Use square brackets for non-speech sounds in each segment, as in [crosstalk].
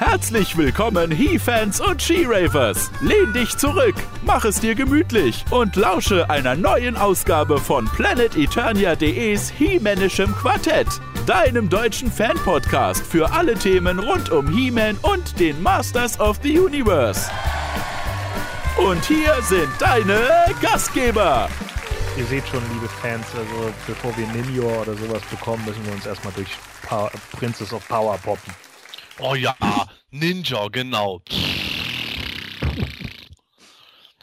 Herzlich willkommen, He-Fans und She-Ravers. Lehn dich zurück, mach es dir gemütlich und lausche einer neuen Ausgabe von PlanetEternia.de's He-Manischem Quartett, deinem deutschen Fan-Podcast für alle Themen rund um He-Man und den Masters of the Universe. Und hier sind deine Gastgeber. Ihr seht schon, liebe Fans, also bevor wir Ninja oder sowas bekommen, müssen wir uns erstmal durch Power, Princess of Power poppen. Oh ja, Ninja, genau.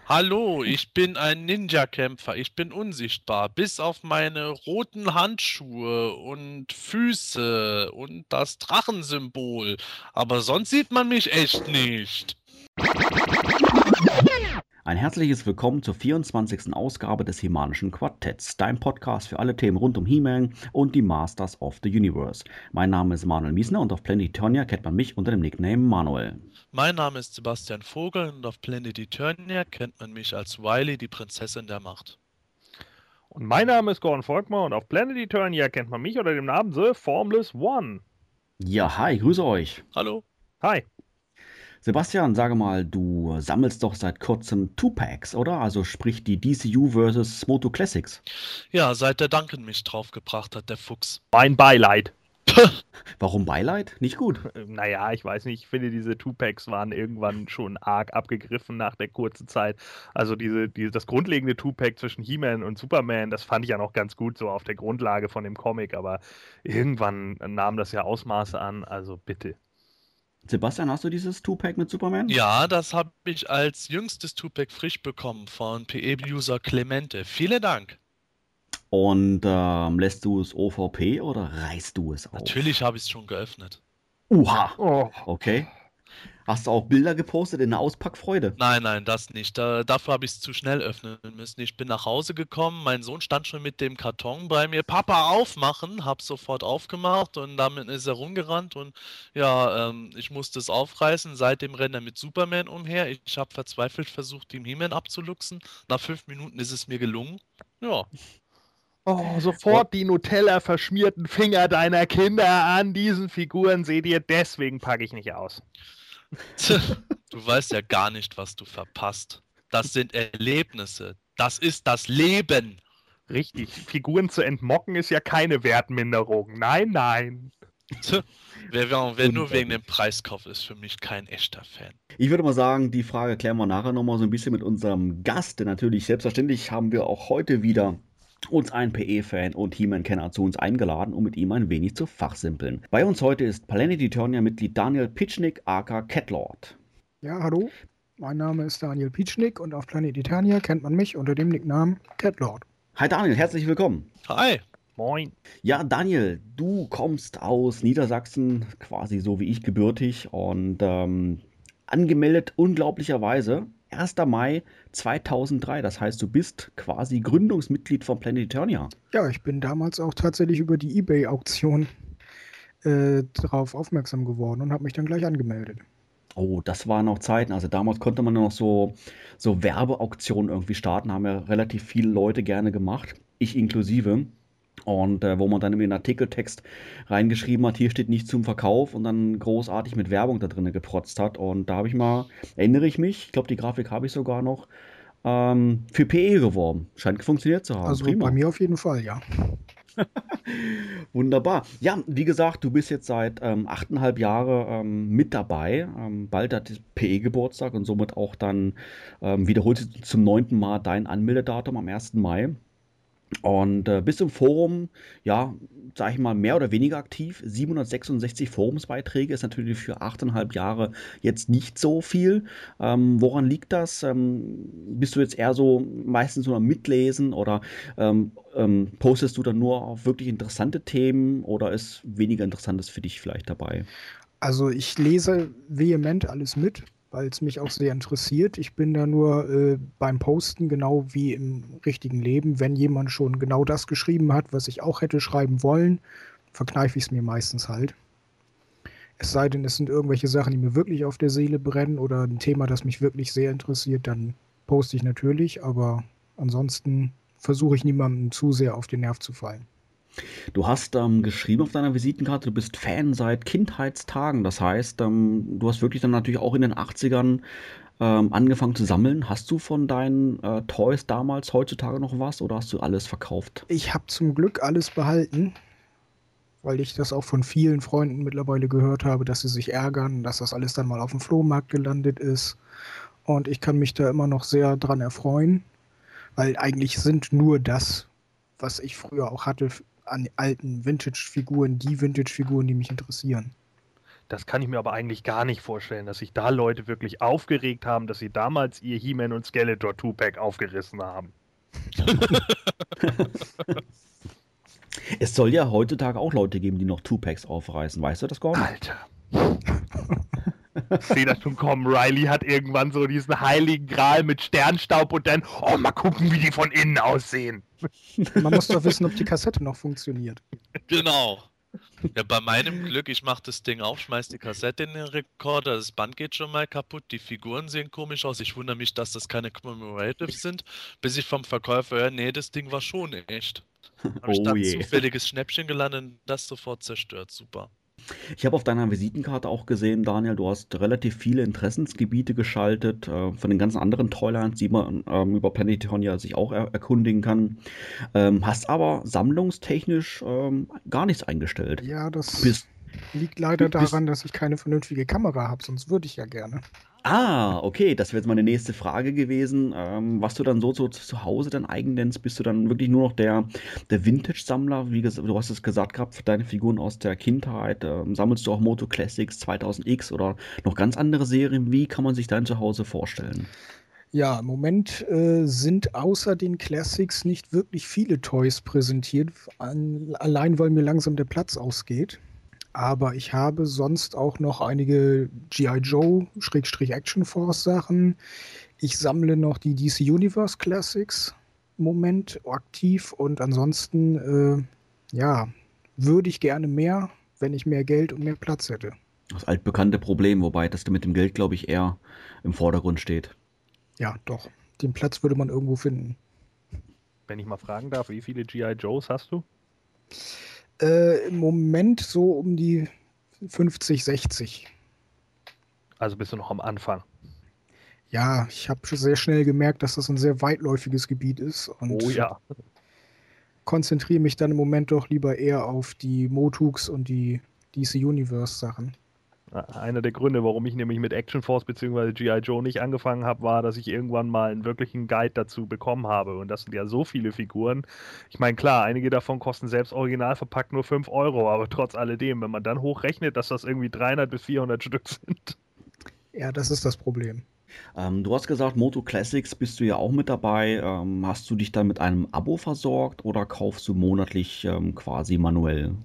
Hallo, ich bin ein Ninja-Kämpfer. Ich bin unsichtbar, bis auf meine roten Handschuhe und Füße und das Drachensymbol. Aber sonst sieht man mich echt nicht. Ein herzliches Willkommen zur 24. Ausgabe des Himanischen Quartetts, dein Podcast für alle Themen rund um He-Man und die Masters of the Universe. Mein Name ist Manuel Miesner und auf Planet Eternia kennt man mich unter dem Nickname Manuel. Mein Name ist Sebastian Vogel und auf Planet Eternia kennt man mich als Wiley, die Prinzessin der Macht. Und mein Name ist Gordon Volkmar und auf Planet Eternia kennt man mich unter dem Namen The Formless One. Ja, hi, grüße euch. Hallo. Hi. Sebastian, sage mal, du sammelst doch seit kurzem Two-Packs, oder? Also sprich die DCU vs. Moto Classics. Ja, seit der Duncan mich draufgebracht hat, der Fuchs. Mein Beileid. [laughs] Warum Beileid? Nicht gut. Naja, ich weiß nicht, ich finde, diese Two-Packs waren irgendwann schon arg abgegriffen nach der kurzen Zeit. Also diese, diese, das grundlegende Two-Pack zwischen He-Man und Superman, das fand ich ja noch ganz gut, so auf der Grundlage von dem Comic, aber irgendwann nahm das ja Ausmaße an, also bitte. Sebastian, hast du dieses Two-Pack mit Superman? Ja, das habe ich als jüngstes Two-Pack frisch bekommen von PE-User Clemente. Vielen Dank. Und ähm, lässt du es OVP oder reißt du es auf? Natürlich habe ich es schon geöffnet. Uha. Oh. Okay. Hast du auch Bilder gepostet in der Auspackfreude? Nein, nein, das nicht. Da, dafür habe ich es zu schnell öffnen müssen. Ich bin nach Hause gekommen, mein Sohn stand schon mit dem Karton bei mir. Papa, aufmachen! Hab sofort aufgemacht und damit ist er rumgerannt und ja, ähm, ich musste es aufreißen. Seitdem rennt er mit Superman umher. Ich habe verzweifelt versucht, ihm He-Man abzuluxen. Nach fünf Minuten ist es mir gelungen. Ja. Oh, sofort die Nutella verschmierten Finger deiner Kinder an diesen Figuren seht ihr, deswegen packe ich nicht aus. Du weißt ja gar nicht, was du verpasst. Das sind Erlebnisse. Das ist das Leben. Richtig, Figuren zu entmocken ist ja keine Wertminderung. Nein, nein. Wer, wer nur wegen dem Preiskauf ist, für mich kein echter Fan. Ich würde mal sagen, die Frage klären wir nachher nochmal so ein bisschen mit unserem Gast. Denn natürlich, selbstverständlich haben wir auch heute wieder uns einen PE-Fan und He-Man-Kenner zu uns eingeladen, um mit ihm ein wenig zu fachsimpeln. Bei uns heute ist Planet Eternia-Mitglied Daniel Pitschnick, aka Catlord. Ja, hallo. Mein Name ist Daniel Pitschnick und auf Planet Eternia kennt man mich unter dem Nicknamen Catlord. Hi Daniel, herzlich willkommen. Hi. Moin. Ja, Daniel, du kommst aus Niedersachsen, quasi so wie ich gebürtig und ähm, angemeldet unglaublicherweise 1. Mai 2003. Das heißt, du bist quasi Gründungsmitglied von Planet Eternia. Ja, ich bin damals auch tatsächlich über die Ebay-Auktion äh, darauf aufmerksam geworden und habe mich dann gleich angemeldet. Oh, das waren noch Zeiten. Also damals konnte man noch so, so Werbeauktionen irgendwie starten, haben ja relativ viele Leute gerne gemacht, ich inklusive. Und äh, wo man dann in den Artikeltext reingeschrieben hat, hier steht nicht zum Verkauf und dann großartig mit Werbung da drinnen geprotzt hat. Und da habe ich mal, erinnere ich mich, ich glaube, die Grafik habe ich sogar noch, ähm, für PE geworben. Scheint funktioniert zu haben. Also bei mir auf jeden Fall, ja. [laughs] Wunderbar. Ja, wie gesagt, du bist jetzt seit ähm, achteinhalb Jahre ähm, mit dabei. Ähm, bald hat PE-Geburtstag und somit auch dann ähm, wiederholt sich zum neunten Mal dein Anmeldedatum am 1. Mai. Und äh, bis zum Forum, ja, sage ich mal, mehr oder weniger aktiv. 766 Forumsbeiträge ist natürlich für 8,5 Jahre jetzt nicht so viel. Ähm, woran liegt das? Ähm, bist du jetzt eher so meistens nur am Mitlesen oder ähm, ähm, postest du dann nur auf wirklich interessante Themen oder ist weniger Interessantes für dich vielleicht dabei? Also ich lese vehement alles mit, weil es mich auch sehr interessiert. Ich bin da nur äh, beim Posten genau wie im richtigen Leben. Wenn jemand schon genau das geschrieben hat, was ich auch hätte schreiben wollen, verkneife ich es mir meistens halt. Es sei denn, es sind irgendwelche Sachen, die mir wirklich auf der Seele brennen oder ein Thema, das mich wirklich sehr interessiert, dann poste ich natürlich, aber ansonsten versuche ich niemandem zu sehr auf den Nerv zu fallen. Du hast ähm, geschrieben auf deiner Visitenkarte, du bist Fan seit Kindheitstagen. Das heißt, ähm, du hast wirklich dann natürlich auch in den 80ern ähm, angefangen zu sammeln. Hast du von deinen äh, Toys damals heutzutage noch was oder hast du alles verkauft? Ich habe zum Glück alles behalten, weil ich das auch von vielen Freunden mittlerweile gehört habe, dass sie sich ärgern, dass das alles dann mal auf dem Flohmarkt gelandet ist. Und ich kann mich da immer noch sehr dran erfreuen, weil eigentlich sind nur das, was ich früher auch hatte, an alten Vintage-Figuren, die Vintage-Figuren, die mich interessieren. Das kann ich mir aber eigentlich gar nicht vorstellen, dass sich da Leute wirklich aufgeregt haben, dass sie damals ihr He-Man und Skeletor 2-Pack aufgerissen haben. [laughs] es soll ja heutzutage auch Leute geben, die noch Two-Packs aufreißen. Weißt du das, Gordon? Alter. [laughs] ich sehe das schon kommen. Riley hat irgendwann so diesen heiligen Gral mit Sternstaub und dann, oh, mal gucken, wie die von innen aussehen. Man muss doch wissen, ob die Kassette noch funktioniert. Genau. Ja, bei meinem Glück, ich mache das Ding auf, schmeiß die Kassette in den Rekorder, das Band geht schon mal kaputt, die Figuren sehen komisch aus. Ich wundere mich, dass das keine Commemoratives sind, bis ich vom Verkäufer höre, nee, das Ding war schon echt. Habe ich Oh dann je. zufälliges Schnäppchen gelandet und das sofort zerstört. Super. Ich habe auf deiner Visitenkarte auch gesehen, Daniel, du hast relativ viele Interessensgebiete geschaltet, äh, von den ganzen anderen Toylands, die man ähm, über Planetonia sich auch er erkundigen kann. Ähm, hast aber sammlungstechnisch ähm, gar nichts eingestellt. Ja, das Bist, liegt leider daran, dass ich keine vernünftige Kamera habe, sonst würde ich ja gerne. Ah, okay, das wäre jetzt meine nächste Frage gewesen. Ähm, was du dann so, so zu Hause dann eigen nennst, bist du dann wirklich nur noch der, der Vintage-Sammler? Wie du hast es gesagt gehabt, für deine Figuren aus der Kindheit. Ähm, sammelst du auch Moto Classics 2000X oder noch ganz andere Serien? Wie kann man sich dein Zuhause vorstellen? Ja, im Moment äh, sind außer den Classics nicht wirklich viele Toys präsentiert, an, allein weil mir langsam der Platz ausgeht. Aber ich habe sonst auch noch einige G.I. Joe, Schrägstrich Action Force Sachen. Ich sammle noch die DC Universe Classics im Moment aktiv und ansonsten, äh, ja, würde ich gerne mehr, wenn ich mehr Geld und mehr Platz hätte. Das altbekannte Problem, wobei das mit dem Geld, glaube ich, eher im Vordergrund steht. Ja, doch. Den Platz würde man irgendwo finden. Wenn ich mal fragen darf, wie viele G.I. Joes hast du? Äh, Im Moment so um die 50, 60. Also bist du noch am Anfang. Ja, ich habe sehr schnell gemerkt, dass das ein sehr weitläufiges Gebiet ist und Oh ja. konzentriere mich dann im Moment doch lieber eher auf die Motux und die DC Universe Sachen. Einer der Gründe, warum ich nämlich mit Action Force bzw. G.I. Joe nicht angefangen habe, war, dass ich irgendwann mal einen wirklichen Guide dazu bekommen habe. Und das sind ja so viele Figuren. Ich meine, klar, einige davon kosten selbst original verpackt nur 5 Euro, aber trotz alledem, wenn man dann hochrechnet, dass das irgendwie 300 bis 400 Stück [laughs] sind. Ja, das ist das Problem. Ähm, du hast gesagt, Moto Classics bist du ja auch mit dabei. Ähm, hast du dich dann mit einem Abo versorgt oder kaufst du monatlich ähm, quasi manuell?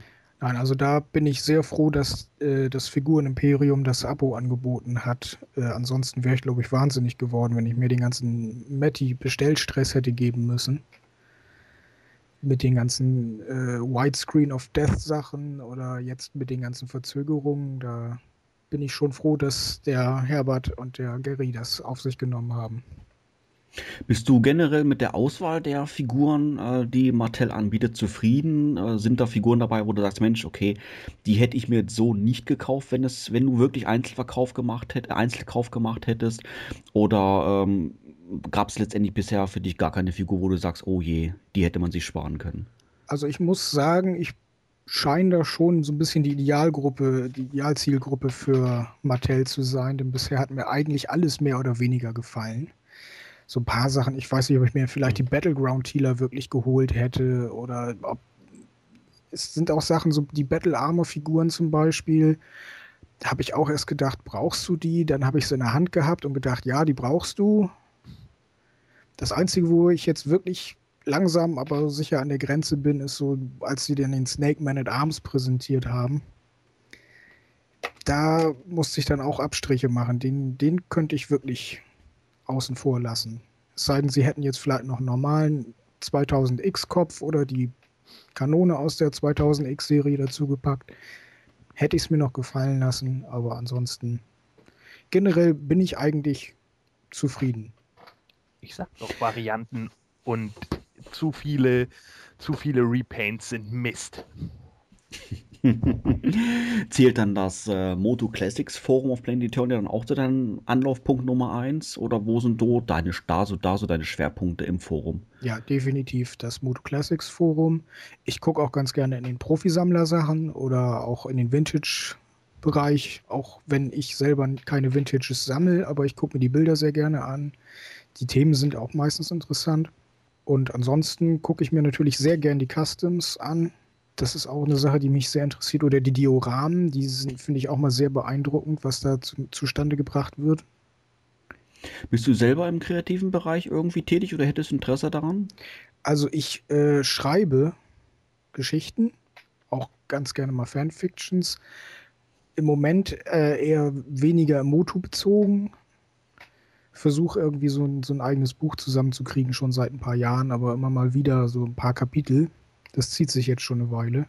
Nein, also da bin ich sehr froh, dass äh, das Figurenimperium das Abo angeboten hat. Äh, ansonsten wäre ich, glaube ich, wahnsinnig geworden, wenn ich mir den ganzen Matty-Bestellstress hätte geben müssen. Mit den ganzen äh, Widescreen of Death Sachen oder jetzt mit den ganzen Verzögerungen. Da bin ich schon froh, dass der Herbert und der Gary das auf sich genommen haben. Bist du generell mit der Auswahl der Figuren, äh, die Mattel anbietet, zufrieden? Äh, sind da Figuren dabei, wo du sagst, Mensch, okay, die hätte ich mir jetzt so nicht gekauft, wenn es, wenn du wirklich Einzelverkauf gemacht hätt, Einzelkauf gemacht hättest? Oder ähm, gab es letztendlich bisher für dich gar keine Figur, wo du sagst, oh je, die hätte man sich sparen können? Also ich muss sagen, ich scheine da schon so ein bisschen die Idealgruppe, die Idealzielgruppe für Mattel zu sein, denn bisher hat mir eigentlich alles mehr oder weniger gefallen. So ein paar Sachen, ich weiß nicht, ob ich mir vielleicht die Battleground-Tealer wirklich geholt hätte oder ob es sind auch Sachen, so die Battle Armor-Figuren zum Beispiel, da habe ich auch erst gedacht, brauchst du die? Dann habe ich sie in der Hand gehabt und gedacht, ja, die brauchst du. Das Einzige, wo ich jetzt wirklich langsam, aber sicher an der Grenze bin, ist so, als sie den Snake Man at Arms präsentiert haben. Da musste ich dann auch Abstriche machen. Den, den könnte ich wirklich außen vor lassen. Es sei denn, sie hätten jetzt vielleicht noch einen normalen 2000X-Kopf oder die Kanone aus der 2000X-Serie dazu gepackt. Hätte ich es mir noch gefallen lassen, aber ansonsten generell bin ich eigentlich zufrieden. Ich sag doch Varianten und zu viele, zu viele Repaints sind Mist. [laughs] Zählt dann das äh, Moto Classics Forum auf Planetonia dann auch zu deinem Anlaufpunkt Nummer 1? Oder wo sind do deine, da, so, da so deine Schwerpunkte im Forum? Ja, definitiv das Moto Classics Forum. Ich gucke auch ganz gerne in den Profisammler-Sachen oder auch in den Vintage-Bereich, auch wenn ich selber keine Vintages sammle, aber ich gucke mir die Bilder sehr gerne an. Die Themen sind auch meistens interessant. Und ansonsten gucke ich mir natürlich sehr gerne die Customs an das ist auch eine Sache, die mich sehr interessiert. Oder die Dioramen, die sind, finde ich, auch mal sehr beeindruckend, was da zu, zustande gebracht wird. Bist du selber im kreativen Bereich irgendwie tätig oder hättest du Interesse daran? Also ich äh, schreibe Geschichten, auch ganz gerne mal Fanfictions. Im Moment äh, eher weniger Motu bezogen. Versuche irgendwie so ein, so ein eigenes Buch zusammenzukriegen, schon seit ein paar Jahren, aber immer mal wieder so ein paar Kapitel. Das zieht sich jetzt schon eine Weile.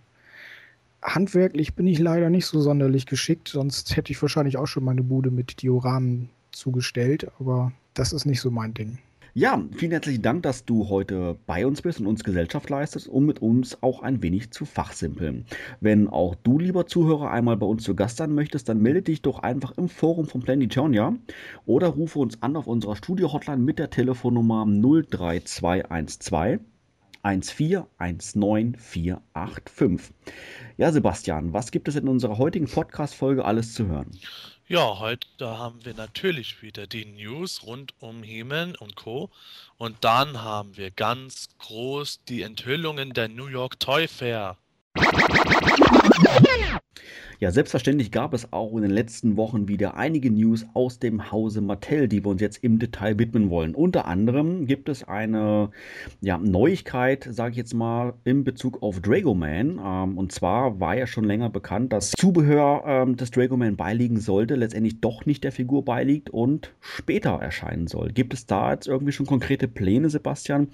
Handwerklich bin ich leider nicht so sonderlich geschickt, sonst hätte ich wahrscheinlich auch schon meine Bude mit Dioramen zugestellt, aber das ist nicht so mein Ding. Ja, vielen herzlichen Dank, dass du heute bei uns bist und uns Gesellschaft leistest, um mit uns auch ein wenig zu fachsimpeln. Wenn auch du, lieber Zuhörer, einmal bei uns zu Gast sein möchtest, dann melde dich doch einfach im Forum von Planetonia oder rufe uns an auf unserer Studio-Hotline mit der Telefonnummer 03212 1419485. Ja, Sebastian, was gibt es in unserer heutigen Podcast-Folge alles zu hören? Ja, heute haben wir natürlich wieder die News rund um Hemen und Co. Und dann haben wir ganz groß die Enthüllungen der New York Toy Fair. Ja, selbstverständlich gab es auch in den letzten Wochen wieder einige News aus dem Hause Mattel, die wir uns jetzt im Detail widmen wollen. Unter anderem gibt es eine ja, Neuigkeit, sage ich jetzt mal, in Bezug auf Dragoman. Ähm, und zwar war ja schon länger bekannt, dass Zubehör ähm, des Dragoman beiliegen sollte, letztendlich doch nicht der Figur beiliegt und später erscheinen soll. Gibt es da jetzt irgendwie schon konkrete Pläne, Sebastian,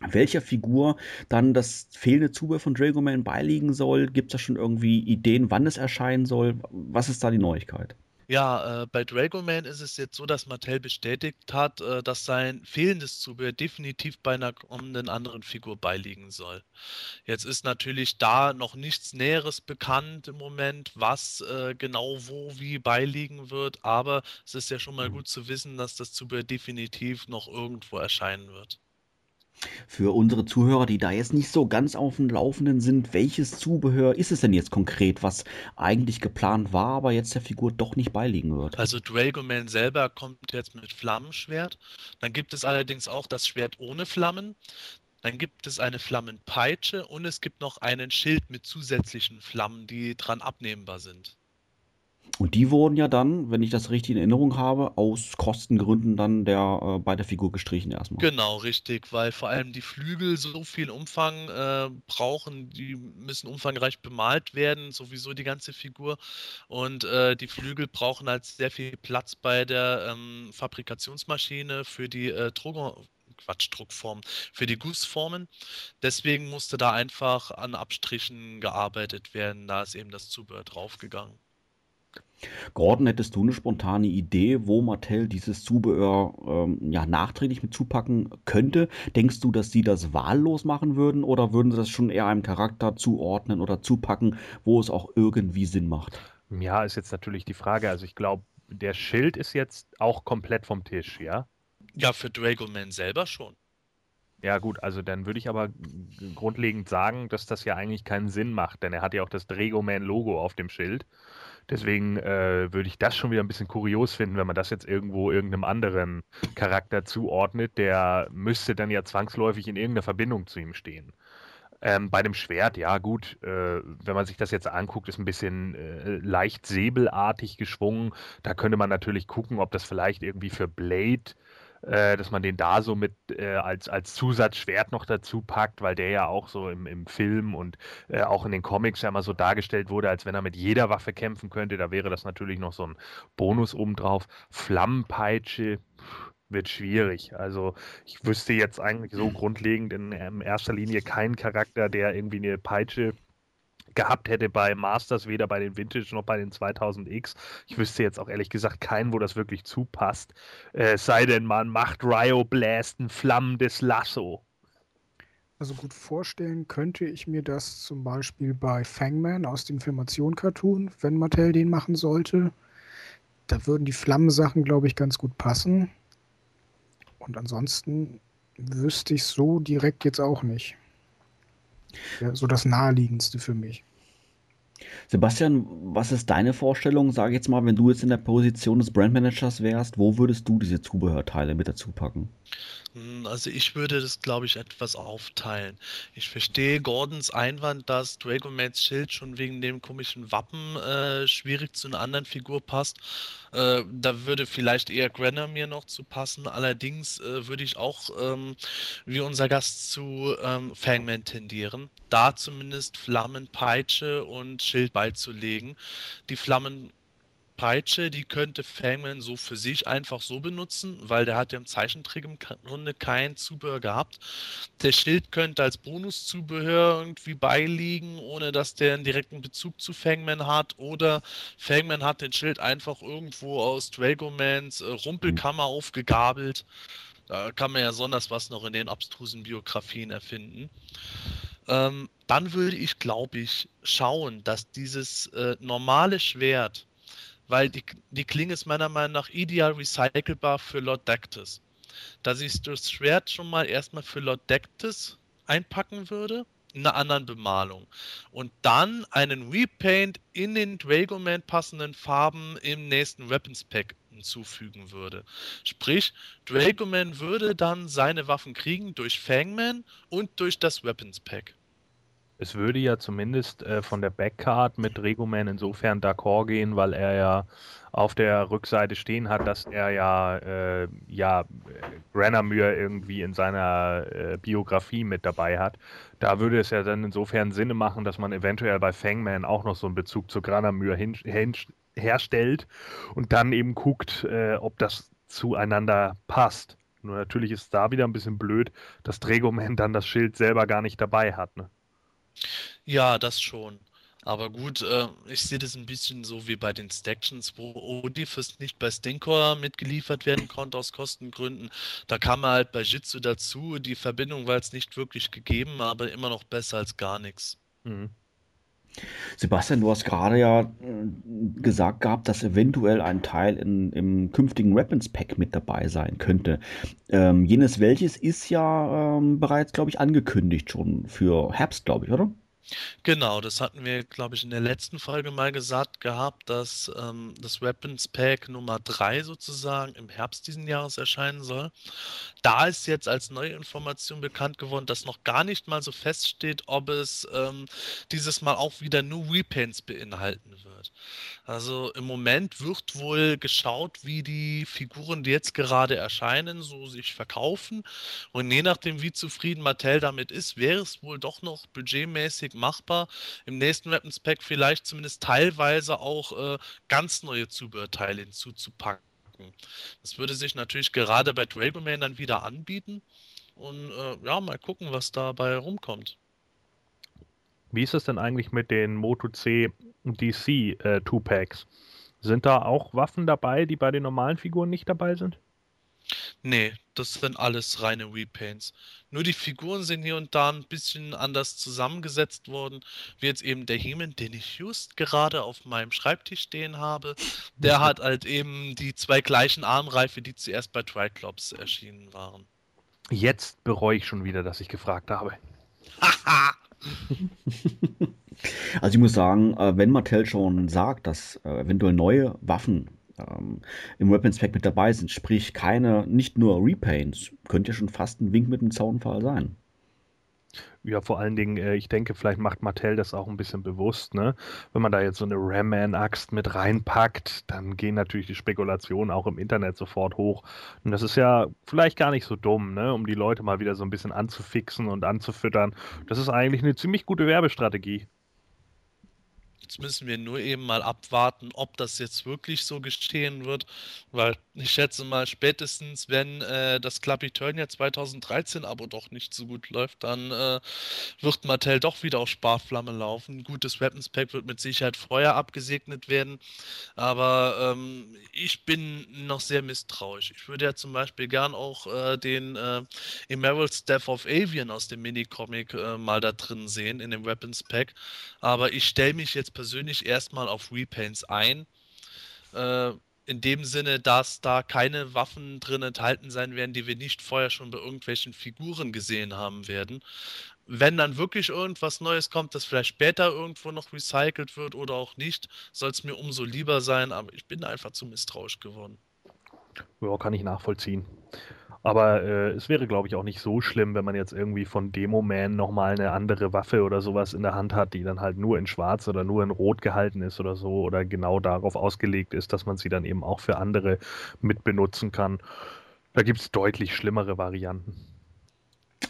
welcher Figur dann das fehlende Zubehör von Dragoman beiliegen soll. Gibt es da schon irgendwie Ideen, wann es erscheinen soll? Was ist da die Neuigkeit? Ja, äh, bei Dragoman ist es jetzt so, dass Mattel bestätigt hat, äh, dass sein fehlendes Zubehör definitiv bei einer kommenden anderen Figur beiliegen soll. Jetzt ist natürlich da noch nichts Näheres bekannt im Moment, was äh, genau wo wie beiliegen wird, aber es ist ja schon mal mhm. gut zu wissen, dass das Zubehör definitiv noch irgendwo erscheinen wird. Für unsere Zuhörer, die da jetzt nicht so ganz auf dem Laufenden sind, welches Zubehör ist es denn jetzt konkret, was eigentlich geplant war, aber jetzt der Figur doch nicht beiliegen wird? Also Dragoman selber kommt jetzt mit Flammenschwert. Dann gibt es allerdings auch das Schwert ohne Flammen. Dann gibt es eine Flammenpeitsche und es gibt noch einen Schild mit zusätzlichen Flammen, die dran abnehmbar sind. Und die wurden ja dann, wenn ich das richtig in Erinnerung habe, aus Kostengründen dann der, äh, bei der Figur gestrichen erstmal. Genau, richtig, weil vor allem die Flügel so viel Umfang äh, brauchen, die müssen umfangreich bemalt werden, sowieso die ganze Figur. Und äh, die Flügel brauchen halt sehr viel Platz bei der ähm, Fabrikationsmaschine für die äh, Drucker. Quatsch, Druckform, für die Gussformen. Deswegen musste da einfach an Abstrichen gearbeitet werden, da ist eben das Zubehör draufgegangen. Gordon, hättest du eine spontane Idee, wo Mattel dieses Zubehör ähm, ja, nachträglich mit zupacken könnte? Denkst du, dass sie das wahllos machen würden oder würden sie das schon eher einem Charakter zuordnen oder zupacken, wo es auch irgendwie Sinn macht? Ja, ist jetzt natürlich die Frage. Also ich glaube, der Schild ist jetzt auch komplett vom Tisch, ja? Ja, für Dragoman selber schon. Ja, gut, also dann würde ich aber grundlegend sagen, dass das ja eigentlich keinen Sinn macht, denn er hat ja auch das Dragoman-Logo auf dem Schild. Deswegen äh, würde ich das schon wieder ein bisschen kurios finden, wenn man das jetzt irgendwo irgendeinem anderen Charakter zuordnet. Der müsste dann ja zwangsläufig in irgendeiner Verbindung zu ihm stehen. Ähm, bei dem Schwert, ja gut, äh, wenn man sich das jetzt anguckt, ist ein bisschen äh, leicht säbelartig geschwungen. Da könnte man natürlich gucken, ob das vielleicht irgendwie für Blade äh, dass man den da so mit äh, als, als Zusatzschwert noch dazu packt, weil der ja auch so im, im Film und äh, auch in den Comics ja immer so dargestellt wurde, als wenn er mit jeder Waffe kämpfen könnte. Da wäre das natürlich noch so ein Bonus obendrauf. Flammenpeitsche wird schwierig. Also ich wüsste jetzt eigentlich so [clears throat] grundlegend in, in erster Linie keinen Charakter, der irgendwie eine Peitsche gehabt hätte bei Masters, weder bei den Vintage noch bei den 2000X. Ich wüsste jetzt auch ehrlich gesagt keinen, wo das wirklich zupasst. Äh, sei denn, man macht Ryo Blast ein flammendes Lasso. Also gut vorstellen könnte ich mir das zum Beispiel bei Fangman aus dem Filmation-Cartoon, wenn Mattel den machen sollte. Da würden die Flammensachen, glaube ich, ganz gut passen. Und ansonsten wüsste ich so direkt jetzt auch nicht. So das Naheliegendste für mich. Sebastian, was ist deine Vorstellung, sage ich jetzt mal, wenn du jetzt in der Position des Brandmanagers wärst, wo würdest du diese Zubehörteile mit dazu packen? Hm, also ich würde das, glaube ich, etwas aufteilen. Ich verstehe Gordons Einwand, dass Dragomans Schild schon wegen dem komischen Wappen äh, schwierig zu einer anderen Figur passt. Äh, da würde vielleicht eher Granomir noch zu passen. Allerdings äh, würde ich auch, ähm, wie unser Gast, zu ähm, Fangman tendieren. Da zumindest Flammenpeitsche und Schild beizulegen. Die Flammen Peitsche, die könnte Fangman so für sich einfach so benutzen, weil der hat ja im Zeichentrick im Grunde kein Zubehör gehabt. Der Schild könnte als Bonuszubehör irgendwie beiliegen, ohne dass der einen direkten Bezug zu Fangman hat. Oder Fangman hat den Schild einfach irgendwo aus Dragomans äh, Rumpelkammer aufgegabelt. Da kann man ja sonst was noch in den abstrusen Biografien erfinden. Ähm, dann würde ich, glaube ich, schauen, dass dieses äh, normale Schwert weil die, die Klinge ist meiner Meinung nach ideal recycelbar für Lord Dactus. Dass ich das Schwert schon mal erstmal für Lord Dactus einpacken würde, in einer anderen Bemalung. Und dann einen Repaint in den Dragoman passenden Farben im nächsten Weapons Pack hinzufügen würde. Sprich, Dragoman würde dann seine Waffen kriegen durch Fangman und durch das Weapons Pack. Es würde ja zumindest äh, von der Backcard mit Regoman insofern d'accord gehen, weil er ja auf der Rückseite stehen hat, dass er ja, äh, ja Granamyr irgendwie in seiner äh, Biografie mit dabei hat. Da würde es ja dann insofern Sinne machen, dass man eventuell bei Fangman auch noch so einen Bezug zu Granamyr hin, hin, herstellt und dann eben guckt, äh, ob das zueinander passt. Nur natürlich ist da wieder ein bisschen blöd, dass Dragoman dann das Schild selber gar nicht dabei hat. Ne? Ja, das schon. Aber gut, äh, ich sehe das ein bisschen so wie bei den Stactions, wo Odifus nicht bei Stinkor mitgeliefert werden konnte aus Kostengründen. Da kam er halt bei Jitsu dazu. Die Verbindung war jetzt nicht wirklich gegeben, aber immer noch besser als gar nichts. Mhm. Sebastian, du hast gerade ja äh, gesagt gehabt, dass eventuell ein Teil in, im künftigen Weapons Pack mit dabei sein könnte. Ähm, jenes welches ist ja ähm, bereits, glaube ich, angekündigt schon für Herbst, glaube ich, oder? Genau, das hatten wir, glaube ich, in der letzten Folge mal gesagt gehabt, dass ähm, das Weapons Pack Nummer 3 sozusagen im Herbst diesen Jahres erscheinen soll. Da ist jetzt als neue Information bekannt geworden, dass noch gar nicht mal so feststeht, ob es ähm, dieses Mal auch wieder nur Repaints beinhalten wird. Also im Moment wird wohl geschaut, wie die Figuren, die jetzt gerade erscheinen, so sich verkaufen. Und je nachdem, wie zufrieden Mattel damit ist, wäre es wohl doch noch budgetmäßig machbar, im nächsten Weapons Pack vielleicht zumindest teilweise auch äh, ganz neue Zubehörteile hinzuzupacken. Das würde sich natürlich gerade bei Dragoman dann wieder anbieten. Und äh, ja, mal gucken, was dabei rumkommt. Wie ist es denn eigentlich mit den Moto C DC äh, Two-Packs? Sind da auch Waffen dabei, die bei den normalen Figuren nicht dabei sind? Nee, das sind alles reine Repaints. Nur die Figuren sind hier und da ein bisschen anders zusammengesetzt worden, wie jetzt eben der Heman, den ich just gerade auf meinem Schreibtisch stehen habe. Der hat halt eben die zwei gleichen Armreife, die zuerst bei Triclops erschienen waren. Jetzt bereue ich schon wieder, dass ich gefragt habe. Haha! [laughs] [laughs] Also ich muss sagen, äh, wenn Mattel schon sagt, dass äh, eventuell neue Waffen ähm, im Weapons Pack mit dabei sind, sprich keine, nicht nur Repaints, könnte ja schon fast ein Wink mit dem Zaunfall sein. Ja, vor allen Dingen, äh, ich denke, vielleicht macht Mattel das auch ein bisschen bewusst, ne? Wenn man da jetzt so eine Ram-Man-Axt mit reinpackt, dann gehen natürlich die Spekulationen auch im Internet sofort hoch. Und das ist ja vielleicht gar nicht so dumm, ne? Um die Leute mal wieder so ein bisschen anzufixen und anzufüttern. Das ist eigentlich eine ziemlich gute Werbestrategie. Jetzt müssen wir nur eben mal abwarten, ob das jetzt wirklich so geschehen wird, weil ich schätze mal, spätestens wenn äh, das Club Eternia 2013 aber doch nicht so gut läuft, dann äh, wird Mattel doch wieder auf Sparflamme laufen. Gutes Weapons Pack wird mit Sicherheit vorher abgesegnet werden, aber ähm, ich bin noch sehr misstrauisch. Ich würde ja zum Beispiel gern auch äh, den äh, Emerald Staff of Avian aus dem Minicomic äh, mal da drin sehen, in dem Weapons Pack, aber ich stelle mich jetzt persönlich erstmal auf Repaints ein. Äh, in dem Sinne, dass da keine Waffen drin enthalten sein werden, die wir nicht vorher schon bei irgendwelchen Figuren gesehen haben werden. Wenn dann wirklich irgendwas Neues kommt, das vielleicht später irgendwo noch recycelt wird oder auch nicht, soll es mir umso lieber sein, aber ich bin einfach zu misstrauisch geworden. Ja, kann ich nachvollziehen. Aber äh, es wäre, glaube ich, auch nicht so schlimm, wenn man jetzt irgendwie von Demo Man nochmal eine andere Waffe oder sowas in der Hand hat, die dann halt nur in Schwarz oder nur in Rot gehalten ist oder so oder genau darauf ausgelegt ist, dass man sie dann eben auch für andere mitbenutzen kann. Da gibt es deutlich schlimmere Varianten.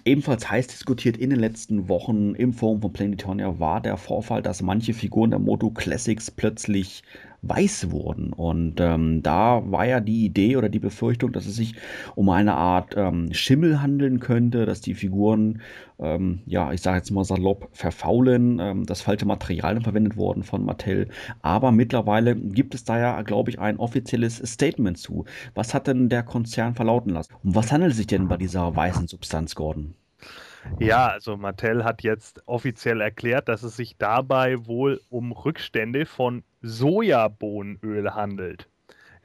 Ebenfalls heiß diskutiert in den letzten Wochen im Forum von Planetonia war der Vorfall, dass manche Figuren der Moto Classics plötzlich weiß wurden. Und ähm, da war ja die Idee oder die Befürchtung, dass es sich um eine Art ähm, Schimmel handeln könnte, dass die Figuren, ähm, ja, ich sage jetzt mal salopp, verfaulen, ähm, dass falsche Materialien verwendet wurden von Mattel. Aber mittlerweile gibt es da ja, glaube ich, ein offizielles Statement zu. Was hat denn der Konzern verlauten lassen? Um was handelt es sich denn bei dieser weißen Substanz, Gordon? Ja, also Mattel hat jetzt offiziell erklärt, dass es sich dabei wohl um Rückstände von Sojabohnenöl handelt.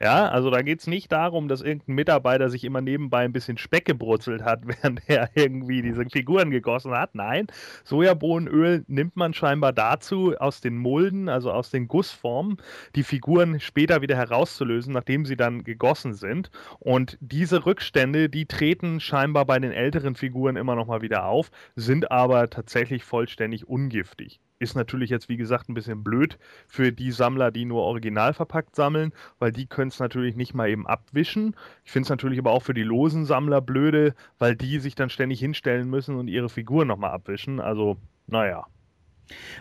Ja, also da geht es nicht darum, dass irgendein Mitarbeiter sich immer nebenbei ein bisschen Speck gebrutzelt hat, [laughs] während er irgendwie diese Figuren gegossen hat. Nein, Sojabohnenöl nimmt man scheinbar dazu, aus den Mulden, also aus den Gussformen, die Figuren später wieder herauszulösen, nachdem sie dann gegossen sind. Und diese Rückstände, die treten scheinbar bei den älteren Figuren immer noch mal wieder auf, sind aber tatsächlich vollständig ungiftig. Ist natürlich jetzt, wie gesagt, ein bisschen blöd für die Sammler, die nur original verpackt sammeln, weil die können es natürlich nicht mal eben abwischen. Ich finde es natürlich aber auch für die losen Sammler blöde, weil die sich dann ständig hinstellen müssen und ihre Figuren nochmal abwischen. Also, naja.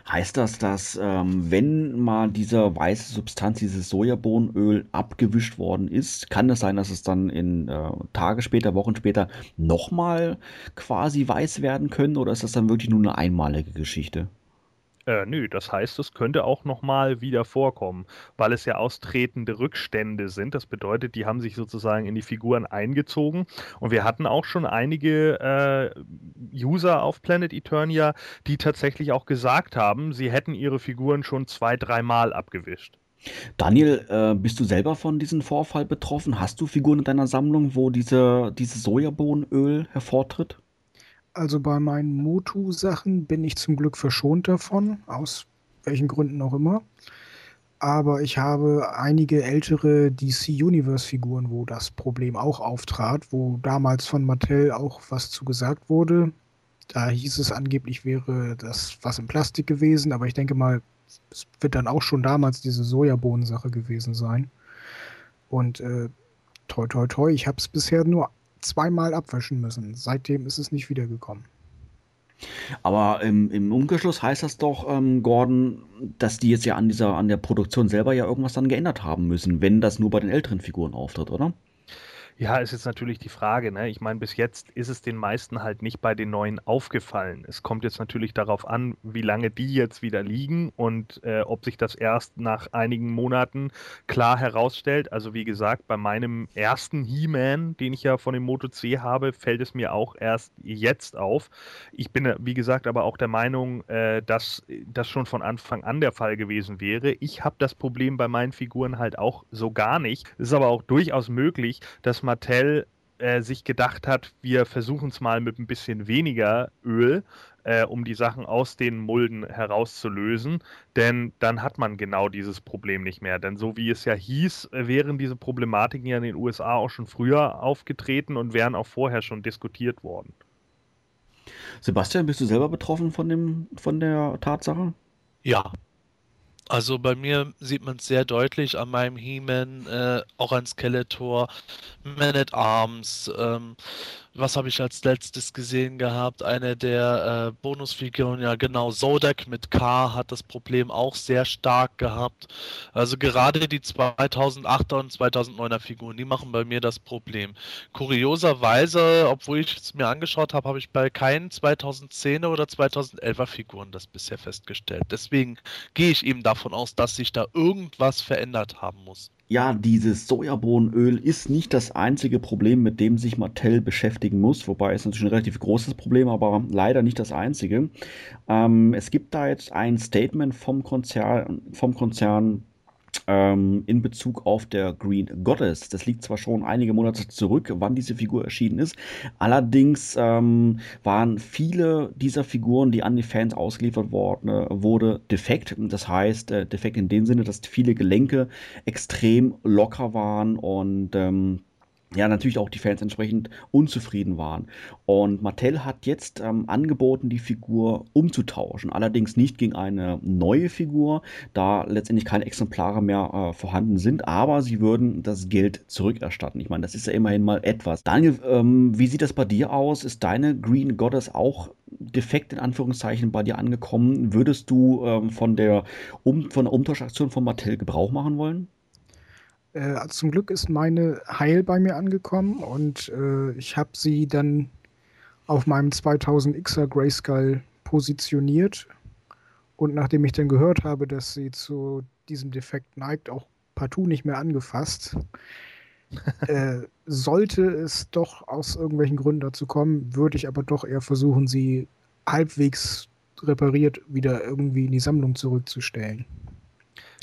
Heißt das, dass ähm, wenn mal diese weiße Substanz, dieses Sojabohnenöl abgewischt worden ist, kann es sein, dass es dann in äh, Tage später, Wochen später nochmal quasi weiß werden können oder ist das dann wirklich nur eine einmalige Geschichte? Äh, nö, das heißt, es könnte auch nochmal wieder vorkommen, weil es ja austretende Rückstände sind. Das bedeutet, die haben sich sozusagen in die Figuren eingezogen. Und wir hatten auch schon einige äh, User auf Planet Eternia, die tatsächlich auch gesagt haben, sie hätten ihre Figuren schon zwei, dreimal abgewischt. Daniel, äh, bist du selber von diesem Vorfall betroffen? Hast du Figuren in deiner Sammlung, wo diese, dieses Sojabohnenöl hervortritt? Also bei meinen Motu-Sachen bin ich zum Glück verschont davon, aus welchen Gründen auch immer. Aber ich habe einige ältere DC Universe-Figuren, wo das Problem auch auftrat, wo damals von Mattel auch was zu gesagt wurde. Da hieß es angeblich, wäre das was in Plastik gewesen, aber ich denke mal, es wird dann auch schon damals diese Sojabohnensache gewesen sein. Und äh, toi toi toi, ich habe es bisher nur zweimal abwischen müssen. Seitdem ist es nicht wiedergekommen. Aber im, im Umgeschluss heißt das doch, ähm, Gordon, dass die jetzt ja an dieser, an der Produktion selber ja irgendwas dann geändert haben müssen, wenn das nur bei den älteren Figuren auftritt, oder? Ja, ist jetzt natürlich die Frage. Ne? Ich meine, bis jetzt ist es den meisten halt nicht bei den neuen aufgefallen. Es kommt jetzt natürlich darauf an, wie lange die jetzt wieder liegen und äh, ob sich das erst nach einigen Monaten klar herausstellt. Also wie gesagt, bei meinem ersten He-Man, den ich ja von dem Moto C habe, fällt es mir auch erst jetzt auf. Ich bin, wie gesagt, aber auch der Meinung, äh, dass das schon von Anfang an der Fall gewesen wäre. Ich habe das Problem bei meinen Figuren halt auch so gar nicht. Es ist aber auch durchaus möglich, dass man Mattel äh, sich gedacht hat, wir versuchen es mal mit ein bisschen weniger Öl, äh, um die Sachen aus den Mulden herauszulösen, denn dann hat man genau dieses Problem nicht mehr. Denn so wie es ja hieß, wären diese Problematiken ja in den USA auch schon früher aufgetreten und wären auch vorher schon diskutiert worden. Sebastian, bist du selber betroffen von, dem, von der Tatsache? Ja, also bei mir sieht man es sehr deutlich an meinem He-Man, äh, auch an Skeletor, Man at Arms, ähm, was habe ich als letztes gesehen gehabt? Eine der äh, Bonusfiguren, ja genau, Zodek mit K hat das Problem auch sehr stark gehabt. Also gerade die 2008er und 2009er Figuren, die machen bei mir das Problem. Kurioserweise, obwohl ich es mir angeschaut habe, habe ich bei keinen 2010er oder 2011er Figuren das bisher festgestellt. Deswegen gehe ich eben davon aus, dass sich da irgendwas verändert haben muss ja, dieses Sojabohnenöl ist nicht das einzige Problem, mit dem sich Mattel beschäftigen muss, wobei es natürlich ein relativ großes Problem, aber leider nicht das einzige. Ähm, es gibt da jetzt ein Statement vom Konzern, vom Konzern ähm, in Bezug auf der Green Goddess. Das liegt zwar schon einige Monate zurück, wann diese Figur erschienen ist. Allerdings ähm, waren viele dieser Figuren, die an die Fans ausgeliefert worden, äh, wurde, defekt. Das heißt, äh, defekt in dem Sinne, dass viele Gelenke extrem locker waren und ähm, ja, natürlich auch die Fans entsprechend unzufrieden waren. Und Mattel hat jetzt ähm, angeboten, die Figur umzutauschen. Allerdings nicht gegen eine neue Figur, da letztendlich keine Exemplare mehr äh, vorhanden sind, aber sie würden das Geld zurückerstatten. Ich meine, das ist ja immerhin mal etwas. Daniel, ähm, wie sieht das bei dir aus? Ist deine Green Goddess auch defekt in Anführungszeichen bei dir angekommen? Würdest du ähm, von, der um von der Umtauschaktion von Mattel Gebrauch machen wollen? Äh, zum Glück ist meine Heil bei mir angekommen und äh, ich habe sie dann auf meinem 2000Xer Grayskull positioniert. Und nachdem ich dann gehört habe, dass sie zu diesem Defekt neigt, auch partout nicht mehr angefasst. [laughs] äh, sollte es doch aus irgendwelchen Gründen dazu kommen, würde ich aber doch eher versuchen, sie halbwegs repariert wieder irgendwie in die Sammlung zurückzustellen.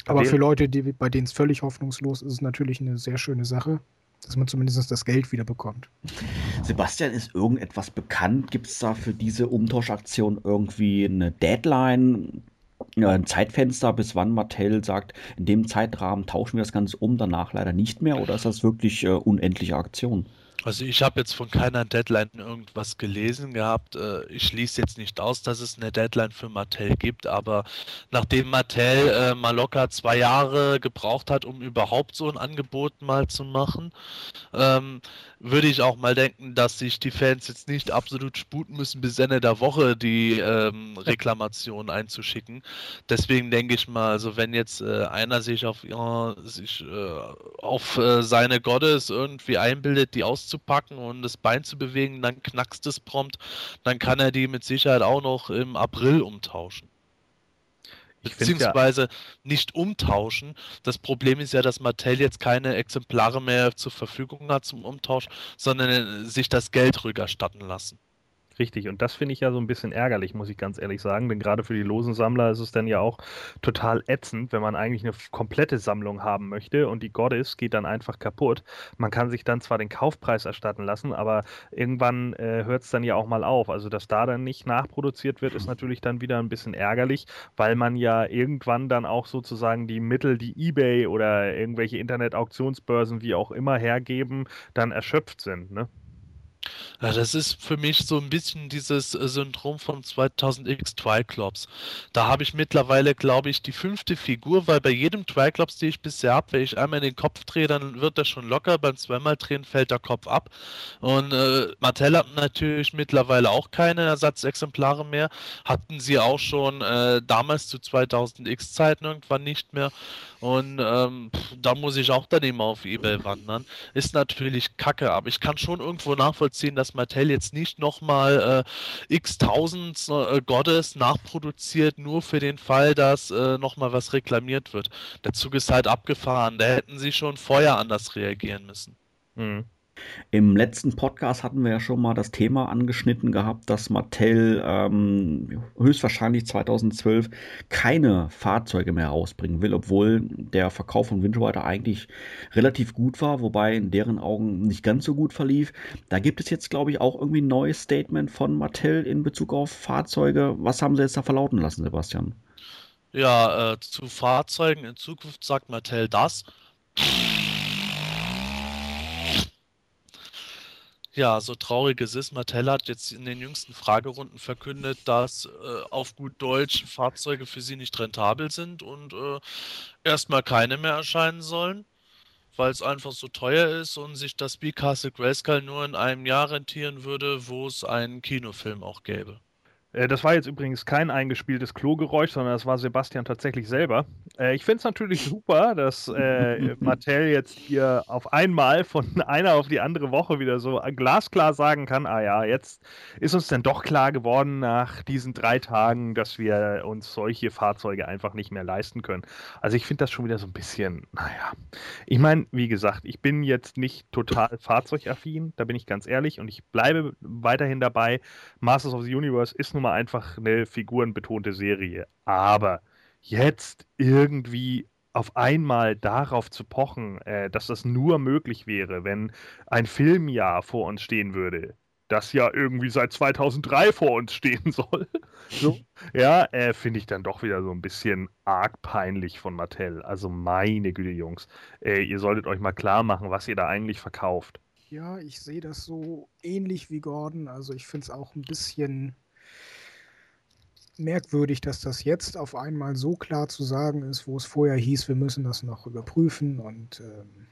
Aber für Leute, die, bei denen es völlig hoffnungslos ist, ist es natürlich eine sehr schöne Sache, dass man zumindest das Geld wieder bekommt. Sebastian, ist irgendetwas bekannt? Gibt es da für diese Umtauschaktion irgendwie eine Deadline? ein Zeitfenster, bis wann Mattel sagt, in dem Zeitrahmen tauschen wir das Ganze um, danach leider nicht mehr? Oder ist das wirklich äh, unendliche Aktion? Also ich habe jetzt von keiner Deadline irgendwas gelesen gehabt. Äh, ich schließe jetzt nicht aus, dass es eine Deadline für Mattel gibt, aber nachdem Mattel äh, mal locker zwei Jahre gebraucht hat, um überhaupt so ein Angebot mal zu machen, ähm, würde ich auch mal denken, dass sich die Fans jetzt nicht absolut sputen müssen, bis Ende der Woche die ähm, Reklamation einzuschicken. Deswegen denke ich mal, also wenn jetzt äh, einer sich auf, ja, sich, äh, auf äh, seine Gottes irgendwie einbildet, die auszupacken und das Bein zu bewegen, dann knackst es prompt, dann kann er die mit Sicherheit auch noch im April umtauschen beziehungsweise ja. nicht umtauschen. Das Problem ist ja, dass Mattel jetzt keine Exemplare mehr zur Verfügung hat zum Umtausch, sondern sich das Geld rückerstatten lassen. Richtig, und das finde ich ja so ein bisschen ärgerlich, muss ich ganz ehrlich sagen, denn gerade für die losen Sammler ist es dann ja auch total ätzend, wenn man eigentlich eine komplette Sammlung haben möchte und die Goddess geht dann einfach kaputt. Man kann sich dann zwar den Kaufpreis erstatten lassen, aber irgendwann äh, hört es dann ja auch mal auf. Also, dass da dann nicht nachproduziert wird, ist [laughs] natürlich dann wieder ein bisschen ärgerlich, weil man ja irgendwann dann auch sozusagen die Mittel, die eBay oder irgendwelche Internet-Auktionsbörsen, wie auch immer hergeben, dann erschöpft sind. Ne? Ja, das ist für mich so ein bisschen dieses äh, Syndrom von 2000X Triclops. Da habe ich mittlerweile, glaube ich, die fünfte Figur, weil bei jedem Triclops, den ich bisher habe, wenn ich einmal in den Kopf drehe, dann wird das schon locker. Beim zweimal drehen fällt der Kopf ab. Und äh, Mattel hat natürlich mittlerweile auch keine Ersatzexemplare mehr. Hatten sie auch schon äh, damals zu 2000X Zeiten irgendwann nicht mehr. Und ähm, da muss ich auch dann immer auf Ebay wandern. Ist natürlich kacke, aber ich kann schon irgendwo nachvollziehen, dass Mattel jetzt nicht nochmal äh, x tausend äh, Gottes nachproduziert, nur für den Fall, dass äh, nochmal was reklamiert wird. Der Zug ist halt abgefahren. Da hätten sie schon vorher anders reagieren müssen. Mhm. Im letzten Podcast hatten wir ja schon mal das Thema angeschnitten gehabt, dass Mattel ähm, höchstwahrscheinlich 2012 keine Fahrzeuge mehr rausbringen will, obwohl der Verkauf von Wind eigentlich relativ gut war, wobei in deren Augen nicht ganz so gut verlief. Da gibt es jetzt, glaube ich, auch irgendwie ein neues Statement von Mattel in Bezug auf Fahrzeuge. Was haben sie jetzt da verlauten lassen, Sebastian? Ja, äh, zu Fahrzeugen in Zukunft sagt Mattel das. Ja, so traurig es ist, Mattel hat jetzt in den jüngsten Fragerunden verkündet, dass äh, auf gut Deutsch Fahrzeuge für sie nicht rentabel sind und äh, erstmal keine mehr erscheinen sollen. weil es einfach so teuer ist und sich das Speed Castle Grayskull nur in einem Jahr rentieren würde, wo es einen Kinofilm auch gäbe. Äh, das war jetzt übrigens kein eingespieltes Klogeräusch, sondern das war Sebastian tatsächlich selber. Äh, ich finde es natürlich super, dass äh, [laughs] Mattel jetzt hier auf einmal von [laughs] einer auf die andere Woche wieder so glasklar sagen kann, ah ja, jetzt ist uns dann doch klar geworden nach diesen drei Tagen, dass wir uns solche Fahrzeuge einfach nicht mehr leisten können. Also ich finde das schon wieder so ein bisschen, naja. Ich meine, wie gesagt, ich bin jetzt nicht total fahrzeugaffin, da bin ich ganz ehrlich und ich bleibe weiterhin dabei. Masters of the Universe ist nun mal einfach eine figurenbetonte Serie. Aber jetzt irgendwie auf einmal darauf zu pochen, äh, dass das nur möglich wäre, wenn ein Filmjahr vor uns stehen würde, das ja irgendwie seit 2003 vor uns stehen [laughs] soll. so, ja, äh, finde ich dann doch wieder so ein bisschen arg peinlich von Mattel. Also meine Güte, Jungs, äh, ihr solltet euch mal klar machen, was ihr da eigentlich verkauft. Ja, ich sehe das so ähnlich wie Gordon. Also ich finde es auch ein bisschen merkwürdig, dass das jetzt auf einmal so klar zu sagen ist, wo es vorher hieß, wir müssen das noch überprüfen. Und ähm,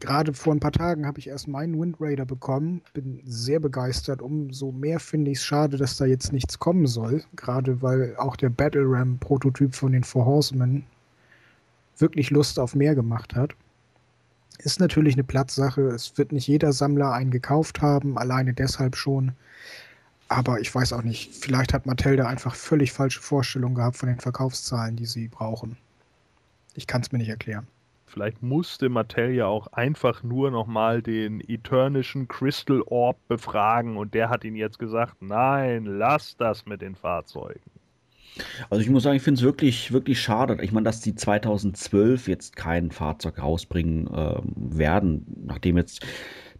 gerade vor ein paar Tagen habe ich erst meinen Wind Raider bekommen, bin sehr begeistert. Umso mehr finde ich es schade, dass da jetzt nichts kommen soll. Gerade weil auch der Battle Ram Prototyp von den Four Horsemen wirklich Lust auf mehr gemacht hat. Ist natürlich eine Platzsache. Es wird nicht jeder Sammler einen gekauft haben, alleine deshalb schon. Aber ich weiß auch nicht, vielleicht hat Mattel da einfach völlig falsche Vorstellungen gehabt von den Verkaufszahlen, die sie brauchen. Ich kann es mir nicht erklären. Vielleicht musste Mattel ja auch einfach nur nochmal den Eternischen Crystal Orb befragen und der hat ihn jetzt gesagt, nein, lass das mit den Fahrzeugen. Also ich muss sagen, ich finde es wirklich, wirklich schade. Ich meine, dass die 2012 jetzt kein Fahrzeug rausbringen äh, werden, nachdem jetzt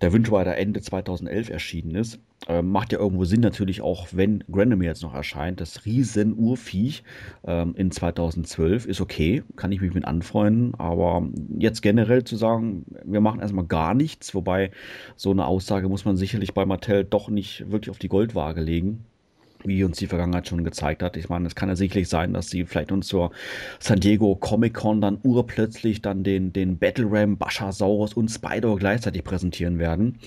der Wünschweider Ende 2011 erschienen ist. Äh, macht ja irgendwo Sinn natürlich auch, wenn Granomir jetzt noch erscheint. Das riesen Urviech ähm, in 2012 ist okay, kann ich mich mit anfreunden. Aber jetzt generell zu sagen, wir machen erstmal gar nichts, wobei so eine Aussage muss man sicherlich bei Mattel doch nicht wirklich auf die Goldwaage legen wie uns die Vergangenheit schon gezeigt hat. Ich meine, es kann ja sicherlich sein, dass sie vielleicht uns zur San Diego Comic Con dann urplötzlich dann den, den Battle Ram, Bashasaurus und Spider gleichzeitig präsentieren werden.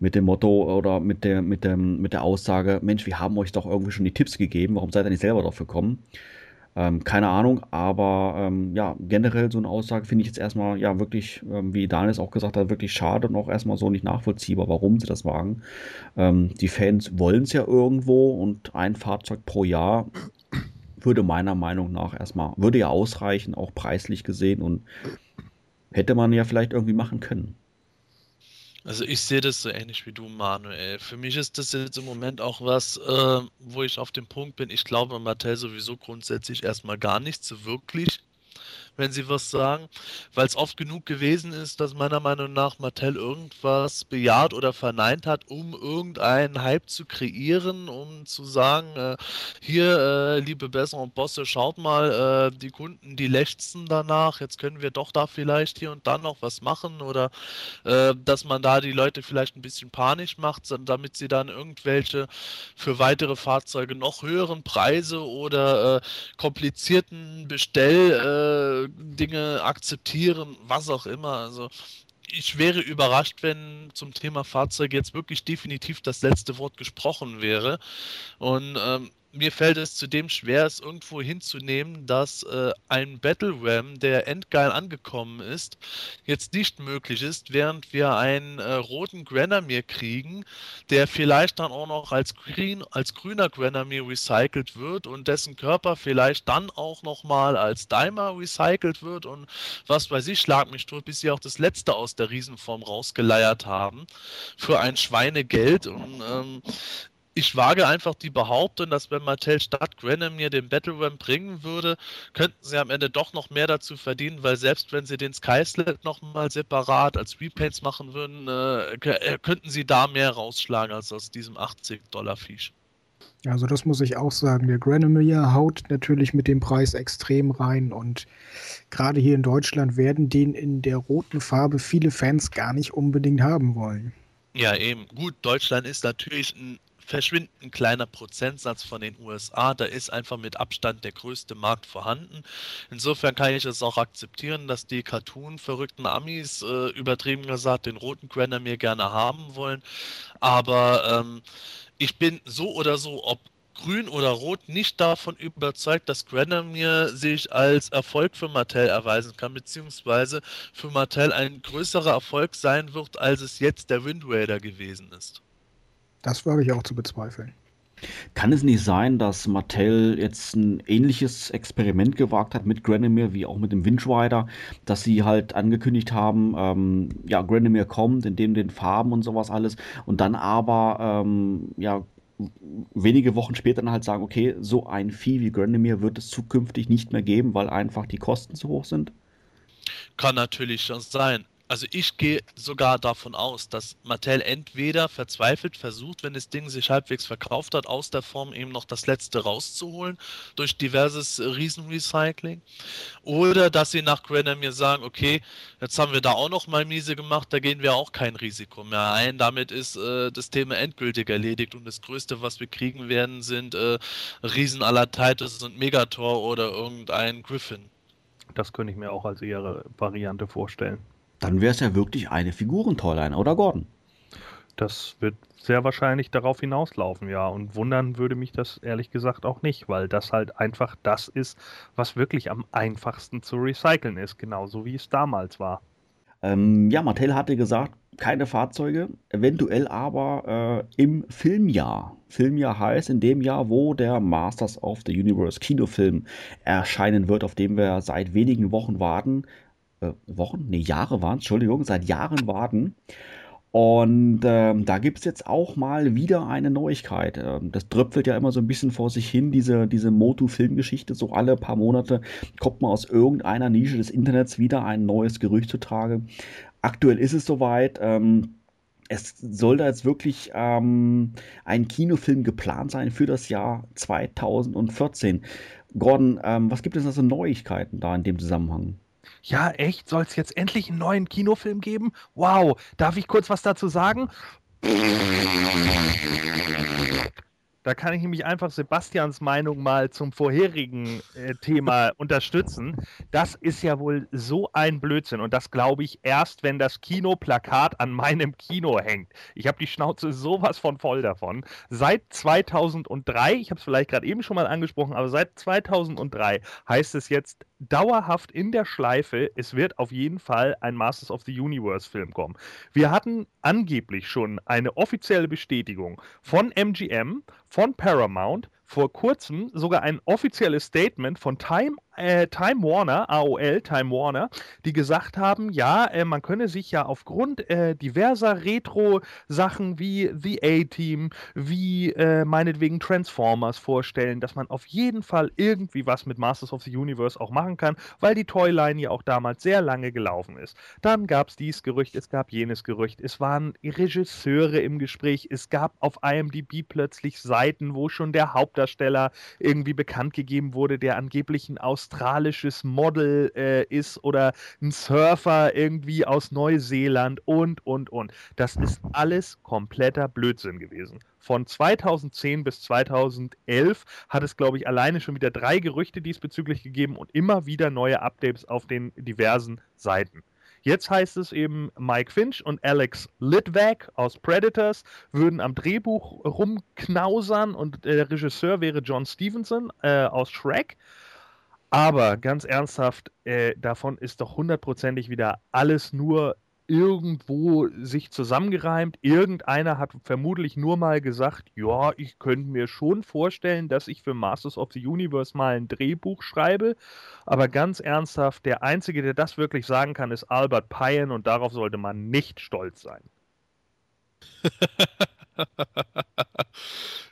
Mit dem Motto oder mit der, mit dem, mit der Aussage, Mensch, wir haben euch doch irgendwie schon die Tipps gegeben, warum seid ihr nicht selber drauf gekommen? Ähm, keine Ahnung, aber ähm, ja, generell so eine Aussage finde ich jetzt erstmal, ja, wirklich, ähm, wie Daniel es auch gesagt hat, wirklich schade und auch erstmal so nicht nachvollziehbar, warum sie das wagen. Ähm, die Fans wollen es ja irgendwo und ein Fahrzeug pro Jahr würde meiner Meinung nach erstmal, würde ja ausreichen, auch preislich gesehen und hätte man ja vielleicht irgendwie machen können. Also ich sehe das so ähnlich wie du, Manuel. Für mich ist das jetzt im Moment auch was, äh, wo ich auf dem Punkt bin. Ich glaube Mattel sowieso grundsätzlich erstmal gar nicht so wirklich wenn sie was sagen, weil es oft genug gewesen ist, dass meiner Meinung nach Mattel irgendwas bejaht oder verneint hat, um irgendeinen Hype zu kreieren, um zu sagen, äh, hier, äh, liebe Besser und Bosse, schaut mal, äh, die Kunden, die lechzen danach, jetzt können wir doch da vielleicht hier und da noch was machen oder äh, dass man da die Leute vielleicht ein bisschen panisch macht, damit sie dann irgendwelche für weitere Fahrzeuge noch höheren Preise oder äh, komplizierten Bestell Dinge akzeptieren, was auch immer. Also ich wäre überrascht, wenn zum Thema Fahrzeug jetzt wirklich definitiv das letzte Wort gesprochen wäre. Und ähm, mir fällt es zudem schwer, es irgendwo hinzunehmen, dass äh, ein Battle Ram, der endgeil angekommen ist, jetzt nicht möglich ist, während wir einen äh, roten Granamir kriegen, der vielleicht dann auch noch als, green, als grüner Granamir recycelt wird und dessen Körper vielleicht dann auch nochmal als Dimer recycelt wird und was weiß ich, schlag mich tot, bis sie auch das letzte aus der Riesenform rausgeleiert haben für ein Schweinegeld. Und ähm, ich wage einfach die Behauptung, dass wenn Mattel statt Granomir den Battle Ram bringen würde, könnten sie am Ende doch noch mehr dazu verdienen, weil selbst wenn sie den Skyslet nochmal separat als Repaints machen würden, äh, äh, könnten sie da mehr rausschlagen als aus diesem 80-Dollar-Fisch. Also das muss ich auch sagen. Der Granomir haut natürlich mit dem Preis extrem rein und gerade hier in Deutschland werden den in der roten Farbe viele Fans gar nicht unbedingt haben wollen. Ja, eben. Gut, Deutschland ist natürlich ein verschwindend kleiner Prozentsatz von den USA. Da ist einfach mit Abstand der größte Markt vorhanden. Insofern kann ich es auch akzeptieren, dass die Cartoon-verrückten Amis, äh, übertrieben gesagt, den roten mir gerne haben wollen. Aber ähm, ich bin so oder so, ob grün oder rot, nicht davon überzeugt, dass Granomir sich als Erfolg für Mattel erweisen kann, beziehungsweise für Mattel ein größerer Erfolg sein wird, als es jetzt der Wind Raider gewesen ist. Das wage ich auch zu bezweifeln. Kann es nicht sein, dass Mattel jetzt ein ähnliches Experiment gewagt hat mit Granomir wie auch mit dem Wind Rider, dass sie halt angekündigt haben, ähm, ja, Granomir kommt in dem den Farben und sowas alles und dann aber ähm, ja wenige Wochen später dann halt sagen, okay, so ein Vieh wie Granomir wird es zukünftig nicht mehr geben, weil einfach die Kosten zu hoch sind? Kann natürlich schon sein. Also ich gehe sogar davon aus, dass Mattel entweder verzweifelt versucht, wenn das Ding sich halbwegs verkauft hat, aus der Form eben noch das letzte rauszuholen durch diverses Riesenrecycling, oder dass sie nach mir sagen, okay, jetzt haben wir da auch noch mal miese gemacht, da gehen wir auch kein Risiko mehr ein. Damit ist äh, das Thema endgültig erledigt und das Größte, was wir kriegen werden, sind äh, Riesen aller Titus und Megator oder irgendein Griffin. Das könnte ich mir auch als ihre Variante vorstellen. Dann wäre es ja wirklich eine Figurentoyline, oder Gordon? Das wird sehr wahrscheinlich darauf hinauslaufen, ja. Und wundern würde mich das ehrlich gesagt auch nicht, weil das halt einfach das ist, was wirklich am einfachsten zu recyceln ist, genauso wie es damals war. Ähm, ja, Mattel hatte gesagt, keine Fahrzeuge, eventuell aber äh, im Filmjahr. Filmjahr heißt in dem Jahr, wo der Masters of the Universe Kinofilm erscheinen wird, auf dem wir seit wenigen Wochen warten äh, Wochen, nee, Jahre waren Entschuldigung, seit Jahren warten. Und ähm, da gibt es jetzt auch mal wieder eine Neuigkeit. Ähm, das tröpfelt ja immer so ein bisschen vor sich hin, diese, diese Motu-Filmgeschichte. So alle paar Monate kommt man aus irgendeiner Nische des Internets wieder ein neues Gerücht zutage. Aktuell ist es soweit. Ähm, es soll da jetzt wirklich ähm, ein Kinofilm geplant sein für das Jahr 2014. Gordon, ähm, was gibt es also Neuigkeiten da in dem Zusammenhang? Ja, echt? Soll es jetzt endlich einen neuen Kinofilm geben? Wow, darf ich kurz was dazu sagen? Da kann ich nämlich einfach Sebastians Meinung mal zum vorherigen äh, Thema [laughs] unterstützen. Das ist ja wohl so ein Blödsinn und das glaube ich erst, wenn das Kinoplakat an meinem Kino hängt. Ich habe die Schnauze sowas von voll davon. Seit 2003, ich habe es vielleicht gerade eben schon mal angesprochen, aber seit 2003 heißt es jetzt dauerhaft in der Schleife, es wird auf jeden Fall ein Masters of the Universe Film kommen. Wir hatten angeblich schon eine offizielle Bestätigung von MGM, von Paramount, vor kurzem sogar ein offizielles Statement von Time, äh, Time Warner, AOL, Time Warner, die gesagt haben, ja, äh, man könne sich ja aufgrund äh, diverser Retro-Sachen wie The A-Team, wie äh, meinetwegen Transformers vorstellen, dass man auf jeden Fall irgendwie was mit Masters of the Universe auch machen kann, weil die Toyline ja auch damals sehr lange gelaufen ist. Dann gab es dies Gerücht, es gab jenes Gerücht, es waren Regisseure im Gespräch, es gab auf IMDb plötzlich Seiten, wo schon der Hauptdarsteller Hauptdarsteller irgendwie bekannt gegeben wurde, der angeblich ein australisches Model äh, ist oder ein Surfer irgendwie aus Neuseeland und, und, und. Das ist alles kompletter Blödsinn gewesen. Von 2010 bis 2011 hat es, glaube ich, alleine schon wieder drei Gerüchte diesbezüglich gegeben und immer wieder neue Updates auf den diversen Seiten. Jetzt heißt es eben, Mike Finch und Alex Litvak aus Predators würden am Drehbuch rumknausern und der Regisseur wäre John Stevenson äh, aus Shrek. Aber ganz ernsthaft, äh, davon ist doch hundertprozentig wieder alles nur irgendwo sich zusammengereimt. Irgendeiner hat vermutlich nur mal gesagt, ja, ich könnte mir schon vorstellen, dass ich für Masters of the Universe mal ein Drehbuch schreibe. Aber ganz ernsthaft, der Einzige, der das wirklich sagen kann, ist Albert Payen und darauf sollte man nicht stolz sein. [laughs]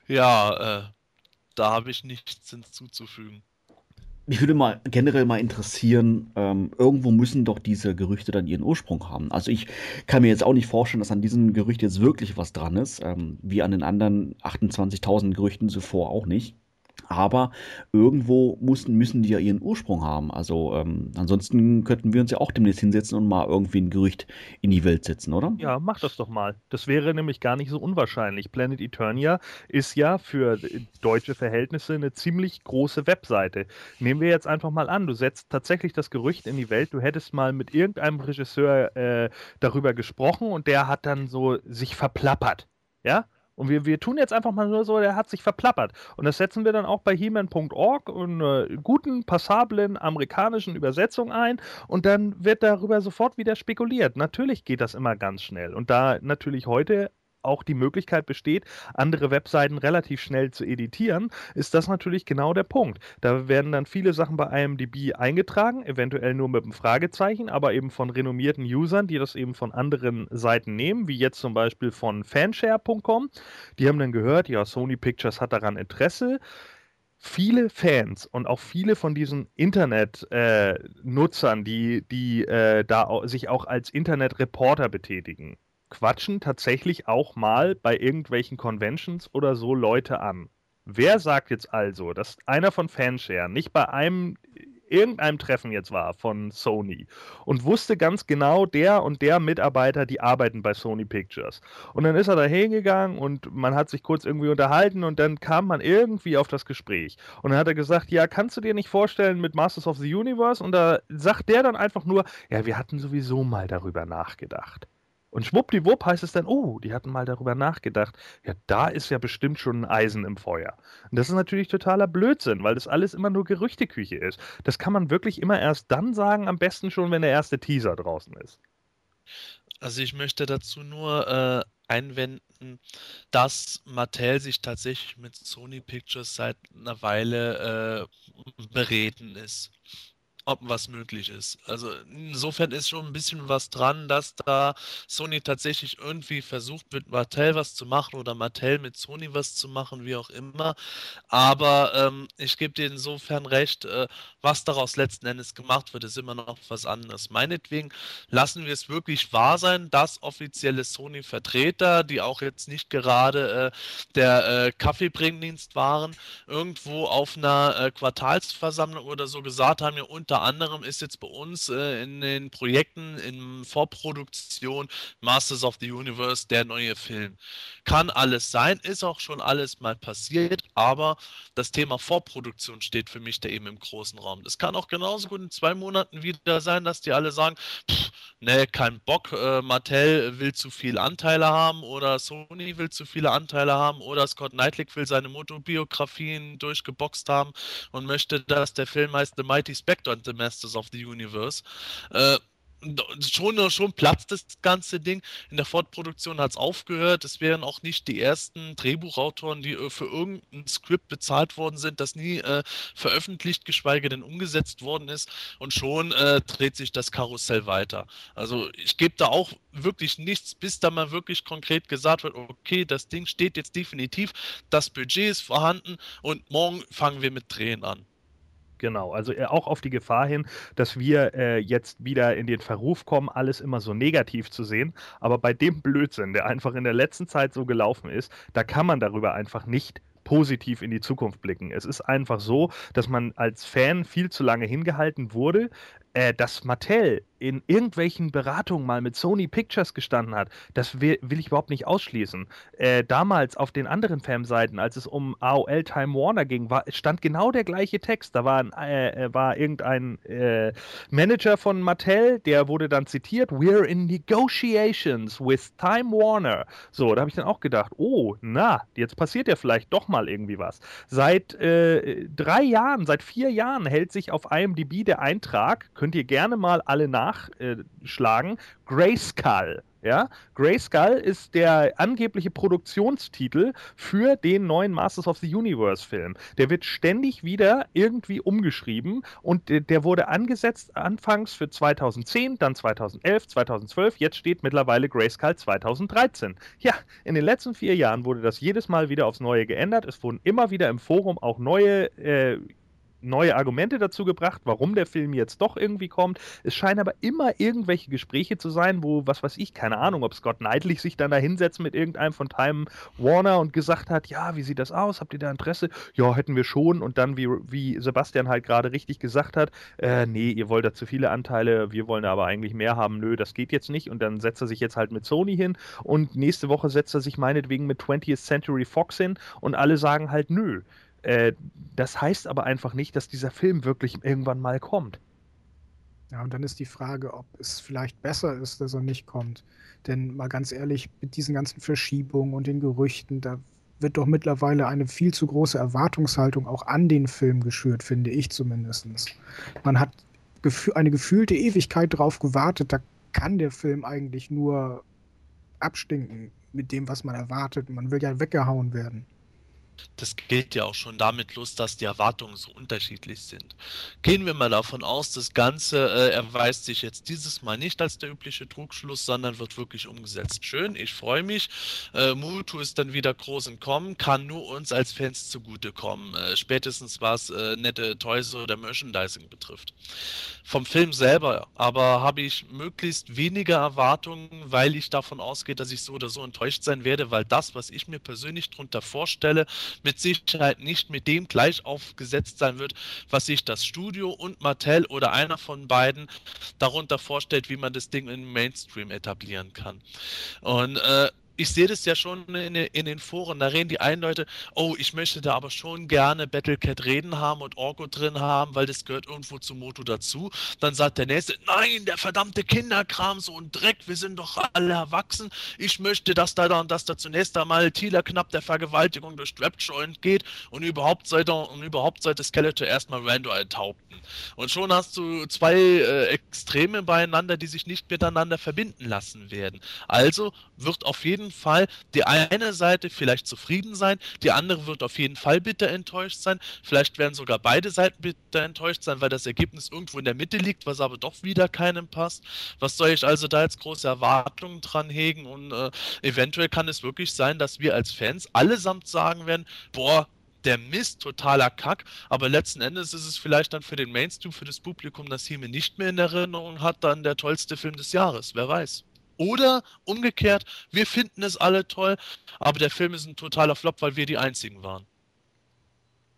ja, äh, da habe ich nichts hinzuzufügen mich würde mal generell mal interessieren, ähm, irgendwo müssen doch diese Gerüchte dann ihren Ursprung haben. Also ich kann mir jetzt auch nicht vorstellen, dass an diesem Gerücht jetzt wirklich was dran ist, ähm, wie an den anderen 28.000 Gerüchten zuvor auch nicht. Aber irgendwo müssen, müssen die ja ihren Ursprung haben. Also ähm, ansonsten könnten wir uns ja auch demnächst hinsetzen und mal irgendwie ein Gerücht in die Welt setzen, oder? Ja, mach das doch mal. Das wäre nämlich gar nicht so unwahrscheinlich. Planet Eternia ist ja für deutsche Verhältnisse eine ziemlich große Webseite. Nehmen wir jetzt einfach mal an, du setzt tatsächlich das Gerücht in die Welt, du hättest mal mit irgendeinem Regisseur äh, darüber gesprochen und der hat dann so sich verplappert. Ja? Und wir, wir tun jetzt einfach mal nur so, der hat sich verplappert. Und das setzen wir dann auch bei heman.org und einer guten, passablen amerikanischen Übersetzung ein und dann wird darüber sofort wieder spekuliert. Natürlich geht das immer ganz schnell. Und da natürlich heute auch die Möglichkeit besteht, andere Webseiten relativ schnell zu editieren, ist das natürlich genau der Punkt. Da werden dann viele Sachen bei IMDb eingetragen, eventuell nur mit einem Fragezeichen, aber eben von renommierten Usern, die das eben von anderen Seiten nehmen, wie jetzt zum Beispiel von fanshare.com. Die haben dann gehört, ja, Sony Pictures hat daran Interesse viele Fans und auch viele von diesen Internet-Nutzern, äh, die, die äh, da sich auch als Internet-Reporter betätigen, quatschen tatsächlich auch mal bei irgendwelchen Conventions oder so Leute an. Wer sagt jetzt also, dass einer von Fanshare nicht bei einem irgendeinem Treffen jetzt war von Sony und wusste ganz genau, der und der Mitarbeiter, die arbeiten bei Sony Pictures. Und dann ist er da hingegangen und man hat sich kurz irgendwie unterhalten und dann kam man irgendwie auf das Gespräch. Und dann hat er gesagt, ja, kannst du dir nicht vorstellen mit Masters of the Universe? Und da sagt der dann einfach nur, ja, wir hatten sowieso mal darüber nachgedacht. Und schwuppdiwupp heißt es dann, oh, die hatten mal darüber nachgedacht. Ja, da ist ja bestimmt schon ein Eisen im Feuer. Und das ist natürlich totaler Blödsinn, weil das alles immer nur Gerüchteküche ist. Das kann man wirklich immer erst dann sagen, am besten schon, wenn der erste Teaser draußen ist. Also ich möchte dazu nur äh, einwenden, dass Mattel sich tatsächlich mit Sony Pictures seit einer Weile äh, bereden ist ob was möglich ist. Also insofern ist schon ein bisschen was dran, dass da Sony tatsächlich irgendwie versucht, mit Mattel was zu machen oder Mattel mit Sony was zu machen, wie auch immer. Aber ähm, ich gebe dir insofern recht, äh, was daraus letzten Endes gemacht wird, ist immer noch was anderes. Meinetwegen lassen wir es wirklich wahr sein, dass offizielle Sony-Vertreter, die auch jetzt nicht gerade äh, der äh, Kaffeebringdienst waren, irgendwo auf einer äh, Quartalsversammlung oder so gesagt haben, ja, unter anderem ist jetzt bei uns äh, in den Projekten in Vorproduktion Masters of the Universe der neue Film. Kann alles sein, ist auch schon alles mal passiert, aber das Thema Vorproduktion steht für mich da eben im großen Raum. Es kann auch genauso gut in zwei Monaten wieder sein, dass die alle sagen, pff, ne, kein Bock, äh, Mattel will zu viel Anteile haben oder Sony will zu viele Anteile haben oder Scott Knightley will seine Motobiografien durchgeboxt haben und möchte, dass der Film heißt The Mighty Spectre and the Masters of the Universe. Äh, schon, schon platzt das ganze Ding. In der Fortproduktion hat es aufgehört. Es wären auch nicht die ersten Drehbuchautoren, die äh, für irgendein Skript bezahlt worden sind, das nie äh, veröffentlicht, geschweige denn umgesetzt worden ist. Und schon äh, dreht sich das Karussell weiter. Also ich gebe da auch wirklich nichts, bis da mal wirklich konkret gesagt wird, okay, das Ding steht jetzt definitiv, das Budget ist vorhanden und morgen fangen wir mit Drehen an. Genau, also äh, auch auf die Gefahr hin, dass wir äh, jetzt wieder in den Verruf kommen, alles immer so negativ zu sehen. Aber bei dem Blödsinn, der einfach in der letzten Zeit so gelaufen ist, da kann man darüber einfach nicht positiv in die Zukunft blicken. Es ist einfach so, dass man als Fan viel zu lange hingehalten wurde, äh, dass Mattel in irgendwelchen Beratungen mal mit Sony Pictures gestanden hat, das will, will ich überhaupt nicht ausschließen. Äh, damals auf den anderen Fanseiten, als es um AOL Time Warner ging, war, stand genau der gleiche Text. Da war, ein, äh, äh, war irgendein äh, Manager von Mattel, der wurde dann zitiert, We're in negotiations with Time Warner. So, da habe ich dann auch gedacht, oh, na, jetzt passiert ja vielleicht doch mal irgendwie was. Seit äh, drei Jahren, seit vier Jahren hält sich auf IMDb der Eintrag, könnt ihr gerne mal alle nachschlagen. Grayskull. Ja, Grayskull ist der angebliche Produktionstitel für den neuen Masters of the Universe Film. Der wird ständig wieder irgendwie umgeschrieben und der, wurde angesetzt anfangs für 2010, dann 2011, 2012. Jetzt steht mittlerweile Grayskull 2013. Ja, in den letzten vier Jahren wurde das jedes Mal wieder aufs Neue geändert. Es wurden immer wieder im Forum auch neue äh, neue Argumente dazu gebracht, warum der Film jetzt doch irgendwie kommt. Es scheinen aber immer irgendwelche Gespräche zu sein, wo, was weiß ich, keine Ahnung, ob Scott Knightley sich dann da hinsetzt mit irgendeinem von Time Warner und gesagt hat, ja, wie sieht das aus? Habt ihr da Interesse? Ja, hätten wir schon. Und dann, wie, wie Sebastian halt gerade richtig gesagt hat, äh, nee, ihr wollt da zu viele Anteile, wir wollen da aber eigentlich mehr haben. Nö, das geht jetzt nicht. Und dann setzt er sich jetzt halt mit Sony hin und nächste Woche setzt er sich meinetwegen mit 20th Century Fox hin und alle sagen halt nö. Äh, das heißt aber einfach nicht, dass dieser Film wirklich irgendwann mal kommt. Ja, und dann ist die Frage, ob es vielleicht besser ist, dass er nicht kommt. Denn mal ganz ehrlich, mit diesen ganzen Verschiebungen und den Gerüchten, da wird doch mittlerweile eine viel zu große Erwartungshaltung auch an den Film geschürt, finde ich zumindest. Man hat eine gefühlte Ewigkeit drauf gewartet, da kann der Film eigentlich nur abstinken mit dem, was man erwartet. Man will ja weggehauen werden. Das geht ja auch schon damit los, dass die Erwartungen so unterschiedlich sind. Gehen wir mal davon aus, das Ganze äh, erweist sich jetzt dieses Mal nicht als der übliche Trugschluss, sondern wird wirklich umgesetzt. Schön, ich freue mich. Äh, Mutu ist dann wieder groß im Kommen, kann nur uns als Fans zugutekommen. Äh, spätestens was äh, nette Toys oder Merchandising betrifft. Vom Film selber aber habe ich möglichst wenige Erwartungen, weil ich davon ausgehe, dass ich so oder so enttäuscht sein werde, weil das, was ich mir persönlich darunter vorstelle, mit Sicherheit nicht mit dem gleich aufgesetzt sein wird, was sich das Studio und Mattel oder einer von beiden darunter vorstellt, wie man das Ding im Mainstream etablieren kann. Und äh, ich sehe das ja schon in, in, den Foren, da reden die einen Leute, oh, ich möchte da aber schon gerne Battlecat reden haben und Orko drin haben, weil das gehört irgendwo zu Moto dazu. Dann sagt der nächste, nein, der verdammte Kinderkram, so ein Dreck, wir sind doch alle erwachsen. Ich möchte, dass da dann, dass da zunächst einmal Thieler knapp der Vergewaltigung durch Trapjaw entgeht und überhaupt sollte, und überhaupt sollte Skeletor erstmal Rando enthaupten. Und schon hast du zwei äh, Extreme beieinander, die sich nicht miteinander verbinden lassen werden. Also wird auf jeden Fall die eine Seite vielleicht zufrieden sein, die andere wird auf jeden Fall bitter enttäuscht sein. Vielleicht werden sogar beide Seiten bitter enttäuscht sein, weil das Ergebnis irgendwo in der Mitte liegt, was aber doch wieder keinem passt. Was soll ich also da jetzt große Erwartungen dran hegen? Und äh, eventuell kann es wirklich sein, dass wir als Fans allesamt sagen werden, boah, der Mist, totaler Kack, aber letzten Endes ist es vielleicht dann für den Mainstream, für das Publikum, das hier mir nicht mehr in Erinnerung hat, dann der tollste Film des Jahres. Wer weiß. Oder umgekehrt, wir finden es alle toll, aber der Film ist ein totaler Flop, weil wir die Einzigen waren.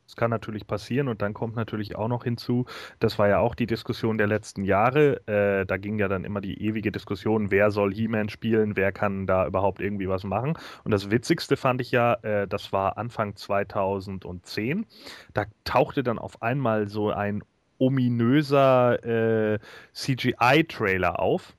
Das kann natürlich passieren und dann kommt natürlich auch noch hinzu, das war ja auch die Diskussion der letzten Jahre, äh, da ging ja dann immer die ewige Diskussion, wer soll He-Man spielen, wer kann da überhaupt irgendwie was machen. Und das Witzigste fand ich ja, äh, das war Anfang 2010, da tauchte dann auf einmal so ein ominöser äh, CGI-Trailer auf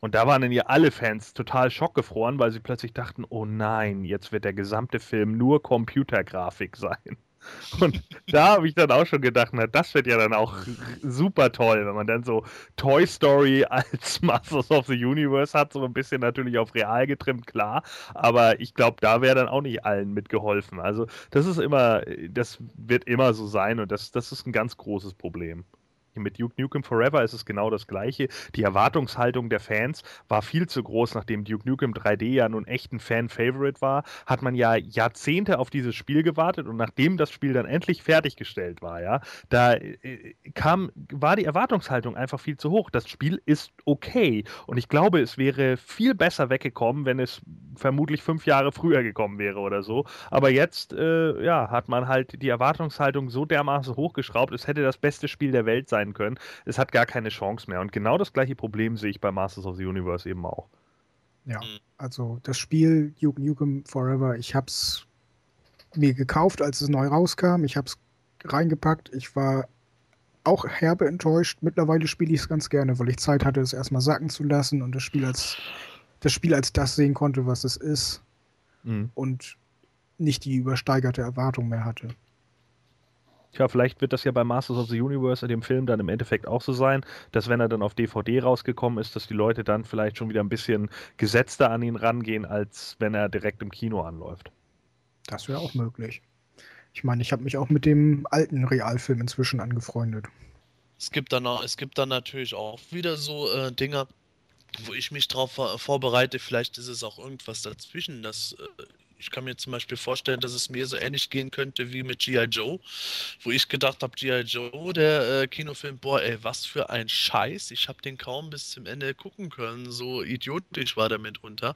und da waren dann ja alle Fans total schockgefroren, weil sie plötzlich dachten, oh nein, jetzt wird der gesamte Film nur Computergrafik sein. [laughs] Und da habe ich dann auch schon gedacht, na, das wird ja dann auch super toll, wenn man dann so Toy Story [laughs] als Masters of the Universe hat, so ein bisschen natürlich auf real getrimmt, klar. Aber ich glaube, da wäre dann auch nicht allen mitgeholfen. Also, das ist immer, das wird immer so sein und das, das ist ein ganz großes Problem. Mit Duke Nukem Forever ist es genau das Gleiche. Die Erwartungshaltung der Fans war viel zu groß, nachdem Duke Nukem 3D ja nun echt ein Fan-Favorite war, hat man ja Jahrzehnte auf dieses Spiel gewartet und nachdem das Spiel dann endlich fertiggestellt war, ja, da äh, kam, war die Erwartungshaltung einfach viel zu hoch. Das Spiel ist okay und ich glaube, es wäre viel besser weggekommen, wenn es vermutlich fünf Jahre früher gekommen wäre oder so. Aber jetzt, äh, ja, hat man halt die Erwartungshaltung so dermaßen hochgeschraubt, es hätte das beste Spiel der Welt sein können. Es hat gar keine Chance mehr. Und genau das gleiche Problem sehe ich bei Masters of the Universe eben auch. Ja, mhm. also das Spiel Duke Nukem Forever, ich habe es mir gekauft, als es neu rauskam. Ich habe es reingepackt. Ich war auch herbe enttäuscht. Mittlerweile spiele ich es ganz gerne, weil ich Zeit hatte, es erstmal sacken zu lassen und das Spiel als das Spiel als das sehen konnte, was es ist. Mhm. Und nicht die übersteigerte Erwartung mehr hatte. Tja, vielleicht wird das ja bei Masters of the Universe in dem Film dann im Endeffekt auch so sein, dass wenn er dann auf DVD rausgekommen ist, dass die Leute dann vielleicht schon wieder ein bisschen gesetzter an ihn rangehen, als wenn er direkt im Kino anläuft. Das wäre auch möglich. Ich meine, ich habe mich auch mit dem alten Realfilm inzwischen angefreundet. Es gibt dann, es gibt dann natürlich auch wieder so äh, Dinge, wo ich mich darauf vorbereite. Vielleicht ist es auch irgendwas dazwischen, dass äh, Ich kann mir zum Beispiel vorstellen, dass es mir so ähnlich gehen könnte wie mit G.I. Joe, wo ich gedacht habe, G.I. Joe, der äh, Kinofilm, boah, ey, was für ein Scheiß. Ich habe den kaum bis zum Ende gucken können. So idiotisch war der mitunter.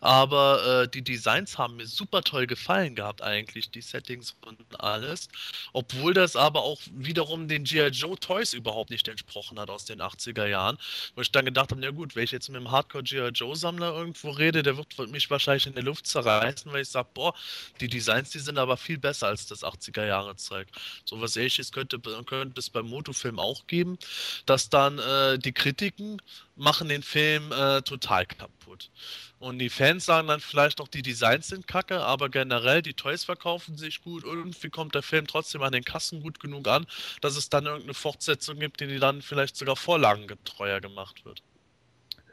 Aber äh, die Designs haben mir super toll gefallen gehabt, eigentlich, die Settings und alles. Obwohl das aber auch wiederum den G.I. Joe Toys überhaupt nicht entsprochen hat aus den 80er Jahren. Wo ich dann gedacht habe, na gut, wenn ich jetzt mit einem Hardcore G.I. Joe Sammler irgendwo rede, der wird mich wahrscheinlich in der Luft zerreißen, weil ich sage, boah, die Designs, die sind aber viel besser als das 80er-Jahre-Zeug. So was ähnliches könnte, könnte es beim Motofilm auch geben, dass dann äh, die Kritiken machen den Film äh, total kaputt. Und die Fans sagen dann vielleicht auch, die Designs sind kacke, aber generell die Toys verkaufen sich gut. Irgendwie kommt der Film trotzdem an den Kassen gut genug an, dass es dann irgendeine Fortsetzung gibt, die dann vielleicht sogar vorlagengetreuer gemacht wird.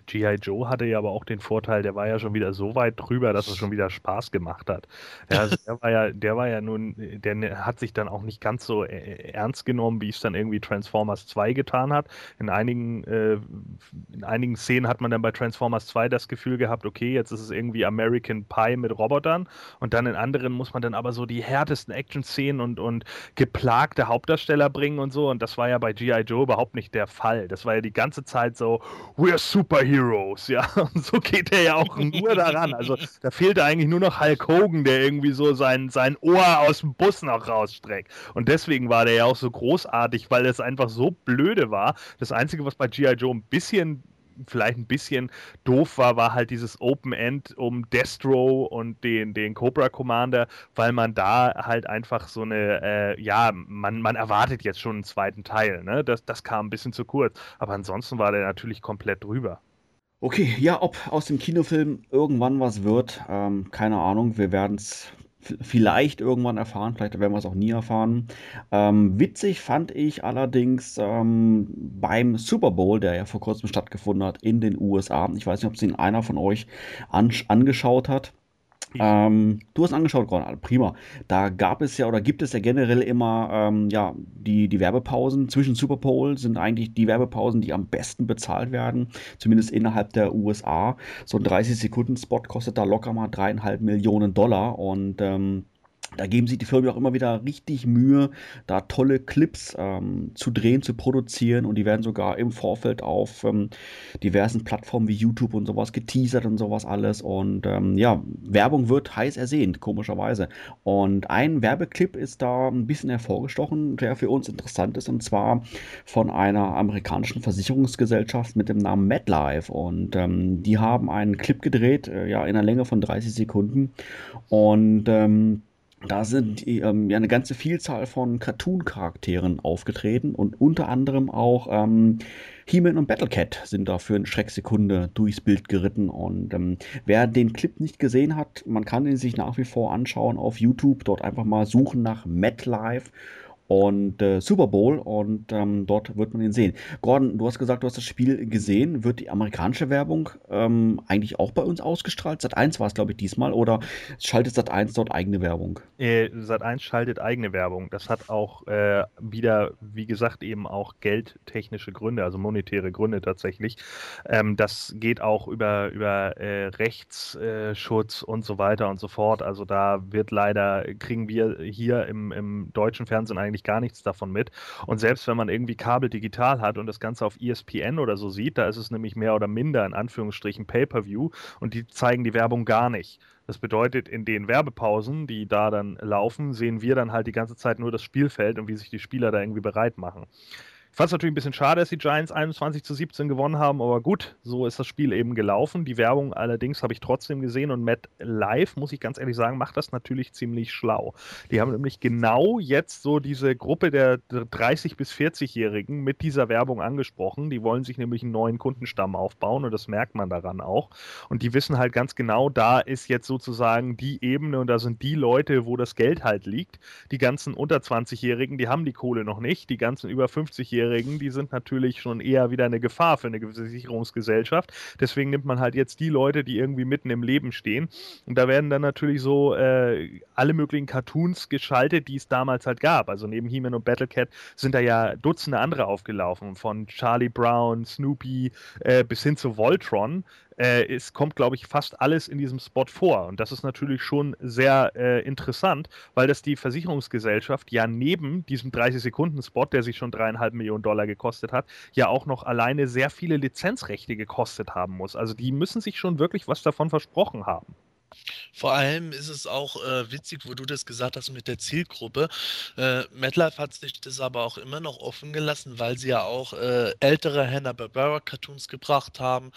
G.I. Joe hatte ja aber auch den Vorteil, der war ja schon wieder so weit drüber, dass es schon wieder Spaß gemacht hat. Ja, also der war ja, der war ja nun, der ne, hat sich dann auch nicht ganz so äh, ernst genommen, wie es dann irgendwie Transformers 2 getan hat. In einigen, äh, in einigen Szenen hat man dann bei Transformers 2 das Gefühl gehabt, okay, jetzt ist es irgendwie American Pie mit Robotern und dann in anderen muss man dann aber so die härtesten Action-Szenen und, und geplagte Hauptdarsteller bringen und so und das war ja bei G.I. Joe überhaupt nicht der Fall. Das war ja die ganze Zeit so, we're superheroes Heroes, ja. [laughs] Und so geht er ja auch nur [laughs] daran. Also da fehlte eigentlich nur noch Hulk Hogan, der irgendwie so sein, sein Ohr aus dem Bus noch rausstreckt. Und deswegen war der ja auch so großartig, weil es einfach so blöde war. Das Einzige, was bei G.I. Joe ein bisschen vielleicht ein bisschen doof war, war halt dieses Open End um Destro und den, den Cobra Commander, weil man da halt einfach so eine, äh, ja, man, man erwartet jetzt schon einen zweiten Teil, ne? Das, das kam ein bisschen zu kurz. Aber ansonsten war der natürlich komplett drüber. Okay, ja, ob aus dem Kinofilm irgendwann was wird, ähm, keine Ahnung. Wir werden es vielleicht irgendwann erfahren, vielleicht werden wir es auch nie erfahren. Ähm, witzig fand ich allerdings ähm, beim Super Bowl, der ja vor kurzem stattgefunden hat in den USA. Ich weiß nicht, ob es ihn einer von euch angeschaut hat. Ähm, du hast angeschaut, Gordon, prima. Da gab es ja oder gibt es ja generell immer ähm, ja, die, die Werbepausen zwischen Super Bowl sind eigentlich die Werbepausen, die am besten bezahlt werden, zumindest innerhalb der USA. So ein 30-Sekunden-Spot kostet da locker mal dreieinhalb Millionen Dollar und ähm, da geben sich die Firmen auch immer wieder richtig Mühe, da tolle Clips ähm, zu drehen, zu produzieren. Und die werden sogar im Vorfeld auf ähm, diversen Plattformen wie YouTube und sowas geteasert und sowas alles. Und ähm, ja, Werbung wird heiß ersehnt, komischerweise. Und ein Werbeclip ist da ein bisschen hervorgestochen, der für uns interessant ist. Und zwar von einer amerikanischen Versicherungsgesellschaft mit dem Namen MetLife. Und ähm, die haben einen Clip gedreht, äh, ja, in einer Länge von 30 Sekunden. Und ähm, da sind ähm, ja eine ganze Vielzahl von Cartoon-Charakteren aufgetreten und unter anderem auch ähm, He-Man und Battlecat sind da für eine Schrecksekunde durchs Bild geritten. Und ähm, wer den Clip nicht gesehen hat, man kann ihn sich nach wie vor anschauen auf YouTube. Dort einfach mal suchen nach Matt Live und äh, Super Bowl und ähm, dort wird man ihn sehen. Gordon, du hast gesagt, du hast das Spiel gesehen. Wird die amerikanische Werbung ähm, eigentlich auch bei uns ausgestrahlt? Sat 1 war es, glaube ich, diesmal oder schaltet Sat 1 dort eigene Werbung? Äh, Sat 1 schaltet eigene Werbung. Das hat auch äh, wieder, wie gesagt, eben auch geldtechnische Gründe, also monetäre Gründe tatsächlich. Ähm, das geht auch über, über äh, Rechtsschutz und so weiter und so fort. Also da wird leider, kriegen wir hier im, im deutschen Fernsehen eigentlich eigentlich gar nichts davon mit. Und selbst wenn man irgendwie Kabel digital hat und das Ganze auf ESPN oder so sieht, da ist es nämlich mehr oder minder in Anführungsstrichen Pay-per-View und die zeigen die Werbung gar nicht. Das bedeutet, in den Werbepausen, die da dann laufen, sehen wir dann halt die ganze Zeit nur das Spielfeld und wie sich die Spieler da irgendwie bereit machen. Fand es natürlich ein bisschen schade, dass die Giants 21 zu 17 gewonnen haben, aber gut, so ist das Spiel eben gelaufen. Die Werbung allerdings habe ich trotzdem gesehen und Matt Live, muss ich ganz ehrlich sagen, macht das natürlich ziemlich schlau. Die haben nämlich genau jetzt so diese Gruppe der 30- bis 40-Jährigen mit dieser Werbung angesprochen. Die wollen sich nämlich einen neuen Kundenstamm aufbauen und das merkt man daran auch. Und die wissen halt ganz genau, da ist jetzt sozusagen die Ebene und da sind die Leute, wo das Geld halt liegt. Die ganzen unter 20-Jährigen, die haben die Kohle noch nicht. Die ganzen über 50-Jährigen, 20-Jährigen, die sind natürlich schon eher wieder eine Gefahr für eine Sicherungsgesellschaft. Deswegen nimmt man halt jetzt die Leute, die irgendwie mitten im Leben stehen. Und da werden dann natürlich so äh, alle möglichen Cartoons geschaltet, die es damals halt gab. Also neben He-Man und Battlecat sind da ja Dutzende andere aufgelaufen. Von Charlie Brown, Snoopy äh, bis hin zu Voltron. Äh, es kommt, glaube ich, fast alles in diesem Spot vor. Und das ist natürlich schon sehr äh, interessant, weil das die Versicherungsgesellschaft ja neben diesem 30-Sekunden-Spot, der sich schon dreieinhalb Millionen Dollar gekostet hat, ja auch noch alleine sehr viele Lizenzrechte gekostet haben muss. Also die müssen sich schon wirklich was davon versprochen haben. Vor allem ist es auch äh, witzig, wo du das gesagt hast mit der Zielgruppe. Äh, MetLife hat sich das aber auch immer noch offen gelassen, weil sie ja auch äh, ältere Hanna-Barbera-Cartoons gebracht haben.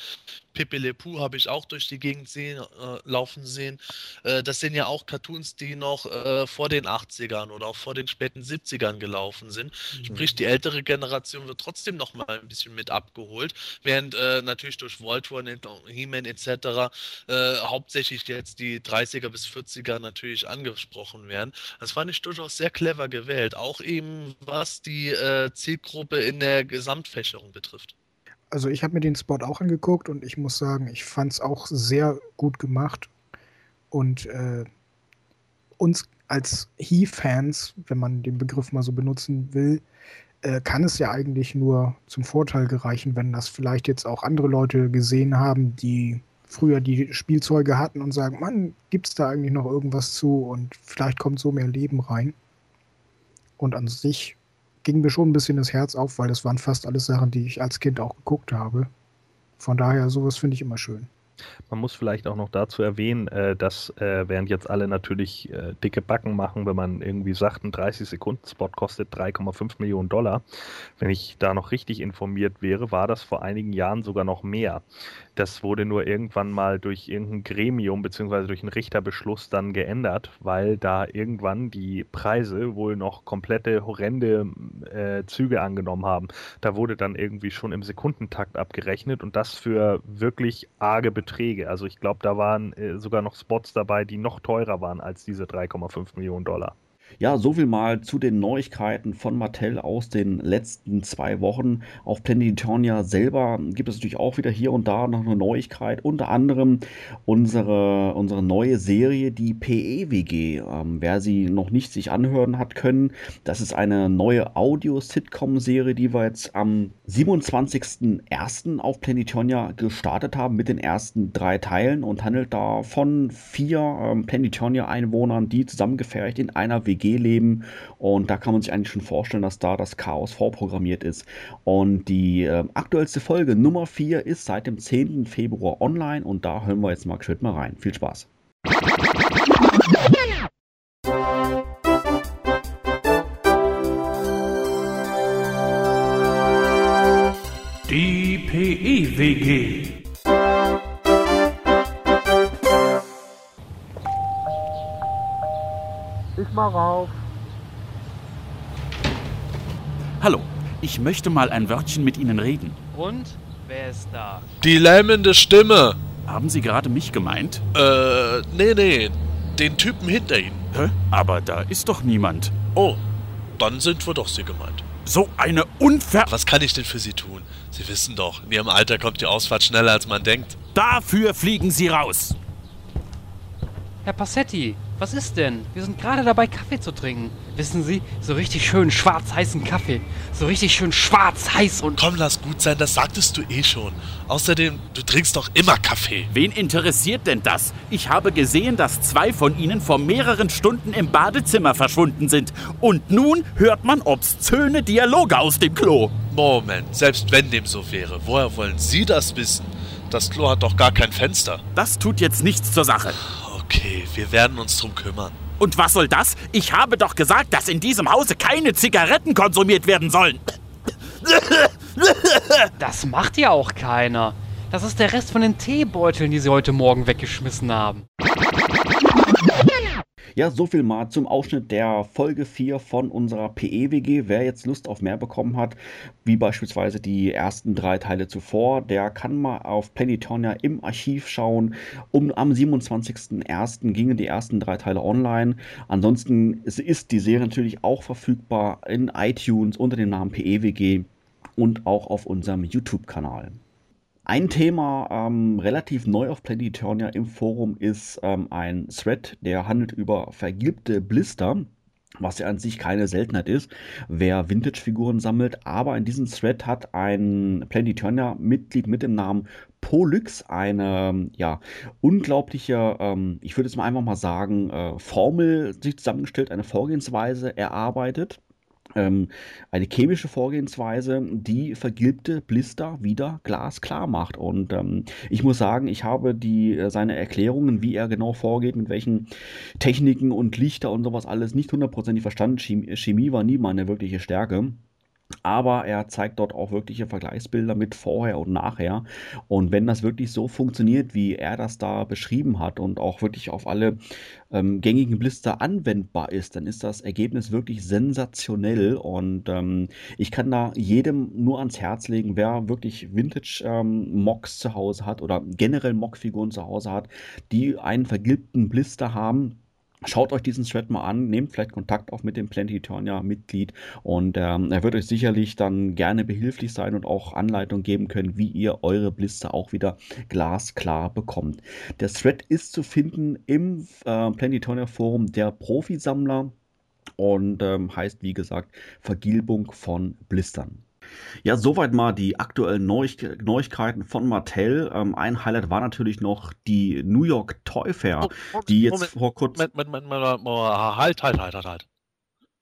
Pepe Le Pou habe ich auch durch die Gegend sehen, äh, laufen sehen. Äh, das sind ja auch Cartoons, die noch äh, vor den 80ern oder auch vor den späten 70ern gelaufen sind. Mhm. Sprich, die ältere Generation wird trotzdem noch mal ein bisschen mit abgeholt, während äh, natürlich durch Voltron, He-Man etc. Hauptsächlich jetzt die 30er bis 40er natürlich angesprochen werden. Das fand ich durchaus sehr clever gewählt, auch eben was die äh, Zielgruppe in der Gesamtfächerung betrifft also ich habe mir den Spot auch angeguckt und ich muss sagen, ich fand es auch sehr gut gemacht. Und äh, uns als He-Fans, wenn man den Begriff mal so benutzen will, äh, kann es ja eigentlich nur zum Vorteil gereichen, wenn das vielleicht jetzt auch andere Leute gesehen haben, die früher die Spielzeuge hatten und sagen, Mann, gibt es da eigentlich noch irgendwas zu und vielleicht kommt so mehr Leben rein. Und an sich ging mir schon ein bisschen das Herz auf, weil das waren fast alles Sachen, die ich als Kind auch geguckt habe. Von daher, sowas finde ich immer schön. Man muss vielleicht auch noch dazu erwähnen, äh, dass äh, während jetzt alle natürlich äh, dicke Backen machen, wenn man irgendwie sagt, ein 30-Sekunden-Spot kostet 3,5 Millionen Dollar. Wenn ich da noch richtig informiert wäre, war das vor einigen Jahren sogar noch mehr. Das wurde nur irgendwann mal durch irgendein Gremium bzw. durch einen Richterbeschluss dann geändert, weil da irgendwann die Preise wohl noch komplette horrende äh, Züge angenommen haben. Da wurde dann irgendwie schon im Sekundentakt abgerechnet und das für wirklich arge Beträge. Also ich glaube, da waren äh, sogar noch Spots dabei, die noch teurer waren als diese 3,5 Millionen Dollar. Ja, soviel mal zu den Neuigkeiten von Mattel aus den letzten zwei Wochen. Auf Planetonia selber gibt es natürlich auch wieder hier und da noch eine Neuigkeit. Unter anderem unsere, unsere neue Serie, die PEWG. Ähm, wer sie noch nicht sich anhören hat können, das ist eine neue Audio-Sitcom-Serie, die wir jetzt am 27.01. auf Planetonia gestartet haben mit den ersten drei Teilen und handelt da von vier ähm, Planetonia-Einwohnern, die zusammengefercht in einer WG leben. Und da kann man sich eigentlich schon vorstellen, dass da das Chaos vorprogrammiert ist. Und die äh, aktuellste Folge Nummer 4 ist seit dem 10. Februar online. Und da hören wir jetzt mal schön mal rein. Viel Spaß. Die PEWG. Mal rauf. Hallo, ich möchte mal ein Wörtchen mit Ihnen reden. Und? Wer ist da? Die lähmende Stimme. Haben Sie gerade mich gemeint? Äh, nee, nee. Den Typen hinter Ihnen. Hä? Aber da ist doch niemand. Oh, dann sind wir doch Sie gemeint. So eine Unver... Was kann ich denn für Sie tun? Sie wissen doch, in Ihrem Alter kommt die Ausfahrt schneller, als man denkt. Dafür fliegen Sie raus. Herr Passetti, was ist denn? Wir sind gerade dabei, Kaffee zu trinken. Wissen Sie, so richtig schön schwarz-heißen Kaffee. So richtig schön schwarz-heiß und. Komm, lass gut sein, das sagtest du eh schon. Außerdem, du trinkst doch immer Kaffee. Wen interessiert denn das? Ich habe gesehen, dass zwei von ihnen vor mehreren Stunden im Badezimmer verschwunden sind. Und nun hört man obszöne Dialoge aus dem Klo. Moment, selbst wenn dem so wäre, woher wollen Sie das wissen? Das Klo hat doch gar kein Fenster. Das tut jetzt nichts zur Sache. Okay, wir werden uns drum kümmern. Und was soll das? Ich habe doch gesagt, dass in diesem Hause keine Zigaretten konsumiert werden sollen. Das macht ja auch keiner. Das ist der Rest von den Teebeuteln, die sie heute Morgen weggeschmissen haben. Ja, so viel mal zum Ausschnitt der Folge 4 von unserer PEWG. Wer jetzt Lust auf mehr bekommen hat, wie beispielsweise die ersten drei Teile zuvor, der kann mal auf Planetonia im Archiv schauen. Um, am 27.01. gingen die ersten drei Teile online. Ansonsten ist die Serie natürlich auch verfügbar in iTunes unter dem Namen PEWG und auch auf unserem YouTube-Kanal. Ein Thema ähm, relativ neu auf Planetonia im Forum ist ähm, ein Thread, der handelt über vergilbte Blister was ja an sich keine Seltenheit ist, wer Vintage-Figuren sammelt. Aber in diesem Thread hat ein Planetonia-Mitglied mit dem Namen Polyx eine ja, unglaubliche, ähm, ich würde jetzt mal einfach mal sagen, äh, Formel sich zusammengestellt, eine Vorgehensweise erarbeitet ähm, eine chemische Vorgehensweise, die vergilbte Blister wieder glasklar macht. Und ähm, ich muss sagen, ich habe die, äh, seine Erklärungen, wie er genau vorgeht, mit welchen Techniken und Lichter und sowas alles nicht hundertprozentig verstanden. Chemie, Chemie war nie meine wirkliche Stärke. Aber er zeigt dort auch wirkliche Vergleichsbilder mit vorher und nachher. Und wenn das wirklich so funktioniert, wie er das da beschrieben hat und auch wirklich auf alle ähm, gängigen Blister anwendbar ist, dann ist das Ergebnis wirklich sensationell. Und ähm, ich kann da jedem nur ans Herz legen, wer wirklich Vintage-Mocks ähm, zu Hause hat oder generell Mock-Figuren zu Hause hat, die einen vergilbten Blister haben Schaut euch diesen Thread mal an, nehmt vielleicht Kontakt auf mit dem Planetitonia-Mitglied und ähm, er wird euch sicherlich dann gerne behilflich sein und auch Anleitung geben können, wie ihr eure Blister auch wieder glasklar bekommt. Der Thread ist zu finden im äh, Planetitonia-Forum der Profisammler und ähm, heißt, wie gesagt, Vergilbung von Blistern. Ja, soweit mal die aktuellen Neuig Neuigkeiten von Mattel. Ähm, ein Highlight war natürlich noch die New York Toy Fair, oh, die jetzt Moment, vor kurzem. Halt, halt, halt, halt, halt.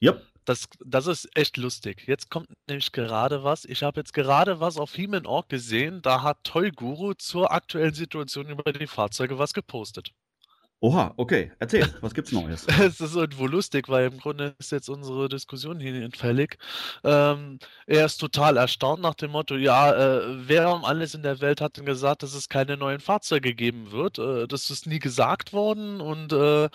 Yep. Das, das ist echt lustig. Jetzt kommt nämlich gerade was. Ich habe jetzt gerade was auf He-Man.org gesehen. Da hat Toy Guru zur aktuellen Situation über die Fahrzeuge was gepostet. Oha, okay. Erzähl, was gibt's Neues? [laughs] es ist irgendwo lustig, weil im Grunde ist jetzt unsere Diskussion hier hinfällig. Ähm, er ist total erstaunt nach dem Motto, ja, äh, wer um alles in der Welt hat denn gesagt, dass es keine neuen Fahrzeuge geben wird? Äh, das ist nie gesagt worden und äh,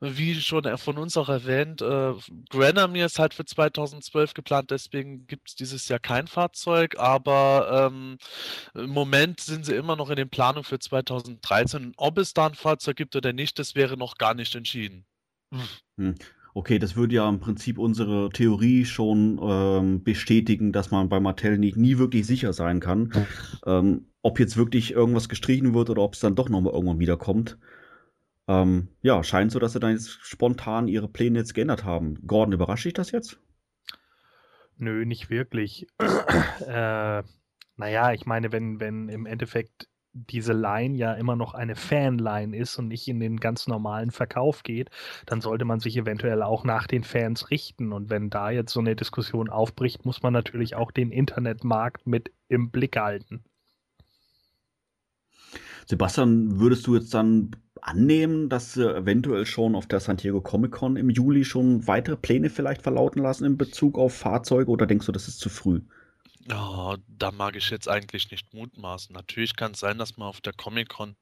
wie schon von uns auch erwähnt, äh, Granamir ist halt für 2012 geplant, deswegen gibt es dieses Jahr kein Fahrzeug, aber ähm, im Moment sind sie immer noch in den Planungen für 2013. Ob es da ein Fahrzeug gibt oder nicht, das wäre noch gar nicht entschieden. Hm. Okay, das würde ja im Prinzip unsere Theorie schon ähm, bestätigen, dass man bei Mattel nie, nie wirklich sicher sein kann, ähm, ob jetzt wirklich irgendwas gestrichen wird oder ob es dann doch nochmal irgendwann wiederkommt. Ähm, ja, scheint so, dass sie dann jetzt spontan ihre Pläne jetzt geändert haben. Gordon, überrascht dich das jetzt? Nö, nicht wirklich. [clears throat] äh, naja, ich meine, wenn, wenn im Endeffekt diese Line ja immer noch eine Fanline ist und nicht in den ganz normalen Verkauf geht, dann sollte man sich eventuell auch nach den Fans richten. Und wenn da jetzt so eine Diskussion aufbricht, muss man natürlich auch den Internetmarkt mit im Blick halten. Sebastian, würdest du jetzt dann annehmen, dass eventuell schon auf der San Diego Comic Con im Juli schon weitere Pläne vielleicht verlauten lassen in Bezug auf Fahrzeuge oder denkst du, das ist zu früh? Ja, da mag ich jetzt eigentlich nicht mutmaßen. Natürlich kann es sein, dass man auf der Comic-Con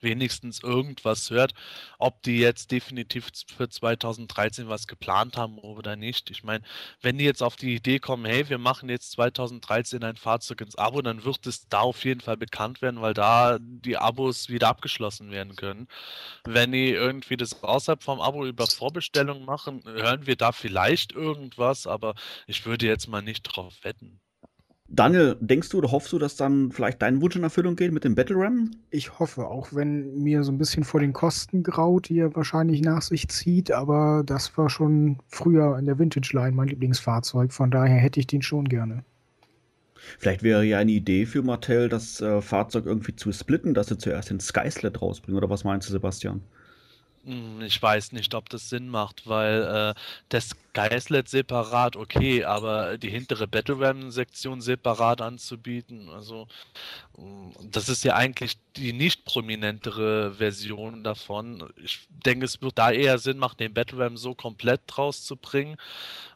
wenigstens irgendwas hört. Ob die jetzt definitiv für 2013 was geplant haben oder nicht. Ich meine, wenn die jetzt auf die Idee kommen, hey, wir machen jetzt 2013 ein Fahrzeug ins Abo, dann wird es da auf jeden Fall bekannt werden, weil da die Abos wieder abgeschlossen werden können. Wenn die irgendwie das außerhalb vom Abo über Vorbestellung machen, hören wir da vielleicht irgendwas, aber ich würde jetzt mal nicht drauf wetten. Daniel, denkst du oder hoffst du, dass dann vielleicht dein Wunsch in Erfüllung geht mit dem Battle Ram? Ich hoffe, auch wenn mir so ein bisschen vor den Kosten graut, die er wahrscheinlich nach sich zieht, aber das war schon früher in der Vintage Line mein Lieblingsfahrzeug, von daher hätte ich den schon gerne. Vielleicht wäre ja eine Idee für Mattel, das äh, Fahrzeug irgendwie zu splitten, dass sie zuerst den Skyslet rausbringen, oder was meinst du, Sebastian? Hm, ich weiß nicht, ob das Sinn macht, weil äh, das Geislet separat okay, aber die hintere Battle Ram Sektion separat anzubieten, also hm, das ist ja eigentlich die nicht prominentere Version davon. Ich denke, es wird da eher Sinn machen, den Battle Ram so komplett rauszubringen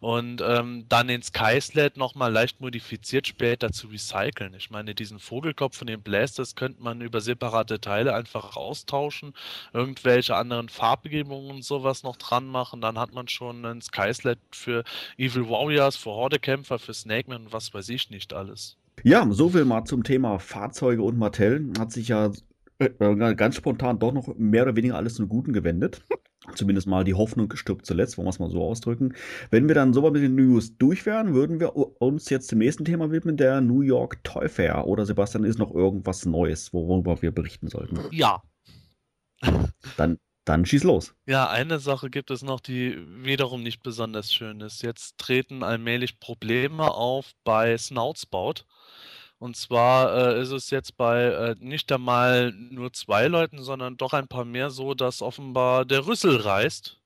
und ähm, dann den Skysled nochmal leicht modifiziert später zu recyceln. Ich meine, diesen Vogelkopf von den Blasters könnte man über separate Teile einfach austauschen, irgendwelche anderen Farbgebungen und sowas noch dran machen, dann hat man schon einen Skysled für Evil Warriors, für Hordekämpfer, für Snakeman und was weiß ich nicht alles. Ja, so viel mal zum Thema Fahrzeuge und Mattel. Hat sich ja äh, äh, ganz spontan doch noch mehr oder weniger alles zum Guten gewendet. [laughs] Zumindest mal die Hoffnung stirbt zuletzt, wollen wir es mal so ausdrücken. Wenn wir dann so mit den News durch wären, würden wir uns jetzt dem nächsten Thema widmen, der New York Toy Fair. Oder Sebastian, ist noch irgendwas Neues, worüber wir berichten sollten? Ja. Dann, dann schieß los. Ja, eine Sache gibt es noch, die wiederum nicht besonders schön ist. Jetzt treten allmählich Probleme auf bei Snoutspout. Und zwar äh, ist es jetzt bei äh, nicht einmal nur zwei Leuten, sondern doch ein paar mehr so, dass offenbar der Rüssel reißt.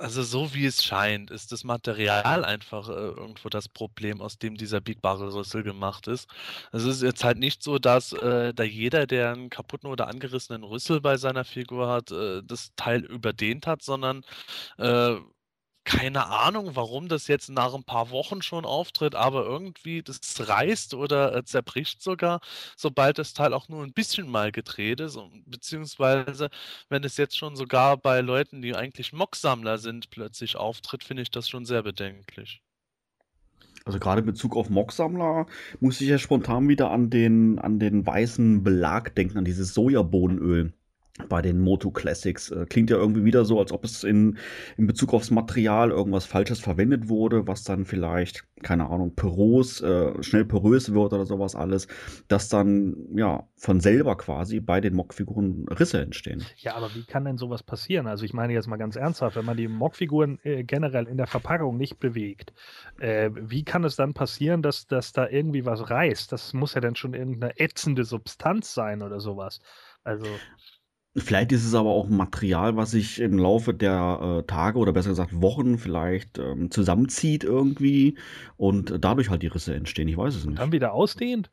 Also so wie es scheint, ist das Material einfach äh, irgendwo das Problem, aus dem dieser biegbare Rüssel gemacht ist. Es ist jetzt halt nicht so, dass äh, da jeder, der einen kaputten oder angerissenen Rüssel bei seiner Figur hat, äh, das Teil überdehnt hat, sondern äh, keine Ahnung, warum das jetzt nach ein paar Wochen schon auftritt, aber irgendwie das reißt oder äh, zerbricht sogar, sobald das Teil auch nur ein bisschen mal gedreht ist. beziehungsweise, wenn es jetzt schon sogar bei Leuten, die eigentlich Mock-Sammler sind, plötzlich auftritt, finde ich das schon sehr bedenklich. Also gerade in Bezug auf Mock-Sammler muss ich ja spontan wieder an den, an den weißen Belag denken, an dieses Sojabohnenöl bei den Moto Classics. Äh, klingt ja irgendwie wieder so, als ob es in, in Bezug aufs Material irgendwas Falsches verwendet wurde, was dann vielleicht, keine Ahnung, porös, äh, schnell porös wird oder sowas alles, dass dann ja von selber quasi bei den Mockfiguren Risse entstehen. Ja, aber wie kann denn sowas passieren? Also ich meine jetzt mal ganz ernsthaft, wenn man die Mockfiguren äh, generell in der Verpackung nicht bewegt, äh, wie kann es dann passieren, dass, dass da irgendwie was reißt? Das muss ja dann schon irgendeine ätzende Substanz sein oder sowas. Also. Vielleicht ist es aber auch Material, was sich im Laufe der äh, Tage oder besser gesagt Wochen vielleicht ähm, zusammenzieht irgendwie und dadurch halt die Risse entstehen. Ich weiß es nicht. Dann wieder ausdehnt?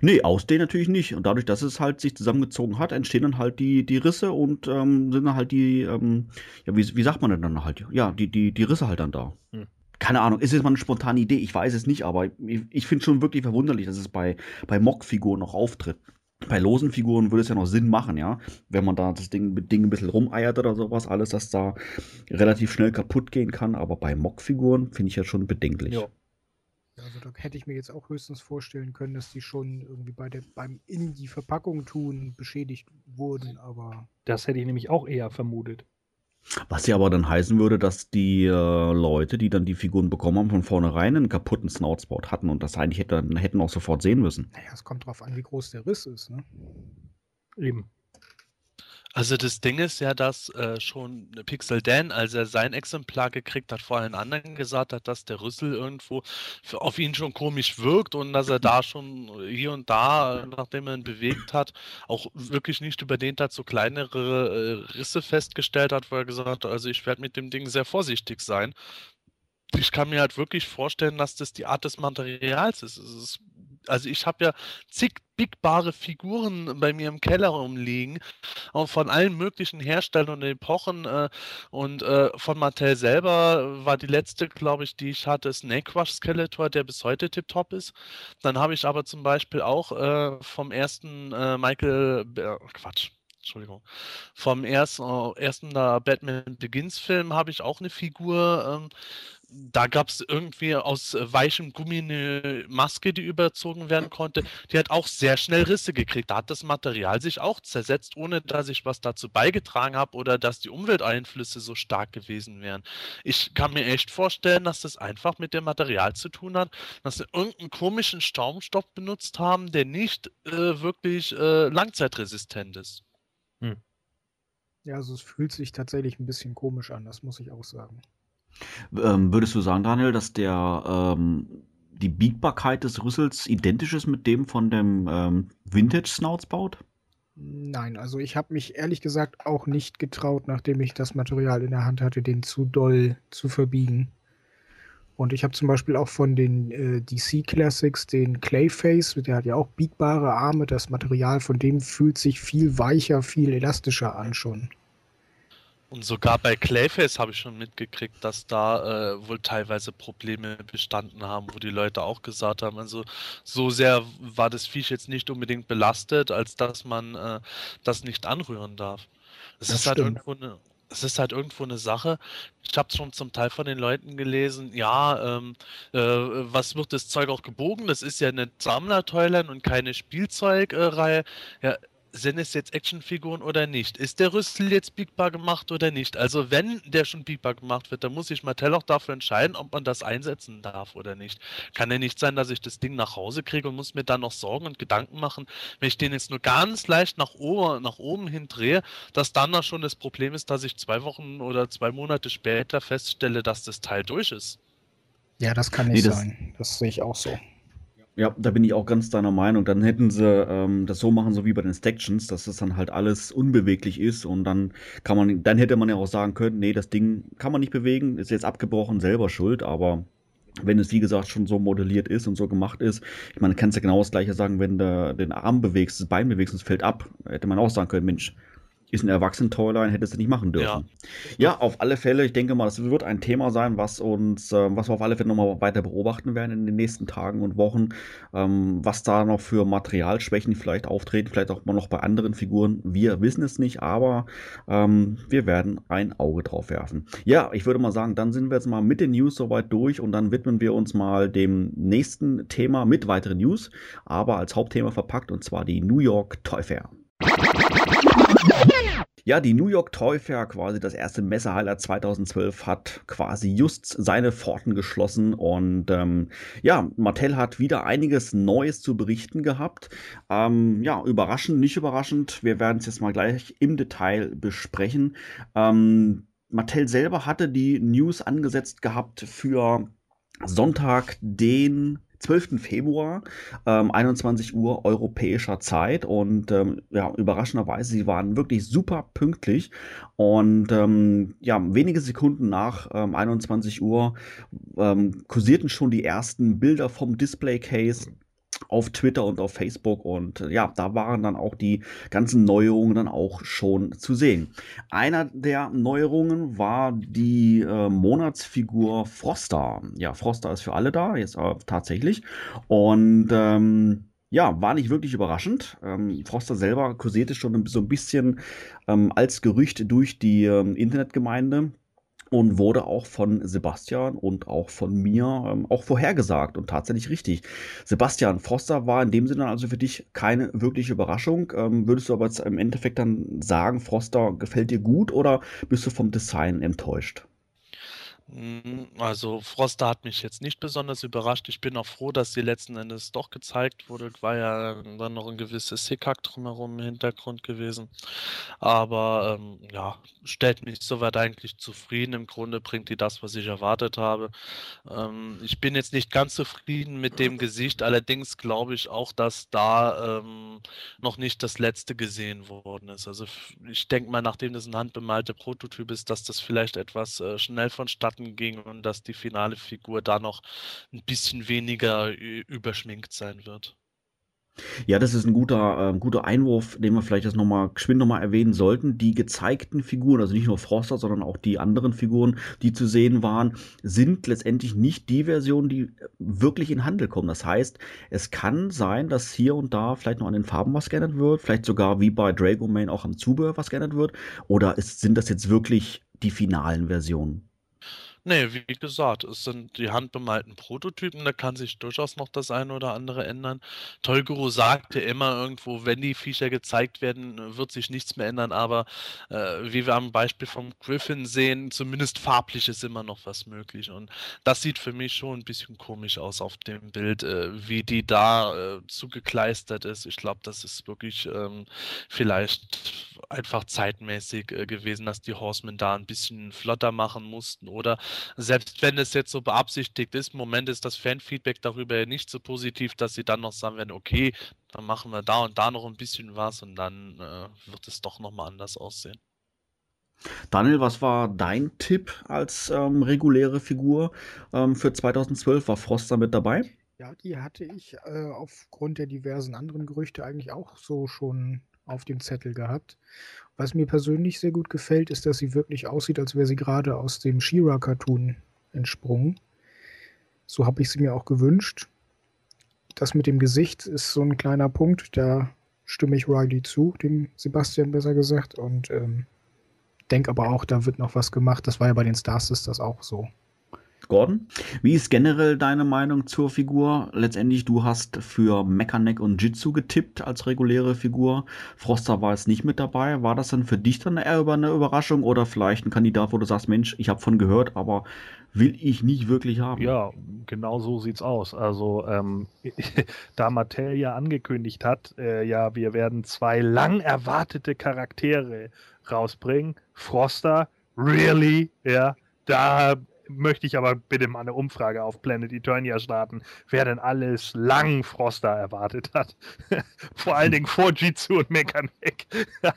Nee, ausdehnen natürlich nicht. Und dadurch, dass es halt sich zusammengezogen hat, entstehen dann halt die, die Risse und ähm, sind dann halt die, ähm, ja, wie, wie sagt man denn dann halt? Ja, die, die, die Risse halt dann da. Hm. Keine Ahnung, ist jetzt mal eine spontane Idee, ich weiß es nicht, aber ich, ich finde es schon wirklich verwunderlich, dass es bei, bei Mock-Figuren noch auftritt. Bei losen Figuren würde es ja noch Sinn machen, ja. Wenn man da das Ding, Ding ein bisschen rumeiert oder sowas, alles, dass da relativ schnell kaputt gehen kann. Aber bei Mock-Figuren finde ich ja schon bedenklich. Ja. Also da hätte ich mir jetzt auch höchstens vorstellen können, dass die schon irgendwie bei der, beim in die Verpackung tun beschädigt wurden, aber. Das hätte ich nämlich auch eher vermutet. Was ja aber dann heißen würde, dass die äh, Leute, die dann die Figuren bekommen haben, von vornherein einen kaputten Snoutspout hatten und das eigentlich hätte, hätten auch sofort sehen müssen. Naja, es kommt drauf an, wie groß der Riss ist, ne? Eben. Also das Ding ist ja, dass äh, schon Pixel Dan, als er sein Exemplar gekriegt hat, vor allen anderen gesagt hat, dass der Rüssel irgendwo für, auf ihn schon komisch wirkt und dass er da schon hier und da, nachdem er ihn bewegt hat, auch wirklich nicht überdehnt hat, so kleinere äh, Risse festgestellt hat, wo er gesagt hat, also ich werde mit dem Ding sehr vorsichtig sein. Ich kann mir halt wirklich vorstellen, dass das die Art des Materials ist. Es ist also ich habe ja zig biegbare Figuren bei mir im Keller rumliegen, auch von allen möglichen Herstellern und Epochen. Äh, und äh, von Mattel selber war die letzte, glaube ich, die ich hatte, Snake Rush Skeletor, der bis heute tiptop ist. Dann habe ich aber zum Beispiel auch äh, vom ersten äh, Michael, Quatsch, Entschuldigung. Vom ersten, äh, ersten Batman Begins Film habe ich auch eine Figur. Ähm, da gab es irgendwie aus äh, weichem Gummi eine Maske, die überzogen werden konnte. Die hat auch sehr schnell Risse gekriegt. Da hat das Material sich auch zersetzt, ohne dass ich was dazu beigetragen habe oder dass die Umwelteinflüsse so stark gewesen wären. Ich kann mir echt vorstellen, dass das einfach mit dem Material zu tun hat, dass sie irgendeinen komischen Staumstoff benutzt haben, der nicht äh, wirklich äh, langzeitresistent ist. Hm. Ja, also es fühlt sich tatsächlich ein bisschen komisch an, das muss ich auch sagen. Ähm, würdest du sagen, Daniel, dass der ähm, die Biegbarkeit des Rüssels identisch ist mit dem von dem ähm, Vintage Snoutsbout? Nein, also ich habe mich ehrlich gesagt auch nicht getraut, nachdem ich das Material in der Hand hatte, den zu doll zu verbiegen. Und ich habe zum Beispiel auch von den äh, DC Classics den Clayface, der hat ja auch biegbare Arme. Das Material von dem fühlt sich viel weicher, viel elastischer an schon. Und sogar bei Clayface habe ich schon mitgekriegt, dass da äh, wohl teilweise Probleme bestanden haben, wo die Leute auch gesagt haben, also so sehr war das Viech jetzt nicht unbedingt belastet, als dass man äh, das nicht anrühren darf. Es ist halt irgendwo eine, es ist halt irgendwo eine Sache. Ich habe schon zum Teil von den Leuten gelesen, ja, ähm, äh, was wird das Zeug auch gebogen? Das ist ja eine Sammler-Toyline und keine Spielzeugreihe. Ja, sind es jetzt Actionfiguren oder nicht? Ist der Rüssel jetzt biegbar gemacht oder nicht? Also wenn der schon biegbar gemacht wird, dann muss sich Mattel auch dafür entscheiden, ob man das einsetzen darf oder nicht. Kann ja nicht sein, dass ich das Ding nach Hause kriege und muss mir dann noch Sorgen und Gedanken machen, wenn ich den jetzt nur ganz leicht nach oben, nach oben hin drehe, dass dann noch schon das Problem ist, dass ich zwei Wochen oder zwei Monate später feststelle, dass das Teil durch ist. Ja, das kann nicht nee, das, sein. Das sehe ich auch so. Ja, da bin ich auch ganz deiner Meinung. Dann hätten sie ähm, das so machen, so wie bei den Stactions, dass das dann halt alles unbeweglich ist und dann kann man, dann hätte man ja auch sagen können, nee, das Ding kann man nicht bewegen, ist jetzt abgebrochen, selber schuld, aber wenn es wie gesagt schon so modelliert ist und so gemacht ist, ich meine, kannst ja genau das gleiche sagen, wenn du den Arm bewegst, das Bein bewegst, es fällt ab, hätte man auch sagen können, Mensch, ist ein Erwachsenen-Toyline, hättest du nicht machen dürfen. Ja. ja. auf alle Fälle. Ich denke mal, das wird ein Thema sein, was uns, äh, was wir auf alle Fälle nochmal weiter beobachten werden in den nächsten Tagen und Wochen. Ähm, was da noch für Materialschwächen vielleicht auftreten, vielleicht auch mal noch bei anderen Figuren. Wir wissen es nicht, aber ähm, wir werden ein Auge drauf werfen. Ja, ich würde mal sagen, dann sind wir jetzt mal mit den News soweit durch und dann widmen wir uns mal dem nächsten Thema mit weiteren News, aber als Hauptthema verpackt und zwar die New York Toy Fair. Ja, die New York Toy Fair, quasi das erste Messehighlight 2012, hat quasi just seine Pforten geschlossen und ähm, ja, Mattel hat wieder einiges Neues zu berichten gehabt. Ähm, ja, überraschend, nicht überraschend. Wir werden es jetzt mal gleich im Detail besprechen. Ähm, Mattel selber hatte die News angesetzt gehabt für Sonntag, den 12. Februar, ähm, 21 Uhr europäischer Zeit. Und ähm, ja, überraschenderweise, sie waren wirklich super pünktlich. Und ähm, ja, wenige Sekunden nach 21 ähm, Uhr ähm, kursierten schon die ersten Bilder vom Display Case auf Twitter und auf Facebook und äh, ja, da waren dann auch die ganzen Neuerungen dann auch schon zu sehen. Einer der Neuerungen war die äh, Monatsfigur Froster. Ja, Froster ist für alle da, jetzt äh, tatsächlich. Und ähm, ja, war nicht wirklich überraschend. Ähm, Froster selber kursierte schon so ein bisschen ähm, als Gerücht durch die ähm, Internetgemeinde und wurde auch von Sebastian und auch von mir ähm, auch vorhergesagt und tatsächlich richtig. Sebastian Foster war in dem Sinne also für dich keine wirkliche Überraschung. Ähm, würdest du aber jetzt im Endeffekt dann sagen, Froster gefällt dir gut oder bist du vom Design enttäuscht? Hm, also Froster hat mich jetzt nicht besonders überrascht. Ich bin auch froh, dass sie letzten Endes doch gezeigt wurde. War ja dann noch ein gewisses Hickhack drumherum im Hintergrund gewesen. Aber ähm, ja, stellt mich soweit eigentlich zufrieden. Im Grunde bringt die das, was ich erwartet habe. Ähm, ich bin jetzt nicht ganz zufrieden mit dem Gesicht. Allerdings glaube ich auch, dass da ähm, noch nicht das letzte gesehen worden ist. Also ich denke mal, nachdem das ein handbemalte Prototyp ist, dass das vielleicht etwas äh, schnell vonstatten vonstatten ging und dass die finale Figur da noch ein bisschen weniger überschminkt sein wird. Ja, das ist ein guter, äh, guter Einwurf, den wir vielleicht jetzt nochmal geschwind nochmal erwähnen sollten. Die gezeigten Figuren, also nicht nur Froster, sondern auch die anderen Figuren, die zu sehen waren, sind letztendlich nicht die Versionen, die wirklich in Handel kommen. Das heißt, es kann sein, dass hier und da vielleicht noch an den Farben was geändert wird, vielleicht sogar wie bei Drago Main auch am Zubehör was geändert wird. Oder ist, sind das jetzt wirklich die finalen Versionen? Ne, wie gesagt, es sind die handbemalten Prototypen, da kann sich durchaus noch das eine oder andere ändern. Tolguru sagte immer irgendwo, wenn die Viecher gezeigt werden, wird sich nichts mehr ändern, aber äh, wie wir am Beispiel vom Griffin sehen, zumindest farblich ist immer noch was möglich. Und das sieht für mich schon ein bisschen komisch aus auf dem Bild, äh, wie die da äh, zugekleistert ist. Ich glaube, das ist wirklich ähm, vielleicht einfach zeitmäßig äh, gewesen, dass die Horsemen da ein bisschen flotter machen mussten oder selbst wenn es jetzt so beabsichtigt ist, im Moment ist das Fanfeedback darüber nicht so positiv, dass sie dann noch sagen werden, okay, dann machen wir da und da noch ein bisschen was und dann äh, wird es doch nochmal anders aussehen. Daniel, was war dein Tipp als ähm, reguläre Figur ähm, für 2012? War Froster mit dabei? Ja, die hatte ich äh, aufgrund der diversen anderen Gerüchte eigentlich auch so schon auf dem Zettel gehabt. Was mir persönlich sehr gut gefällt, ist, dass sie wirklich aussieht, als wäre sie gerade aus dem She-Ra-Cartoon entsprungen. So habe ich sie mir auch gewünscht. Das mit dem Gesicht ist so ein kleiner Punkt, da stimme ich Riley zu, dem Sebastian besser gesagt, und ähm, denke aber auch, da wird noch was gemacht. Das war ja bei den Stars ist das auch so. Gordon, wie ist generell deine Meinung zur Figur? Letztendlich, du hast für Mechaneck und Jitsu getippt als reguläre Figur. Froster war jetzt nicht mit dabei. War das dann für dich dann eher über eine Überraschung oder vielleicht ein Kandidat, wo du sagst, Mensch, ich habe von gehört, aber will ich nicht wirklich haben? Ja, genau so sieht's aus. Also, ähm, [laughs] da Mattel ja angekündigt hat, äh, ja, wir werden zwei lang erwartete Charaktere rausbringen. Froster, really, ja, da möchte ich aber bitte mal eine Umfrage auf Planet Eternia starten, wer denn alles lang Froster erwartet hat. [laughs] Vor allen Dingen vor Jitsu und Mekanek. [laughs]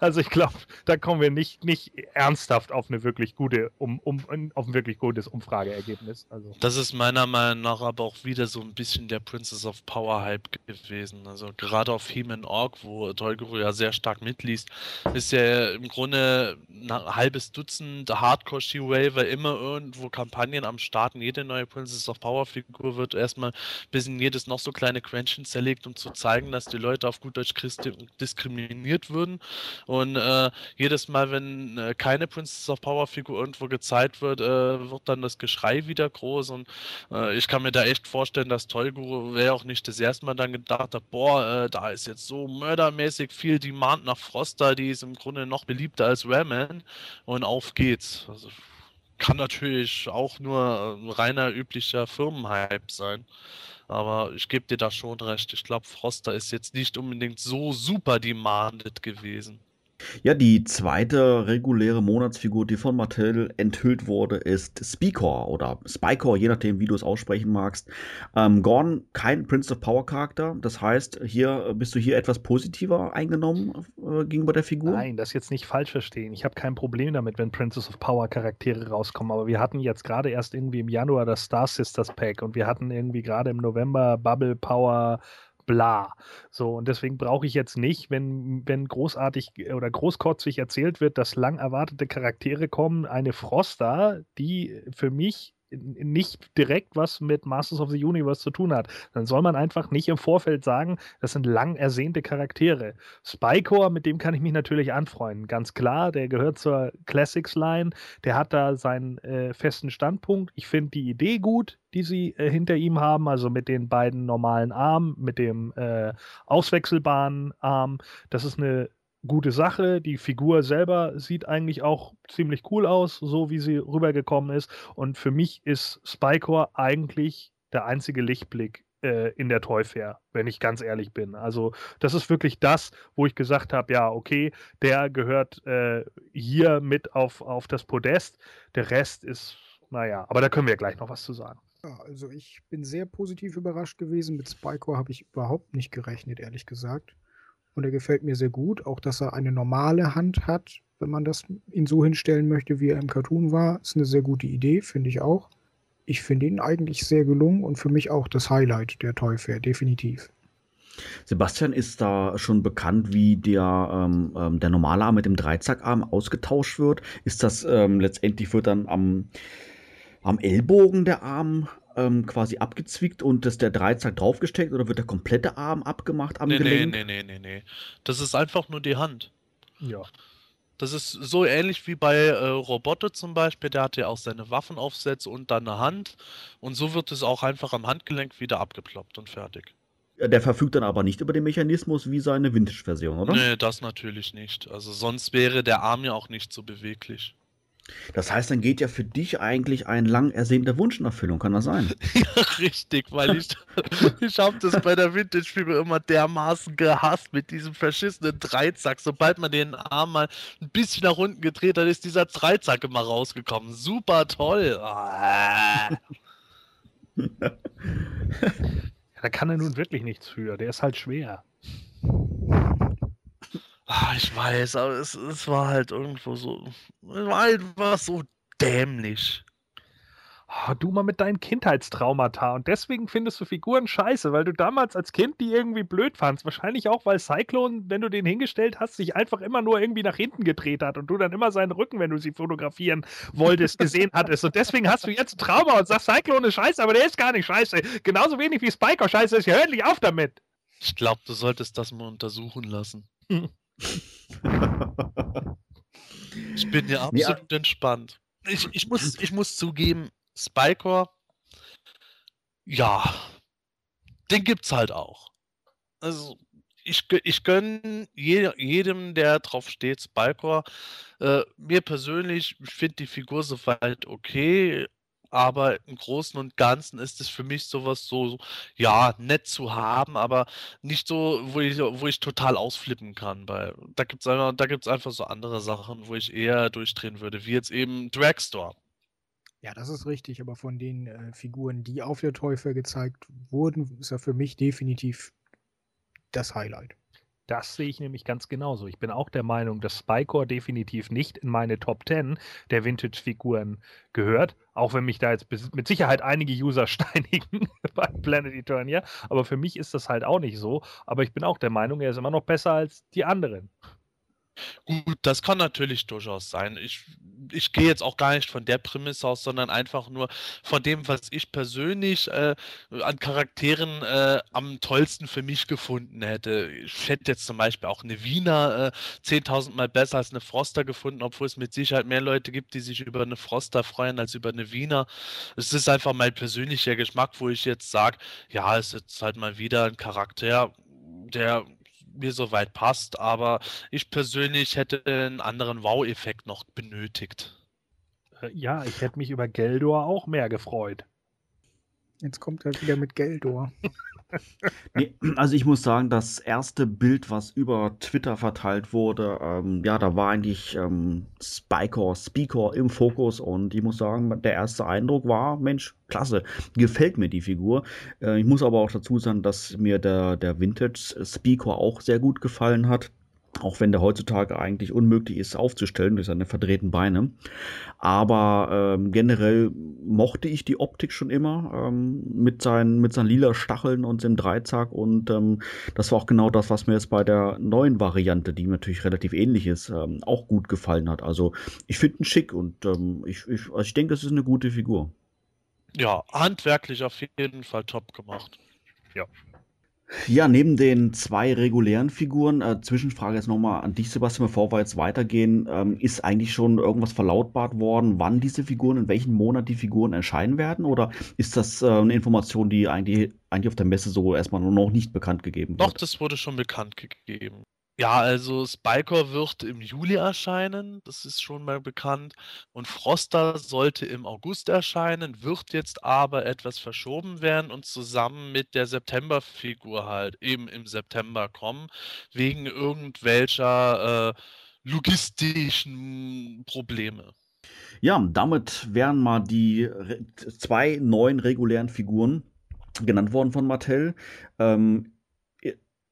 also ich glaube, da kommen wir nicht, nicht ernsthaft auf eine wirklich gute, um, um, auf ein wirklich gutes Umfrageergebnis. Also. Das ist meiner Meinung nach aber auch wieder so ein bisschen der Princess of Power Hype gewesen. Also gerade auf He-Man Org, wo Tolguru ja sehr stark mitliest, ist ja im Grunde ein halbes Dutzend Hardcore She-Waver immer irgendwo Kampagnen am Starten. Jede neue Princess of Power Figur wird erstmal bis in jedes noch so kleine Quäntchen zerlegt, um zu zeigen, dass die Leute auf gut Deutsch Christi diskriminiert würden. Und äh, jedes Mal, wenn äh, keine Princess of Power Figur irgendwo gezeigt wird, äh, wird dann das Geschrei wieder groß. Und äh, ich kann mir da echt vorstellen, dass Tollguru wäre auch nicht das erste Mal dann gedacht hat, boah, äh, da ist jetzt so mördermäßig viel Demand nach Froster, die ist im Grunde noch beliebter als Raman. Und auf geht's. Also, kann natürlich auch nur ein reiner üblicher Firmenhype sein. Aber ich gebe dir da schon recht. Ich glaube, Froster ist jetzt nicht unbedingt so super demanded gewesen. Ja, die zweite reguläre Monatsfigur, die von Mattel enthüllt wurde, ist Speakor oder Spikor, je nachdem, wie du es aussprechen magst. Ähm, Gorn, kein Prince of Power Charakter. Das heißt, hier bist du hier etwas positiver eingenommen äh, gegenüber der Figur? Nein, das jetzt nicht falsch verstehen. Ich habe kein Problem damit, wenn Princess of Power Charaktere rauskommen. Aber wir hatten jetzt gerade erst irgendwie im Januar das Star Sisters Pack und wir hatten irgendwie gerade im November Bubble Power bla. So, und deswegen brauche ich jetzt nicht, wenn, wenn großartig oder großkotzig erzählt wird, dass lang erwartete Charaktere kommen, eine Froster, die für mich nicht direkt was mit Masters of the Universe zu tun hat. Dann soll man einfach nicht im Vorfeld sagen, das sind lang ersehnte Charaktere. Spycore, mit dem kann ich mich natürlich anfreunden. Ganz klar, der gehört zur Classics Line, der hat da seinen äh, festen Standpunkt. Ich finde die Idee gut, die sie äh, hinter ihm haben, also mit den beiden normalen Armen, mit dem äh, auswechselbaren Arm. Das ist eine gute Sache. Die Figur selber sieht eigentlich auch ziemlich cool aus, so wie sie rübergekommen ist. Und für mich ist Spycore eigentlich der einzige Lichtblick äh, in der Toy wenn ich ganz ehrlich bin. Also das ist wirklich das, wo ich gesagt habe, ja, okay, der gehört äh, hier mit auf, auf das Podest. Der Rest ist, naja, aber da können wir gleich noch was zu sagen. Ja, also ich bin sehr positiv überrascht gewesen. Mit Spycore habe ich überhaupt nicht gerechnet, ehrlich gesagt. Und er gefällt mir sehr gut. Auch, dass er eine normale Hand hat, wenn man das ihn so hinstellen möchte, wie er im Cartoon war, ist eine sehr gute Idee, finde ich auch. Ich finde ihn eigentlich sehr gelungen und für mich auch das Highlight der Toy Fair, definitiv. Sebastian, ist da schon bekannt, wie der, ähm, ähm der normale Arm mit dem Dreizackarm ausgetauscht wird? Ist das ähm, letztendlich wird dann am, am Ellbogen der Arm ähm, quasi abgezwickt und ist der Dreizack draufgesteckt oder wird der komplette Arm abgemacht am nee, Gelenk? Nee, nee, nee, nee, nee. Das ist einfach nur die Hand. Ja. Das ist so ähnlich wie bei äh, Roboter zum Beispiel. Der hat ja auch seine Waffenaufsätze und dann eine Hand. Und so wird es auch einfach am Handgelenk wieder abgeploppt und fertig. Der verfügt dann aber nicht über den Mechanismus wie seine Vintage-Version, oder? Nee, das natürlich nicht. Also sonst wäre der Arm ja auch nicht so beweglich. Das heißt, dann geht ja für dich eigentlich ein lang ersehnter Wunsch in Erfüllung, kann das sein? [laughs] ja, richtig, weil ich, [laughs] ich habe das bei der Vintage-Figur immer dermaßen gehasst mit diesem verschissenen Dreizack. Sobald man den Arm mal ein bisschen nach unten gedreht hat, ist dieser Dreizack immer rausgekommen. Super toll. [laughs] Ja, da kann er nun wirklich nichts für. Der ist halt schwer. Ah, ich weiß, aber es, es war halt irgendwo so. Es war einfach so dämlich. Oh, du mal mit deinen Kindheitstraumata und deswegen findest du Figuren scheiße, weil du damals als Kind die irgendwie blöd fandst. Wahrscheinlich auch, weil Cyclone, wenn du den hingestellt hast, sich einfach immer nur irgendwie nach hinten gedreht hat und du dann immer seinen Rücken, wenn du sie fotografieren wolltest, gesehen hattest. Und deswegen hast du jetzt ein Trauma und sagst, Cyclone ist scheiße, aber der ist gar nicht scheiße. Genauso wenig wie Spiker scheiße ist. Ja, hör endlich auf damit. Ich glaube, du solltest das mal untersuchen lassen. [laughs] ich bin ja absolut ja. entspannt. Ich, ich, muss, ich muss zugeben, Spycore, ja, den gibt's halt auch. Also, ich, ich gönne jedem, der drauf steht, Spycore. Äh, mir persönlich, ich finde die Figur soweit okay aber im Großen und Ganzen ist es für mich sowas so, ja, nett zu haben, aber nicht so, wo ich, wo ich total ausflippen kann. Weil da gibt es einfach, einfach so andere Sachen, wo ich eher durchdrehen würde, wie jetzt eben Dragstore. Ja, das ist richtig, aber von den äh, Figuren, die auf der Teufel gezeigt wurden, ist er für mich definitiv das Highlight. Das sehe ich nämlich ganz genauso. Ich bin auch der Meinung, dass Spycore definitiv nicht in meine Top 10 der Vintage-Figuren gehört, auch wenn mich da jetzt mit Sicherheit einige User [laughs] steinigen bei Planet Eternia. Aber für mich ist das halt auch nicht so. Aber ich bin auch der Meinung, er ist immer noch besser als die anderen. Gut, das kann natürlich durchaus sein. Ich, ich gehe jetzt auch gar nicht von der Prämisse aus, sondern einfach nur von dem, was ich persönlich äh, an Charakteren äh, am tollsten für mich gefunden hätte. Ich hätte jetzt zum Beispiel auch eine Wiener äh, 10.000 Mal besser als eine Froster gefunden, obwohl es mit Sicherheit mehr Leute gibt, die sich über eine Froster freuen als über eine Wiener. Es ist einfach mein persönlicher Geschmack, wo ich jetzt sage, ja, es ist halt mal wieder ein Charakter, der mir soweit passt, aber ich persönlich hätte einen anderen Wow-Effekt noch benötigt. Äh, ja, ich hätte mich über Geldor auch mehr gefreut. Jetzt kommt er wieder mit Geldor. [laughs] nee, also ich muss sagen, das erste Bild, was über Twitter verteilt wurde, ähm, ja, da war eigentlich ähm, Spycore, Speaker im Fokus und ich muss sagen, der erste Eindruck war, Mensch, klasse, gefällt mir die Figur. Äh, ich muss aber auch dazu sagen, dass mir der, der Vintage Speaker auch sehr gut gefallen hat. Auch wenn der heutzutage eigentlich unmöglich ist aufzustellen durch seine verdrehten Beine. Aber ähm, generell mochte ich die Optik schon immer ähm, mit, seinen, mit seinen lila Stacheln und dem Dreizack. Und ähm, das war auch genau das, was mir jetzt bei der neuen Variante, die natürlich relativ ähnlich ist, ähm, auch gut gefallen hat. Also ich finde ihn schick und ähm, ich, ich, also ich denke, es ist eine gute Figur. Ja, handwerklich auf jeden Fall top gemacht. Ja, ja, neben den zwei regulären Figuren, äh, Zwischenfrage jetzt nochmal an dich, Sebastian, bevor wir jetzt weitergehen, ähm, ist eigentlich schon irgendwas verlautbart worden, wann diese Figuren, in welchem Monat die Figuren erscheinen werden? Oder ist das äh, eine Information, die eigentlich, eigentlich auf der Messe so erstmal noch nicht bekannt gegeben wird? Doch, das wurde schon bekannt gegeben. Ja, also Spycore wird im Juli erscheinen, das ist schon mal bekannt. Und Froster sollte im August erscheinen, wird jetzt aber etwas verschoben werden und zusammen mit der September-Figur halt eben im September kommen, wegen irgendwelcher äh, logistischen Probleme. Ja, damit wären mal die zwei neuen regulären Figuren genannt worden von Mattel. Ähm,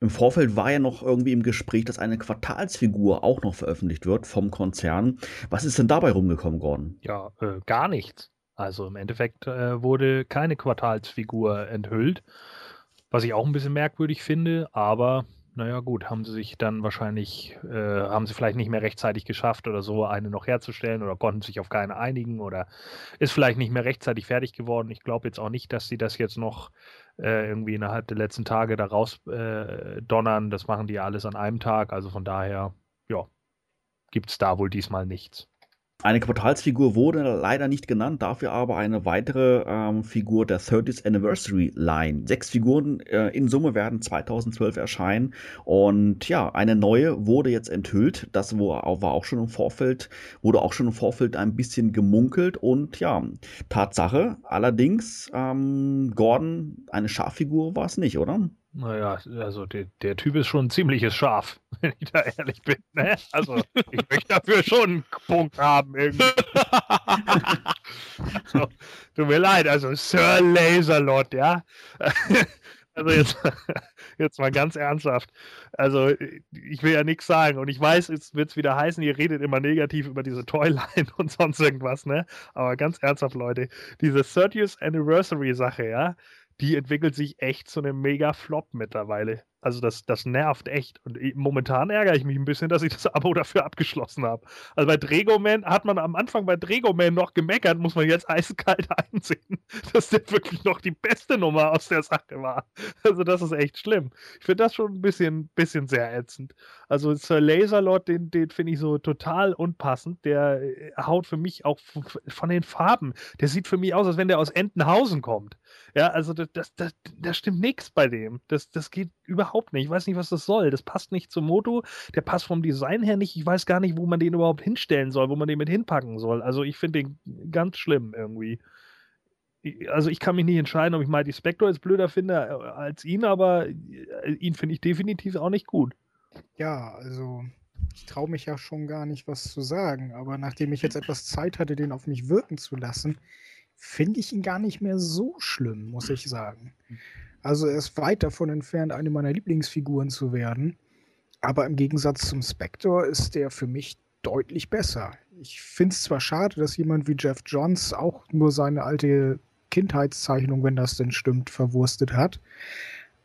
im Vorfeld war ja noch irgendwie im Gespräch, dass eine Quartalsfigur auch noch veröffentlicht wird vom Konzern. Was ist denn dabei rumgekommen, Gordon? Ja, äh, gar nichts. Also im Endeffekt äh, wurde keine Quartalsfigur enthüllt, was ich auch ein bisschen merkwürdig finde, aber naja gut, haben sie sich dann wahrscheinlich, äh, haben sie vielleicht nicht mehr rechtzeitig geschafft oder so, eine noch herzustellen oder konnten sich auf keine einigen oder ist vielleicht nicht mehr rechtzeitig fertig geworden. Ich glaube jetzt auch nicht, dass sie das jetzt noch äh, irgendwie innerhalb der letzten Tage da raus äh, donnern. Das machen die alles an einem Tag. Also von daher, ja, gibt es da wohl diesmal nichts. Eine Quartalsfigur wurde leider nicht genannt, dafür aber eine weitere ähm, Figur der 30th Anniversary Line. Sechs Figuren äh, in Summe werden 2012 erscheinen und ja, eine neue wurde jetzt enthüllt. Das war auch schon im Vorfeld, wurde auch schon im Vorfeld ein bisschen gemunkelt und ja, Tatsache. Allerdings, ähm, Gordon, eine Schaffigur war es nicht, oder? Naja, also der, der Typ ist schon ein ziemliches Schaf, [laughs] wenn ich da ehrlich bin. Ne? Also ich möchte dafür schon einen Punkt haben irgendwie. [laughs] so, tut mir leid, also Sir Laserlord, ja. [laughs] Also jetzt, jetzt mal ganz ernsthaft. Also ich will ja nichts sagen und ich weiß, jetzt wird es wieder heißen, ihr redet immer negativ über diese Toyline und sonst irgendwas, ne? Aber ganz ernsthaft, Leute, diese 30th Anniversary Sache, ja, die entwickelt sich echt zu einem Mega-Flop mittlerweile. Also das, das nervt echt. Und momentan ärgere ich mich ein bisschen, dass ich das [laughs] Abo dafür abgeschlossen habe. Also bei Dregoman hat man am Anfang bei Dregoman noch gemeckert, muss man jetzt eiskalt [laughs] einsehen, dass der wirklich noch die beste Nummer aus der Sache war. Also das ist echt schlimm. Ich finde das schon ein bisschen, bisschen sehr ätzend. Also Sir Laserlord, den, den finde ich so total unpassend. Der äh, haut für mich auch von den Farben. Der sieht für mich aus, als wenn der aus Entenhausen kommt. Ja, also das, das, das, das stimmt nichts bei dem. Das, das geht überhaupt nicht. Ich weiß nicht, was das soll. Das passt nicht zum Moto. Der passt vom Design her nicht. Ich weiß gar nicht, wo man den überhaupt hinstellen soll, wo man den mit hinpacken soll. Also ich finde den ganz schlimm irgendwie. Also ich kann mich nicht entscheiden, ob ich Mighty Spectre jetzt blöder finde äh, als ihn, aber äh, ihn finde ich definitiv auch nicht gut. Ja, also ich traue mich ja schon gar nicht, was zu sagen. Aber nachdem ich jetzt etwas Zeit hatte, den auf mich wirken zu lassen, finde ich ihn gar nicht mehr so schlimm, muss ich sagen. Also er ist weit davon entfernt, eine meiner Lieblingsfiguren zu werden. Aber im Gegensatz zum Spectre ist der für mich deutlich besser. Ich finde es zwar schade, dass jemand wie Jeff Johns auch nur seine alte Kindheitszeichnung, wenn das denn stimmt, verwurstet hat.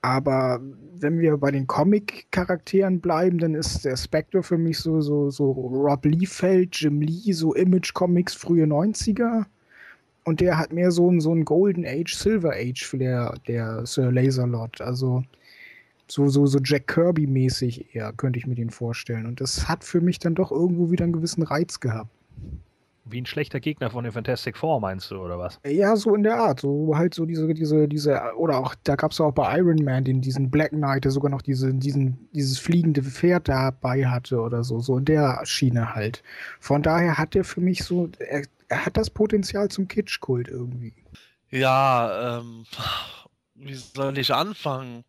Aber wenn wir bei den Comic-Charakteren bleiben, dann ist der Spectre für mich so, so, so Rob Liefeld, Jim Lee, so Image-Comics frühe 90er. Und der hat mehr so ein, so ein Golden Age, Silver Age für der, Sir Laserlot. Also so, so, so Jack Kirby-mäßig eher, könnte ich mir den vorstellen. Und das hat für mich dann doch irgendwo wieder einen gewissen Reiz gehabt. Wie ein schlechter Gegner von den Fantastic Four, meinst du, oder was? Ja, so in der Art. So halt so diese, diese, diese, oder auch, da gab es auch bei Iron Man den, diesen Black Knight, der sogar noch diese, diesen, dieses fliegende Pferd dabei hatte oder so, so in der Schiene halt. Von daher hat er für mich so, er, er hat das Potenzial zum Kitschkult irgendwie. Ja, ähm, wie soll ich anfangen?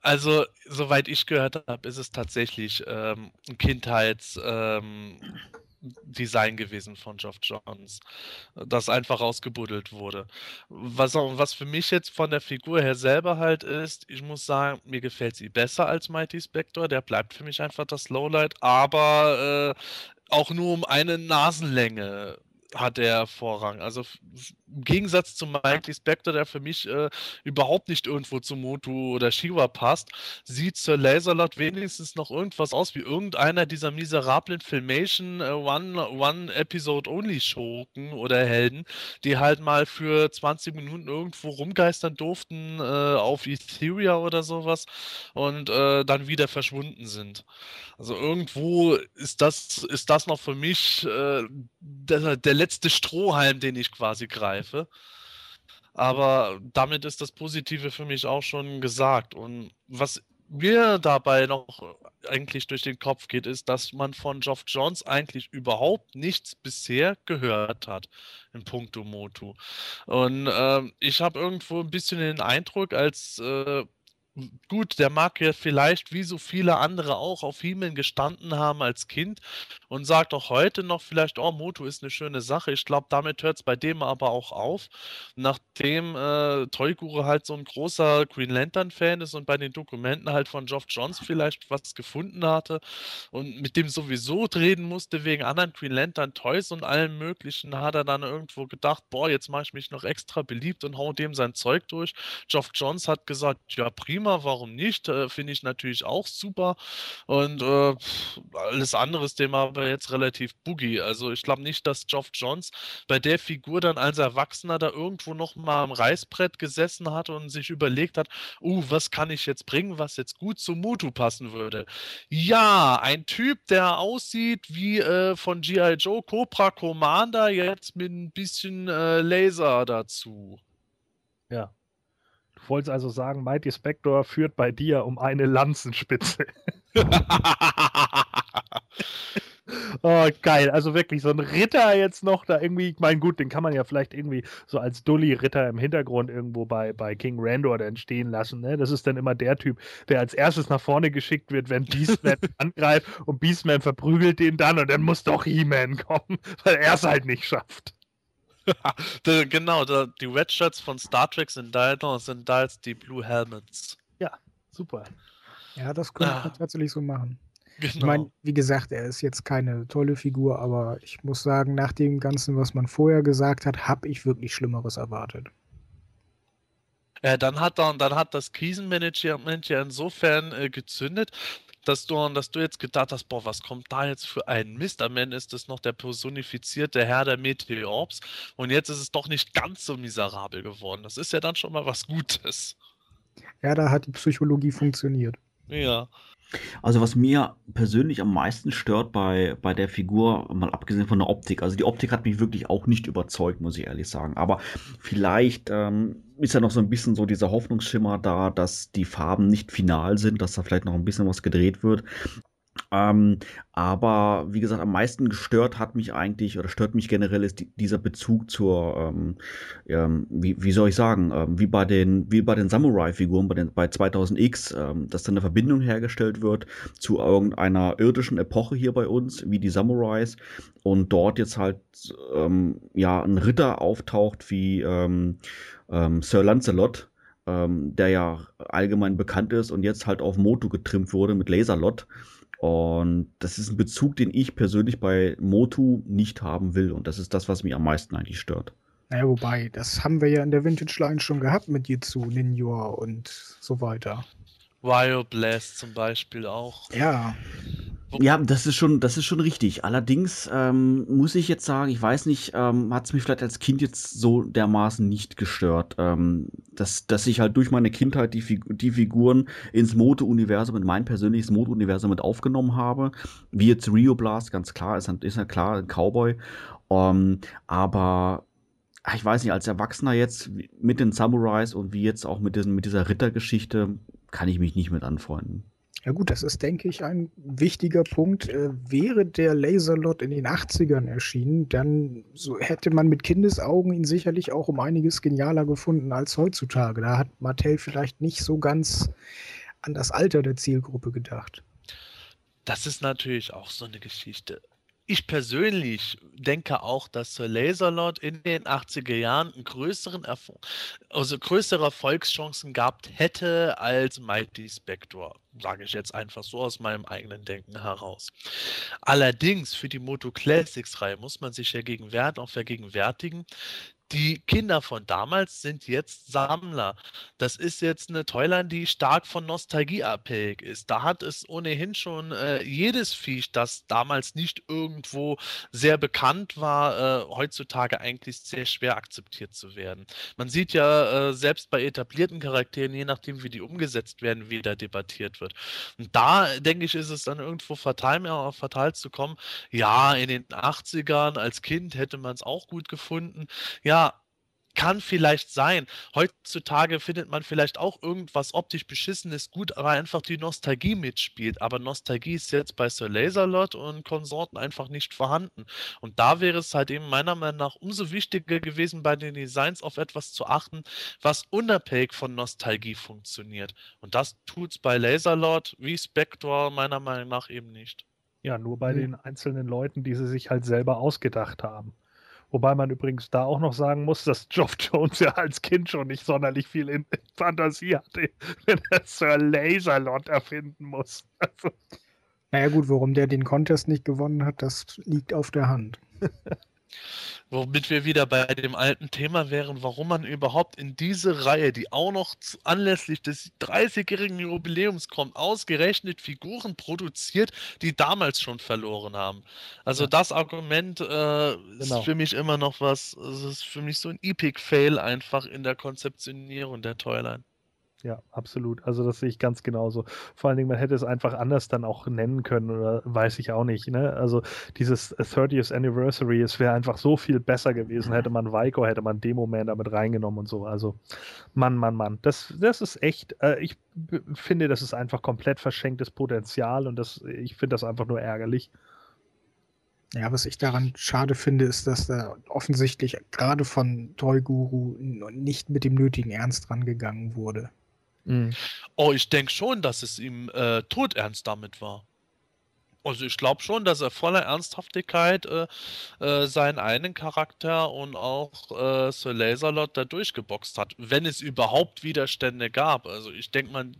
Also, soweit ich gehört habe, ist es tatsächlich ähm, ein Kindheits, ähm, gewesen von Geoff Johns, das einfach ausgebuddelt wurde. Was, was für mich jetzt von der Figur her selber halt ist, ich muss sagen, mir gefällt sie besser als Mighty Spector, der bleibt für mich einfach das Lowlight, aber äh, auch nur um eine Nasenlänge hat er Vorrang. Also im Gegensatz zu Mighty Spectre, der für mich äh, überhaupt nicht irgendwo zu Motu oder Shiva passt, sieht Sir Laserlot wenigstens noch irgendwas aus wie irgendeiner dieser miserablen Filmation äh, One, One oder Helden, die halt mal für 20 Minuten irgendwo rumgeistern durften äh, auf Etheria oder sowas und äh, dann wieder verschwunden sind. Also irgendwo ist das, ist das noch für mich äh, der, der letzte Strohhalm, den ich quasi greife. Aber damit ist das Positive für mich auch schon gesagt. Und was mir dabei noch eigentlich durch den Kopf geht, ist, dass man von Geoff Johns eigentlich überhaupt nichts bisher gehört hat in puncto Motu. Und äh, ich habe irgendwo ein bisschen den Eindruck, als äh, gut, der mag ja vielleicht wie so viele andere auch auf Hiemen gestanden haben als Kind und sagt auch heute noch vielleicht, oh, Moto ist eine schöne Sache. Ich glaube, damit hört es bei dem aber auch auf. Nachdem äh, Toygure halt so ein großer Green Lantern-Fan ist und bei den Dokumenten halt von Geoff Johns vielleicht was gefunden hatte und mit dem sowieso reden musste wegen anderen Green Lantern Toys und allem möglichen, hat er dann irgendwo gedacht, boah, jetzt mache ich mich noch extra beliebt und hau dem sein Zeug durch. Geoff Johns hat gesagt, ja, prima prima, warum nicht? Äh, Finde ich natürlich auch super. Und äh, alles andere ist dem aber jetzt relativ boogie. Also ich glaube nicht, dass Geoff Johns bei der Figur dann als Erwachsener da irgendwo noch mal am Reißbrett gesessen hat und sich überlegt hat, uh, was kann ich jetzt bringen, was jetzt gut zu Mutu passen würde. Ja, ein Typ, der aussieht wie äh, von G.I. Joe Cobra Commander, jetzt mit ein bisschen äh, Laser dazu. Ja, Du wolltest also sagen, Mighty Spector führt bei dir um eine Lanzenspitze. [laughs] oh, geil. Also wirklich so ein Ritter jetzt noch da irgendwie. Ich meine, gut, den kann man ja vielleicht irgendwie so als Dully-Ritter im Hintergrund irgendwo bei, bei King Randor dann stehen lassen. Ne? Das ist dann immer der Typ, der als erstes nach vorne geschickt wird, wenn Beastman [laughs] angreift und Beastman verprügelt den dann und dann muss doch He-Man kommen, weil er es halt nicht schafft. [laughs] genau, die Red Shirts von Star Trek sind da, sind da jetzt die Blue Helmets. Ja, super. Ja, das könnte ah. man tatsächlich so machen. Genau. Ich meine, wie gesagt, er ist jetzt keine tolle Figur, aber ich muss sagen, nach dem Ganzen, was man vorher gesagt hat, habe ich wirklich Schlimmeres erwartet. Ja, dann hat, dann, dann hat das Krisenmanagement ja insofern äh, gezündet, dass du, dass du jetzt gedacht hast, boah, was kommt da jetzt für ein Mist? Am Ende ist es noch der personifizierte Herr der Meteorps und jetzt ist es doch nicht ganz so miserabel geworden. Das ist ja dann schon mal was Gutes. Ja, da hat die Psychologie funktioniert. Ja. Also was mir persönlich am meisten stört bei, bei der Figur, mal abgesehen von der Optik, also die Optik hat mich wirklich auch nicht überzeugt, muss ich ehrlich sagen. Aber vielleicht ähm, ist ja noch so ein bisschen so dieser Hoffnungsschimmer da, dass die Farben nicht final sind, dass da vielleicht noch ein bisschen was gedreht wird. Ähm, aber wie gesagt, am meisten gestört hat mich eigentlich oder stört mich generell ist die, dieser Bezug zur, ähm, ähm, wie, wie soll ich sagen, ähm, wie bei den, wie bei den Samurai-Figuren bei, bei 2000X, ähm, dass dann eine Verbindung hergestellt wird zu irgendeiner irdischen Epoche hier bei uns, wie die Samurais, und dort jetzt halt ähm, ja ein Ritter auftaucht wie Sir Lancelot. der ja allgemein bekannt ist und jetzt halt auf Moto getrimmt wurde mit Laserlot. Und das ist ein Bezug, den ich persönlich bei Motu nicht haben will. Und das ist das, was mich am meisten eigentlich stört. Naja, wobei, das haben wir ja in der Vintage Line schon gehabt mit Jitsu, Ninja und so weiter. Wire Blast zum Beispiel auch. Ja. Ja, das ist schon, das ist schon richtig. Allerdings ähm, muss ich jetzt sagen, ich weiß nicht, ähm, hat es mich vielleicht als Kind jetzt so dermaßen nicht gestört, ähm, dass, dass ich halt durch meine Kindheit die, Fig die Figuren ins Moto-Universum, in mein persönliches Moto-Universum mit aufgenommen habe. Wie jetzt Rio Blast, ganz klar, ist, ist ja klar, ein Cowboy. Ähm, aber ich weiß nicht, als Erwachsener jetzt mit den Samurais und wie jetzt auch mit, diesen, mit dieser Rittergeschichte, kann ich mich nicht mit anfreunden. Ja gut, das ist, denke ich, ein wichtiger Punkt. Äh, wäre der Laserlot in den 80ern erschienen, dann so hätte man mit Kindesaugen ihn sicherlich auch um einiges genialer gefunden als heutzutage. Da hat Mattel vielleicht nicht so ganz an das Alter der Zielgruppe gedacht. Das ist natürlich auch so eine Geschichte ich persönlich denke auch, dass Sir Laserlord in den 80er Jahren einen größeren Erfolg, also größere Erfolgschancen gehabt hätte als Mighty Spectre. Sage ich jetzt einfach so aus meinem eigenen Denken heraus. Allerdings für die Moto Classics Reihe muss man sich ja gegenwärtig auch vergegenwärtigen, die Kinder von damals sind jetzt Sammler. Das ist jetzt eine Toyline, die stark von Nostalgie abhängig ist. Da hat es ohnehin schon äh, jedes Viech, das damals nicht irgendwo sehr bekannt war, äh, heutzutage eigentlich sehr schwer akzeptiert zu werden. Man sieht ja äh, selbst bei etablierten Charakteren, je nachdem wie die umgesetzt werden, wie da debattiert wird. Und da denke ich, ist es dann irgendwo fatal, fatal zu kommen. Ja, in den 80ern als Kind hätte man es auch gut gefunden. Ja, kann vielleicht sein. Heutzutage findet man vielleicht auch irgendwas optisch beschissenes gut, aber einfach die Nostalgie mitspielt. Aber Nostalgie ist jetzt bei Sir Laserlot und Konsorten einfach nicht vorhanden. Und da wäre es halt eben meiner Meinung nach umso wichtiger gewesen, bei den Designs auf etwas zu achten, was unabhängig von Nostalgie funktioniert. Und das tut es bei Laserlord wie Spectre meiner Meinung nach eben nicht. Ja, nur bei hm. den einzelnen Leuten, die sie sich halt selber ausgedacht haben. Wobei man übrigens da auch noch sagen muss, dass Geoff Jones ja als Kind schon nicht sonderlich viel in Fantasie hatte, [laughs] wenn er Sir Laserlot erfinden muss. Also. Naja gut, warum der den Contest nicht gewonnen hat, das liegt auf der Hand. [laughs] Womit wir wieder bei dem alten Thema wären, warum man überhaupt in diese Reihe, die auch noch anlässlich des 30-jährigen Jubiläums kommt, ausgerechnet Figuren produziert, die damals schon verloren haben. Also ja. das Argument äh, genau. ist für mich immer noch was, es ist für mich so ein Epic-Fail einfach in der Konzeptionierung der Toyline. Ja, absolut. Also das sehe ich ganz genauso. Vor allen Dingen, man hätte es einfach anders dann auch nennen können oder weiß ich auch nicht. Ne? Also dieses 30th Anniversary, es wäre einfach so viel besser gewesen, hätte man Vico, hätte man Demo-Man damit reingenommen und so. Also Mann, Mann, Mann. Das, das ist echt, äh, ich finde, das ist einfach komplett verschenktes Potenzial und das, ich finde das einfach nur ärgerlich. Ja, was ich daran schade finde, ist, dass da offensichtlich gerade von Toy Guru nicht mit dem nötigen Ernst rangegangen wurde. Mhm. Oh, ich denke schon, dass es ihm äh, todernst damit war. Also ich glaube schon, dass er voller Ernsthaftigkeit äh, äh, seinen einen Charakter und auch äh, Sir Laserlot da durchgeboxt hat, wenn es überhaupt Widerstände gab. Also ich denke mal,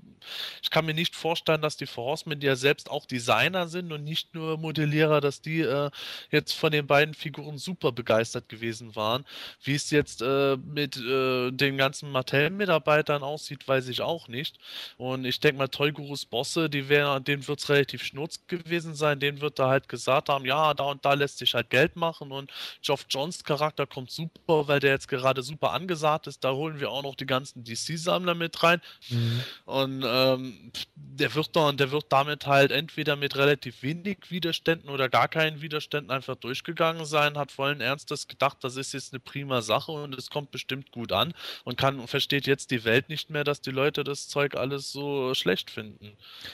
ich kann mir nicht vorstellen, dass die Horsemen, die ja selbst auch Designer sind und nicht nur Modellierer, dass die äh, jetzt von den beiden Figuren super begeistert gewesen waren. Wie es jetzt äh, mit äh, den ganzen Mattel-Mitarbeitern aussieht, weiß ich auch nicht. Und ich denke mal, Toygurus Bosse, die wär, denen wird es relativ schnurz gewesen gewesen sein, denen wird da halt gesagt haben, ja, da und da lässt sich halt Geld machen und Geoff Johns Charakter kommt super, weil der jetzt gerade super angesagt ist. Da holen wir auch noch die ganzen DC-Sammler mit rein. Mhm. Und ähm, der wird dann, der wird damit halt entweder mit relativ wenig Widerständen oder gar keinen Widerständen einfach durchgegangen sein, hat vollen Ernstes gedacht, das ist jetzt eine prima Sache und es kommt bestimmt gut an und kann versteht jetzt die Welt nicht mehr, dass die Leute das Zeug alles so schlecht finden.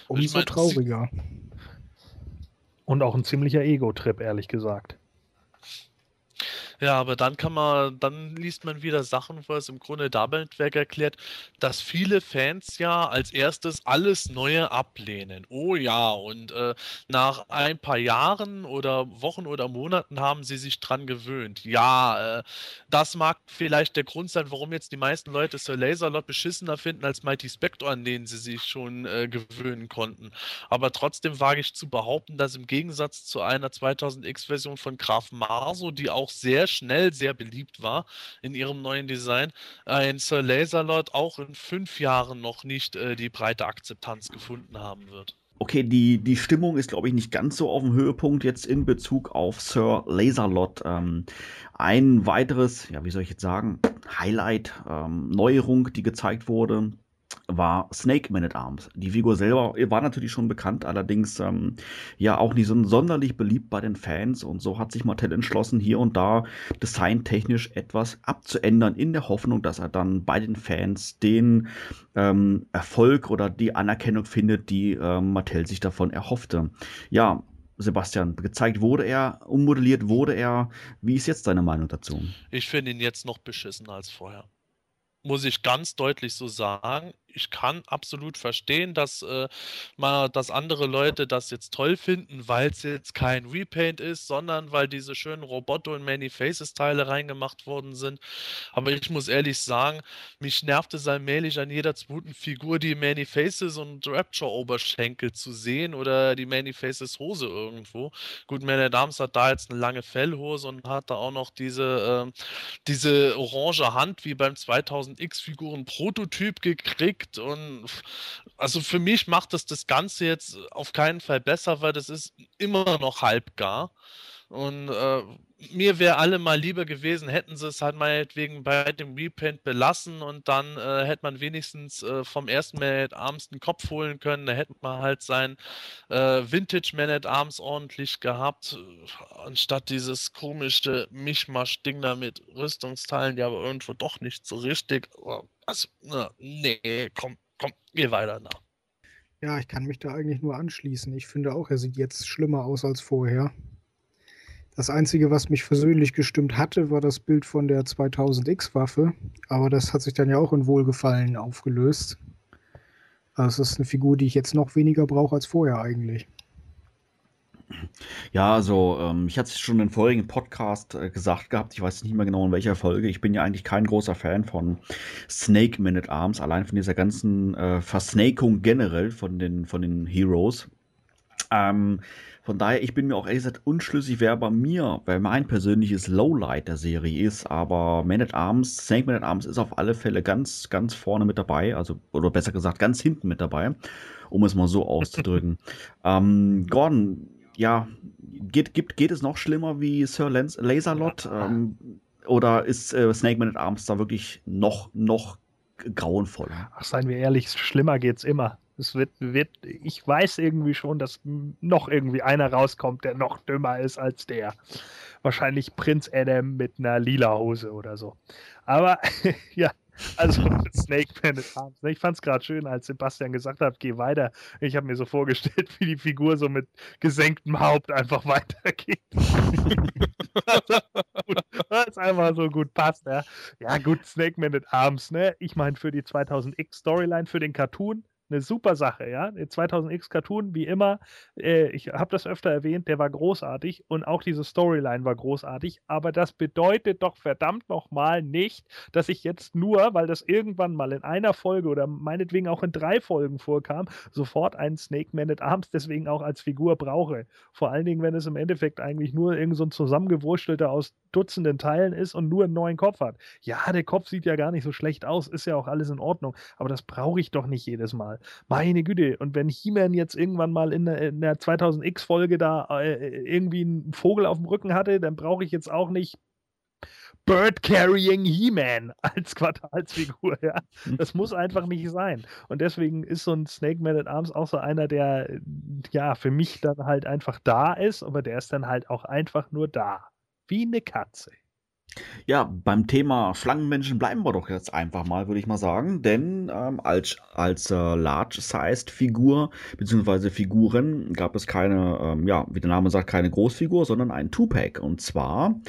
Umso ich mein, trauriger. Und auch ein ziemlicher Ego-Trip, ehrlich gesagt. Ja, aber dann kann man, dann liest man wieder Sachen, wo es im Grunde damit weg erklärt, dass viele Fans ja als erstes alles Neue ablehnen. Oh ja, und äh, nach ein paar Jahren oder Wochen oder Monaten haben sie sich dran gewöhnt. Ja, äh, das mag vielleicht der Grund sein, warum jetzt die meisten Leute Sir Laserlot beschissener finden als Mighty Spectre, an denen sie sich schon äh, gewöhnen konnten. Aber trotzdem wage ich zu behaupten, dass im Gegensatz zu einer 2000X-Version von Graf Marso, die auch sehr schnell sehr beliebt war in ihrem neuen Design, ein Sir Laserlord auch in fünf Jahren noch nicht äh, die breite Akzeptanz gefunden haben wird. Okay, die, die Stimmung ist, glaube ich, nicht ganz so auf dem Höhepunkt jetzt in Bezug auf Sir Laserlot. Ähm, ein weiteres, ja, wie soll ich jetzt sagen, Highlight, ähm, Neuerung, die gezeigt wurde, war Snake Man at Arms. Die Figur selber war natürlich schon bekannt, allerdings ähm, ja auch nicht so sonderlich beliebt bei den Fans und so hat sich Mattel entschlossen, hier und da designtechnisch etwas abzuändern, in der Hoffnung, dass er dann bei den Fans den ähm, Erfolg oder die Anerkennung findet, die ähm, Mattel sich davon erhoffte. Ja, Sebastian, gezeigt wurde er, ummodelliert wurde er. Wie ist jetzt deine Meinung dazu? Ich finde ihn jetzt noch beschissener als vorher muss ich ganz deutlich so sagen ich kann absolut verstehen, dass, äh, mal, dass andere Leute das jetzt toll finden, weil es jetzt kein Repaint ist, sondern weil diese schönen Roboto- und Many Faces-Teile reingemacht worden sind. Aber ich muss ehrlich sagen, mich nervt es allmählich an jeder zweiten Figur die Many Faces und Rapture-Oberschenkel zu sehen oder die Many Faces Hose irgendwo. Gut, Man at hat da jetzt eine lange Fellhose und hat da auch noch diese, äh, diese orange Hand wie beim 2000X-Figuren-Prototyp gekriegt gibt. Und also für mich macht das das Ganze jetzt auf keinen Fall besser, weil das ist immer noch halbgar. Und äh, mir wäre alle mal lieber gewesen, hätten sie es halt meinetwegen bei dem Repaint belassen und dann äh, hätte man wenigstens äh, vom ersten Man at Arms den Kopf holen können. Da hätte man halt sein äh, Vintage Man at Arms ordentlich gehabt, anstatt dieses komische Mischmasch-Ding da mit Rüstungsteilen, die aber irgendwo doch nicht so richtig. Also, na, nee, komm, komm, geh weiter nach. Ja, ich kann mich da eigentlich nur anschließen. Ich finde auch, er sieht jetzt schlimmer aus als vorher. Das Einzige, was mich versöhnlich gestimmt hatte, war das Bild von der 2000X-Waffe. Aber das hat sich dann ja auch in Wohlgefallen aufgelöst. Also es ist eine Figur, die ich jetzt noch weniger brauche als vorher eigentlich. Ja, also ähm, ich hatte es schon im vorigen Podcast äh, gesagt gehabt, ich weiß nicht mehr genau in welcher Folge. Ich bin ja eigentlich kein großer Fan von Snake Man at Arms, allein von dieser ganzen äh, Versnakung generell von den, von den Heroes. Ähm, von daher, ich bin mir auch ehrlich gesagt unschlüssig, wer bei mir, wer mein persönliches Lowlight der Serie ist, aber Man at Arms, Snake Man at Arms ist auf alle Fälle ganz, ganz vorne mit dabei, also, oder besser gesagt, ganz hinten mit dabei, um es mal so auszudrücken. [laughs] ähm, Gordon, ja, geht, geht, geht es noch schlimmer wie Sir Lance, Laserlot? Ähm, oder ist äh, Snake Man at Arms da wirklich noch, noch grauenvoller? Ach, seien wir ehrlich, schlimmer geht's immer. Es wird, wird, ich weiß irgendwie schon, dass noch irgendwie einer rauskommt, der noch dümmer ist als der. Wahrscheinlich Prinz Adam mit einer lila Hose oder so. Aber [laughs] ja, also [laughs] Snake Man at Arms. Ich fand es gerade schön, als Sebastian gesagt hat, geh weiter. Ich habe mir so vorgestellt, [laughs] wie die Figur so mit gesenktem Haupt einfach weitergeht. ist einfach so gut passt. Ja, ja gut, Snake Man at Arms. Ne? Ich meine, für die 2000X Storyline, für den Cartoon, eine super Sache, ja. 2000X Cartoon, wie immer, äh, ich habe das öfter erwähnt, der war großartig und auch diese Storyline war großartig, aber das bedeutet doch verdammt nochmal nicht, dass ich jetzt nur, weil das irgendwann mal in einer Folge oder meinetwegen auch in drei Folgen vorkam, sofort einen Snake Man at Arms deswegen auch als Figur brauche. Vor allen Dingen, wenn es im Endeffekt eigentlich nur irgend so ein zusammengewurstelter aus Dutzenden Teilen ist und nur einen neuen Kopf hat. Ja, der Kopf sieht ja gar nicht so schlecht aus, ist ja auch alles in Ordnung, aber das brauche ich doch nicht jedes Mal. Meine Güte, und wenn He-Man jetzt irgendwann mal in der, in der 2000X-Folge da äh, irgendwie einen Vogel auf dem Rücken hatte, dann brauche ich jetzt auch nicht Bird Carrying He-Man [laughs] als Quartalsfigur. Ja? Das muss einfach nicht sein. Und deswegen ist so ein Snake Man at Arms auch so einer, der ja für mich dann halt einfach da ist, aber der ist dann halt auch einfach nur da. Wie eine Katze. Ja, beim Thema Schlangenmenschen bleiben wir doch jetzt einfach mal, würde ich mal sagen. Denn ähm, als, als äh, Large-Sized-Figur bzw. Figuren gab es keine, ähm, ja, wie der Name sagt, keine Großfigur, sondern ein Two-Pack. Und zwar,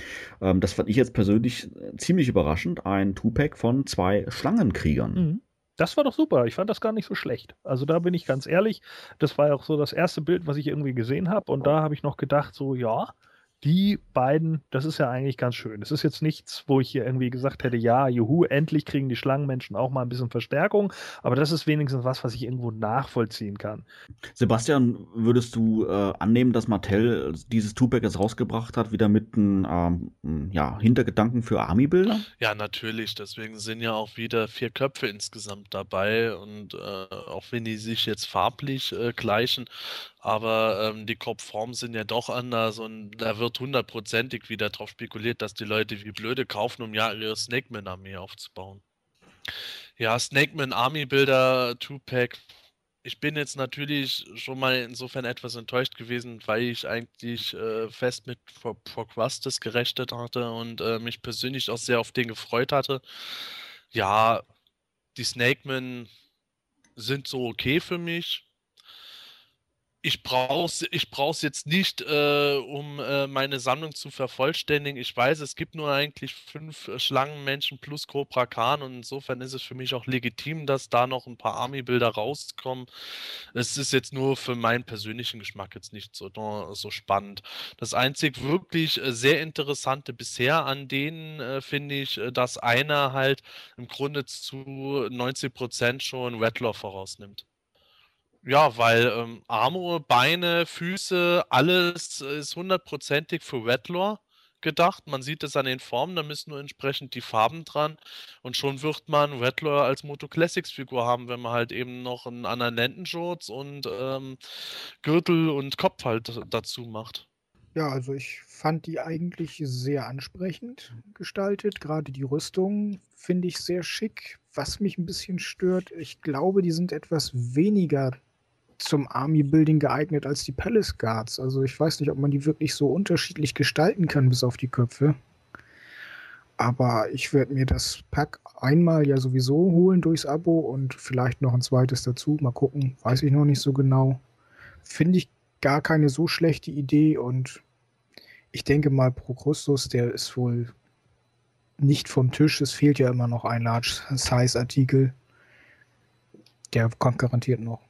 ähm, das fand ich jetzt persönlich äh, ziemlich überraschend, ein Two-Pack von zwei Schlangenkriegern. Mhm. Das war doch super. Ich fand das gar nicht so schlecht. Also da bin ich ganz ehrlich. Das war ja auch so das erste Bild, was ich irgendwie gesehen habe. Und da habe ich noch gedacht, so ja, die beiden, das ist ja eigentlich ganz schön. Es ist jetzt nichts, wo ich hier irgendwie gesagt hätte, ja, juhu, endlich kriegen die Schlangenmenschen auch mal ein bisschen Verstärkung, aber das ist wenigstens was, was ich irgendwo nachvollziehen kann. Sebastian, würdest du äh, annehmen, dass Mattel dieses Tupac jetzt rausgebracht hat, wieder mit einem ähm, ja, Hintergedanken für Army-Bilder? Ja, natürlich. Deswegen sind ja auch wieder vier Köpfe insgesamt dabei und äh, auch wenn die sich jetzt farblich äh, gleichen, aber ähm, die Kopfformen sind ja doch anders und da wird hundertprozentig wieder darauf spekuliert, dass die Leute wie blöde kaufen, um ja ihre Snakeman-Armee aufzubauen. Ja, Snakeman Army Bilder, Two-Pack. Ich bin jetzt natürlich schon mal insofern etwas enttäuscht gewesen, weil ich eigentlich äh, fest mit Procrustes gerechnet hatte und äh, mich persönlich auch sehr auf den gefreut hatte. Ja, die Snakemen sind so okay für mich ich brauche ich brauch's jetzt nicht, äh, um äh, meine Sammlung zu vervollständigen. Ich weiß, es gibt nur eigentlich fünf äh, Schlangenmenschen plus Cobra Khan und insofern ist es für mich auch legitim, dass da noch ein paar Army-Bilder rauskommen. Es ist jetzt nur für meinen persönlichen Geschmack jetzt nicht so, so spannend. Das einzig wirklich äh, sehr interessante bisher an denen äh, finde ich, äh, dass einer halt im Grunde zu 90% schon Redlaw vorausnimmt. Ja, weil ähm, Arme, Beine, Füße, alles ist hundertprozentig für Redlaw gedacht. Man sieht es an den Formen, da müssen nur entsprechend die Farben dran. Und schon wird man Redlaw als Moto Classics Figur haben, wenn man halt eben noch einen anderen Lendenschutz und ähm, Gürtel und Kopf halt dazu macht. Ja, also ich fand die eigentlich sehr ansprechend gestaltet. Gerade die Rüstung finde ich sehr schick. Was mich ein bisschen stört, ich glaube, die sind etwas weniger zum Army-Building geeignet als die Palace Guards. Also ich weiß nicht, ob man die wirklich so unterschiedlich gestalten kann, bis auf die Köpfe. Aber ich werde mir das Pack einmal ja sowieso holen durchs Abo und vielleicht noch ein zweites dazu. Mal gucken, weiß ich noch nicht so genau. Finde ich gar keine so schlechte Idee und ich denke mal, Procrustus, der ist wohl nicht vom Tisch. Es fehlt ja immer noch ein Large-Size-Artikel. Der kommt garantiert noch.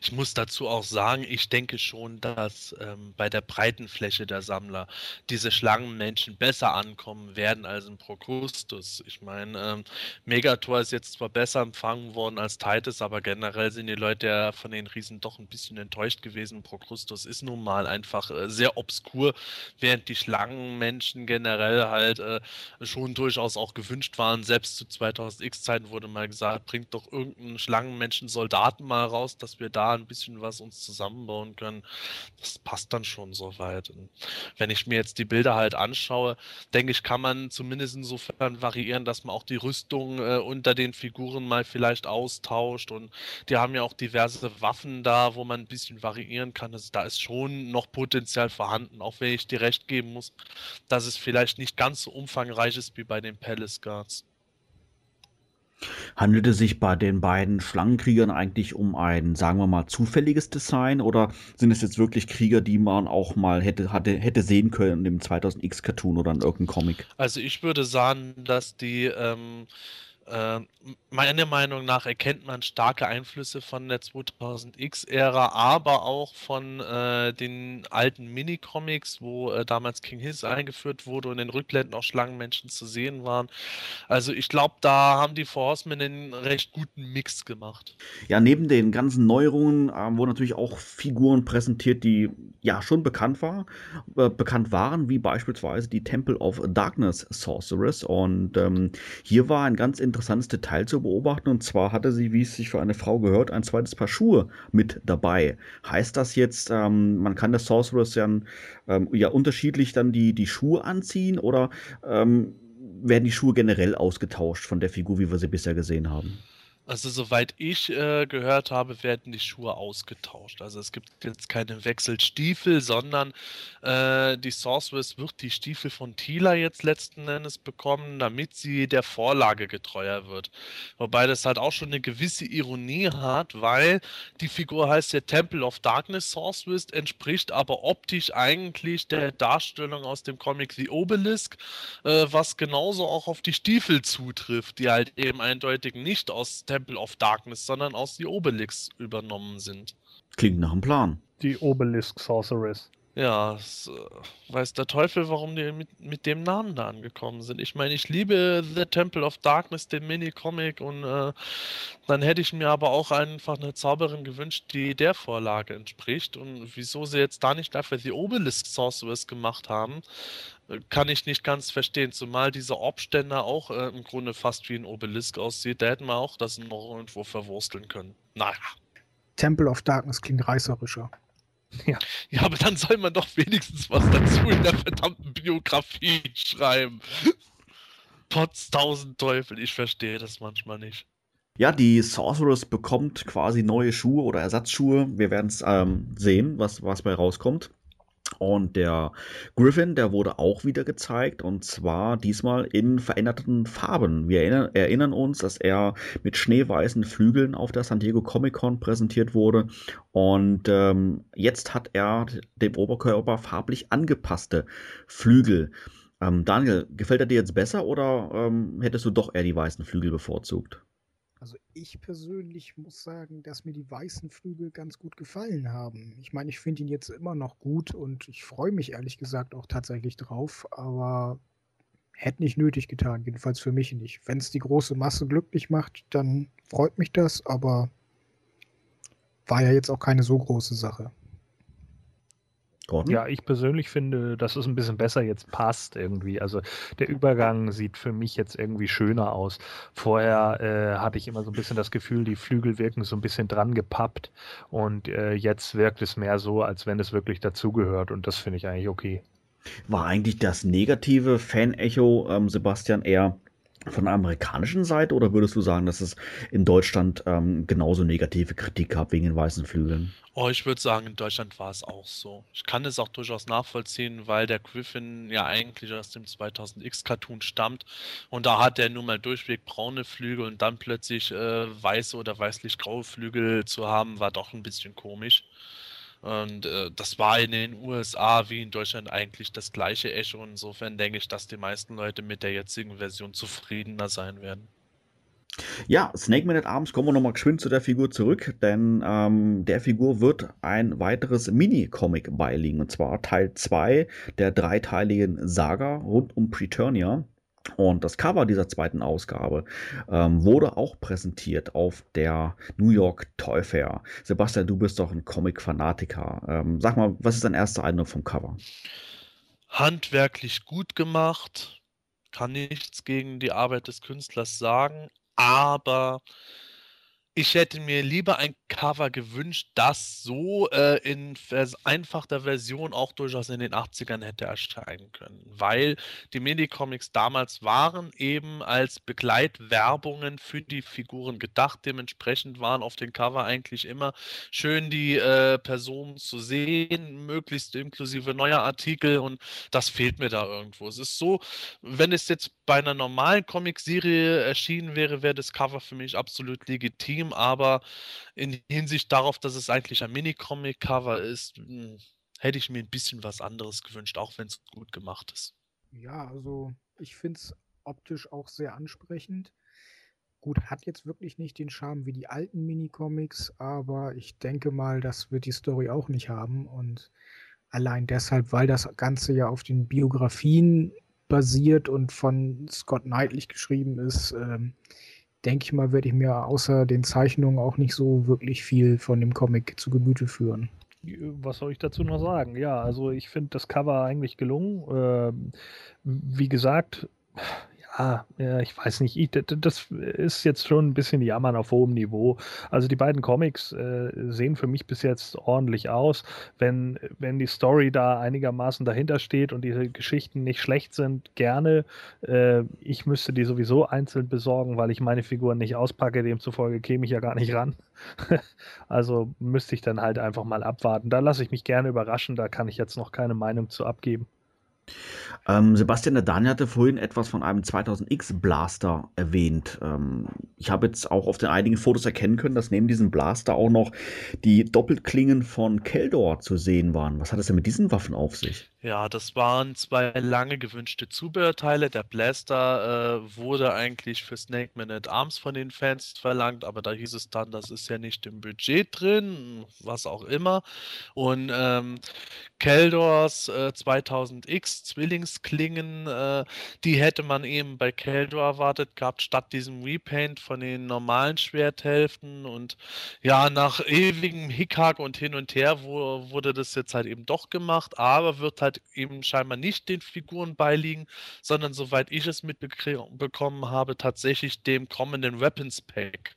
Ich muss dazu auch sagen, ich denke schon, dass ähm, bei der breiten Fläche der Sammler diese Schlangenmenschen besser ankommen werden als ein Procrustus. Ich meine, ähm, Megator ist jetzt zwar besser empfangen worden als Titus, aber generell sind die Leute ja von den Riesen doch ein bisschen enttäuscht gewesen. Procrustus ist nun mal einfach äh, sehr obskur, während die Schlangenmenschen generell halt äh, schon durchaus auch gewünscht waren. Selbst zu 2000X-Zeiten wurde mal gesagt, bringt doch irgendeinen Schlangenmenschen-Soldaten mal raus, dass wir da ein bisschen was uns zusammenbauen können, das passt dann schon soweit. Und wenn ich mir jetzt die Bilder halt anschaue, denke ich, kann man zumindest insofern variieren, dass man auch die Rüstung äh, unter den Figuren mal vielleicht austauscht und die haben ja auch diverse Waffen da, wo man ein bisschen variieren kann. Also da ist schon noch Potenzial vorhanden, auch wenn ich dir recht geben muss, dass es vielleicht nicht ganz so umfangreich ist wie bei den Palace Guards. Handelt es sich bei den beiden Schlangenkriegern eigentlich um ein, sagen wir mal, zufälliges Design oder sind es jetzt wirklich Krieger, die man auch mal hätte, hatte, hätte sehen können im 2000X Cartoon oder in irgendeinem Comic? Also ich würde sagen, dass die ähm, äh, meiner Meinung nach erkennt man starke Einflüsse von der 2000X-Ära, aber auch von äh, den alten Minicomics, wo äh, damals King Hiss eingeführt wurde und in den Rückblenden auch Schlangenmenschen zu sehen waren. Also ich glaube, da haben die Four Horsemen einen recht guten Mix gemacht. Ja, neben den ganzen Neuerungen äh, wurden natürlich auch Figuren präsentiert, die ja schon bekannt, war, äh, bekannt waren, wie beispielsweise die Temple of Darkness Sorceress. Und ähm, hier war ein ganz interessantes Detail zu beobachten. Und zwar hatte sie, wie es sich für eine Frau gehört, ein zweites Paar Schuhe mit dabei. Heißt das jetzt, ähm, man kann der Sorceress ja, ähm, ja unterschiedlich dann die, die Schuhe anziehen oder ähm, werden die Schuhe generell ausgetauscht von der Figur, wie wir sie bisher gesehen haben? Also soweit ich äh, gehört habe, werden die Schuhe ausgetauscht. Also es gibt jetzt keine Wechselstiefel, sondern äh, die Sorceress wird die Stiefel von Tila jetzt letzten Endes bekommen, damit sie der Vorlage getreuer wird. Wobei das halt auch schon eine gewisse Ironie hat, weil die Figur heißt ja Temple of Darkness Sorceress, entspricht aber optisch eigentlich der Darstellung aus dem Comic The Obelisk, äh, was genauso auch auf die Stiefel zutrifft, die halt eben eindeutig nicht aus Temple of Darkness, sondern aus die Obelix übernommen sind. Klingt nach einem Plan. Die Obelisk Sorceress. Ja, es, äh, weiß der Teufel, warum die mit, mit dem Namen da angekommen sind. Ich meine, ich liebe The Temple of Darkness, den Mini-Comic, und äh, dann hätte ich mir aber auch einfach eine Zauberin gewünscht, die der Vorlage entspricht. Und wieso sie jetzt da nicht dafür die Obelisk Sorceress gemacht haben, äh, kann ich nicht ganz verstehen. Zumal dieser Obständer auch äh, im Grunde fast wie ein Obelisk aussieht. Da hätten wir auch das noch irgendwo verwursteln können. Naja. Temple of Darkness klingt reißerischer. Ja. ja, aber dann soll man doch wenigstens was dazu in der verdammten Biografie schreiben. Potz tausend Teufel, ich verstehe das manchmal nicht. Ja, die Sorceress bekommt quasi neue Schuhe oder Ersatzschuhe. Wir werden es ähm, sehen, was, was bei rauskommt. Und der Griffin, der wurde auch wieder gezeigt und zwar diesmal in veränderten Farben. Wir erinnern, erinnern, uns, dass er mit schneeweißen Flügeln auf der San Diego Comic Con präsentiert wurde und ähm, jetzt hat er dem Oberkörper farblich angepasste Flügel. Ähm, Daniel, gefällt er dir jetzt besser oder ähm, hättest du doch eher die weißen Flügel bevorzugt? Also ich persönlich muss sagen, dass mir die weißen Flügel ganz gut gefallen haben. Ich meine, ich finde ihn jetzt immer noch gut und ich freue mich ehrlich gesagt auch tatsächlich drauf, aber hätte nicht nötig getan, jedenfalls für mich nicht. Wenn es die große Masse glücklich macht, dann freut mich das, aber war ja jetzt auch keine so große Sache. Gordon? Ja, ich persönlich finde, dass es ein bisschen besser jetzt passt irgendwie. Also der Übergang sieht für mich jetzt irgendwie schöner aus. Vorher äh, hatte ich immer so ein bisschen das Gefühl, die Flügel wirken so ein bisschen dran gepappt und äh, jetzt wirkt es mehr so, als wenn es wirklich dazugehört und das finde ich eigentlich okay. War eigentlich das negative Fan-Echo, ähm, Sebastian, eher von der amerikanischen Seite oder würdest du sagen, dass es in Deutschland ähm, genauso negative Kritik gab wegen den weißen Flügeln? Oh, ich würde sagen, in Deutschland war es auch so. Ich kann es auch durchaus nachvollziehen, weil der Griffin ja eigentlich aus dem 2000X-Cartoon stammt und da hat er nun mal durchweg braune Flügel und dann plötzlich äh, weiße oder weißlich-graue Flügel zu haben, war doch ein bisschen komisch. Und äh, das war in den USA wie in Deutschland eigentlich das gleiche Echo. Insofern denke ich, dass die meisten Leute mit der jetzigen Version zufriedener sein werden. Ja, Snake Man at Arms, kommen wir nochmal geschwind zu der Figur zurück, denn ähm, der Figur wird ein weiteres Mini-Comic beiliegen, und zwar Teil 2 der dreiteiligen Saga rund um Preturnia. Und das Cover dieser zweiten Ausgabe ähm, wurde auch präsentiert auf der New York Toy Fair. Sebastian, du bist doch ein Comic-Fanatiker. Ähm, sag mal, was ist dein erster Eindruck vom Cover? Handwerklich gut gemacht, kann nichts gegen die Arbeit des Künstlers sagen, aber ich hätte mir lieber ein Cover gewünscht, das so äh, in vereinfachter Version auch durchaus in den 80ern hätte erscheinen können. Weil die Minicomics damals waren eben als Begleitwerbungen für die Figuren gedacht. Dementsprechend waren auf den Cover eigentlich immer schön die äh, Personen zu sehen, möglichst inklusive neuer Artikel und das fehlt mir da irgendwo. Es ist so, wenn es jetzt bei einer normalen Comicserie erschienen wäre, wäre das Cover für mich absolut legitim, aber in Hinsicht darauf, dass es eigentlich ein Mini-Comic-Cover ist, hm, hätte ich mir ein bisschen was anderes gewünscht, auch wenn es gut gemacht ist. Ja, also ich finde es optisch auch sehr ansprechend. Gut, hat jetzt wirklich nicht den Charme wie die alten Mini-Comics, aber ich denke mal, das wird die Story auch nicht haben und allein deshalb, weil das Ganze ja auf den Biografien basiert und von Scott Knightley geschrieben ist, ähm, denke ich mal, werde ich mir außer den Zeichnungen auch nicht so wirklich viel von dem Comic zu Gemüte führen. Was soll ich dazu noch sagen? Ja, also ich finde das Cover eigentlich gelungen. Ähm, wie gesagt, Ja, ja, ich weiß nicht. Ich, das ist jetzt schon ein bisschen Jammern auf hohem Niveau. Also die beiden Comics äh, sehen für mich bis jetzt ordentlich aus. Wenn, wenn die Story da einigermaßen dahinter steht und diese Geschichten nicht schlecht sind, gerne. Äh, ich müsste die sowieso einzeln besorgen, weil ich meine Figuren nicht auspacke. Demzufolge käme ich ja gar nicht ran. [laughs] also müsste ich dann halt einfach mal abwarten. Da lasse ich mich gerne überraschen. Da kann ich jetzt noch keine Meinung zu abgeben. Ähm, Sebastian, der Daniel hatte vorhin etwas von einem 2000X Blaster erwähnt. Ähm, ich habe jetzt auch auf den einigen Fotos erkennen können, dass neben diesem Blaster auch noch die Doppelklingen von Keldor zu sehen waren. Was hat es denn mit diesen Waffen auf sich? Ja, das waren zwei lange gewünschte Zubehörteile. Der Blaster äh, wurde eigentlich für Snake Man at Arms von den Fans verlangt, aber da hieß es dann, das ist ja nicht im Budget drin, was auch immer. Und ähm, Keldors äh, 2000X Zwillingsklingen, äh, die hätte man eben bei Keldor erwartet gehabt, statt diesem Repaint von den normalen Schwerthälften. Und ja, nach ewigem Hickhack und hin und her wo, wurde das jetzt halt eben doch gemacht, aber wird halt eben scheinbar nicht den Figuren beiliegen, sondern soweit ich es mitbekommen habe, tatsächlich dem kommenden Weapons Pack.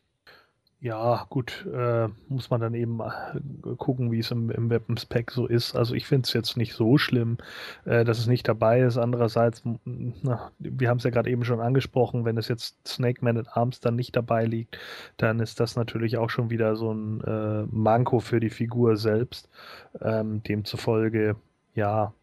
Ja, gut, äh, muss man dann eben äh, gucken, wie es im, im Weapons Pack so ist. Also ich finde es jetzt nicht so schlimm, äh, dass es nicht dabei ist. Andererseits, na, wir haben es ja gerade eben schon angesprochen, wenn es jetzt Snake Man at Arms dann nicht dabei liegt, dann ist das natürlich auch schon wieder so ein äh, Manko für die Figur selbst. Ähm, demzufolge, ja,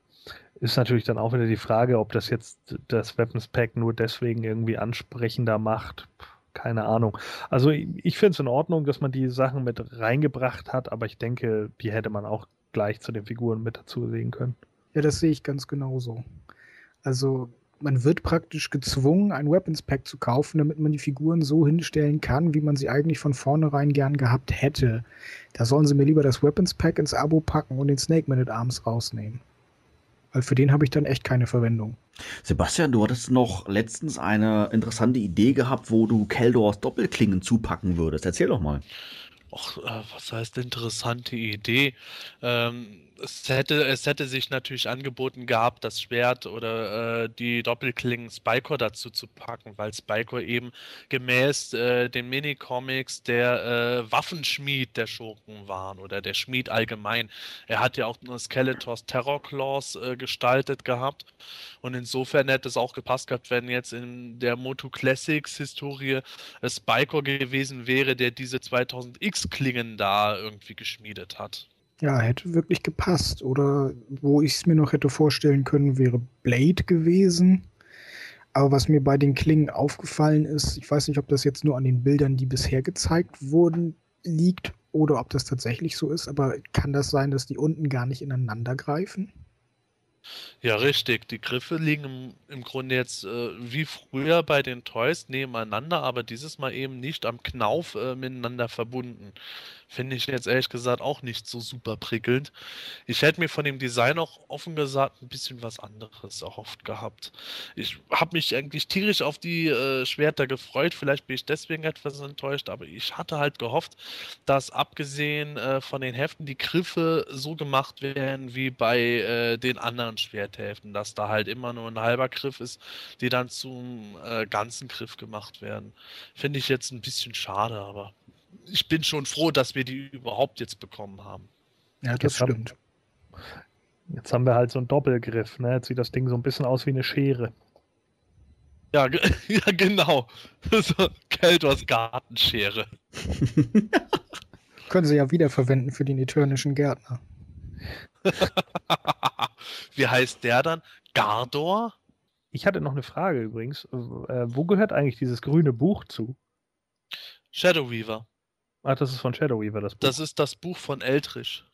ist natürlich dann auch wieder die Frage, ob das jetzt das Weapons Pack nur deswegen irgendwie ansprechender macht. Keine Ahnung. Also ich finde es in Ordnung, dass man die Sachen mit reingebracht hat, aber ich denke, die hätte man auch gleich zu den Figuren mit dazu sehen können. Ja, das sehe ich ganz genauso. Also man wird praktisch gezwungen, ein Weapons Pack zu kaufen, damit man die Figuren so hinstellen kann, wie man sie eigentlich von vornherein gern gehabt hätte. Da sollen sie mir lieber das Weapons Pack ins Abo packen und den Snake Man at Arms rausnehmen. Weil für den habe ich dann echt keine Verwendung. Sebastian, du hattest noch letztens eine interessante Idee gehabt, wo du Keldors Doppelklingen zupacken würdest. Erzähl doch mal. Och, äh, was heißt interessante Idee? Ähm, es hätte, es hätte sich natürlich angeboten gehabt, das Schwert oder äh, die Doppelklingen Spycore dazu zu packen, weil Spycore eben gemäß äh, den Minicomics der äh, Waffenschmied der Schurken waren oder der Schmied allgemein. Er hat ja auch nur Skeletors Terror Claws äh, gestaltet gehabt und insofern hätte es auch gepasst gehabt, wenn jetzt in der Moto Classics Historie Spycore gewesen wäre, der diese 2000X Klingen da irgendwie geschmiedet hat. Ja, hätte wirklich gepasst. Oder wo ich es mir noch hätte vorstellen können, wäre Blade gewesen. Aber was mir bei den Klingen aufgefallen ist, ich weiß nicht, ob das jetzt nur an den Bildern, die bisher gezeigt wurden, liegt oder ob das tatsächlich so ist, aber kann das sein, dass die unten gar nicht ineinander greifen? Ja, richtig. Die Griffe liegen im, im Grunde jetzt äh, wie früher bei den Toys nebeneinander, aber dieses Mal eben nicht am Knauf äh, miteinander verbunden. Finde ich jetzt ehrlich gesagt auch nicht so super prickelnd. Ich hätte mir von dem Design auch offen gesagt ein bisschen was anderes erhofft gehabt. Ich habe mich eigentlich tierisch auf die äh, Schwerter gefreut. Vielleicht bin ich deswegen etwas enttäuscht, aber ich hatte halt gehofft, dass abgesehen äh, von den Heften die Griffe so gemacht werden wie bei äh, den anderen Schwerthälften, dass da halt immer nur ein halber Griff ist, die dann zum äh, ganzen Griff gemacht werden. Finde ich jetzt ein bisschen schade, aber ich bin schon froh, dass wir die überhaupt jetzt bekommen haben. Ja, das jetzt stimmt. Haben, jetzt haben wir halt so einen Doppelgriff, ne? Jetzt sieht das Ding so ein bisschen aus wie eine Schere. Ja, [laughs] ja genau. [laughs] so Keldors Gartenschere. [laughs] Können sie ja wiederverwenden für den eternischen Gärtner. wie heißt der dann? Gardor? Ich hatte noch eine Frage übrigens. Äh, wo gehört eigentlich dieses grüne Buch zu? Shadow Weaver. Ach, das ist von Shadow Weaver, das Buch. Das ist das Buch von Eltrich.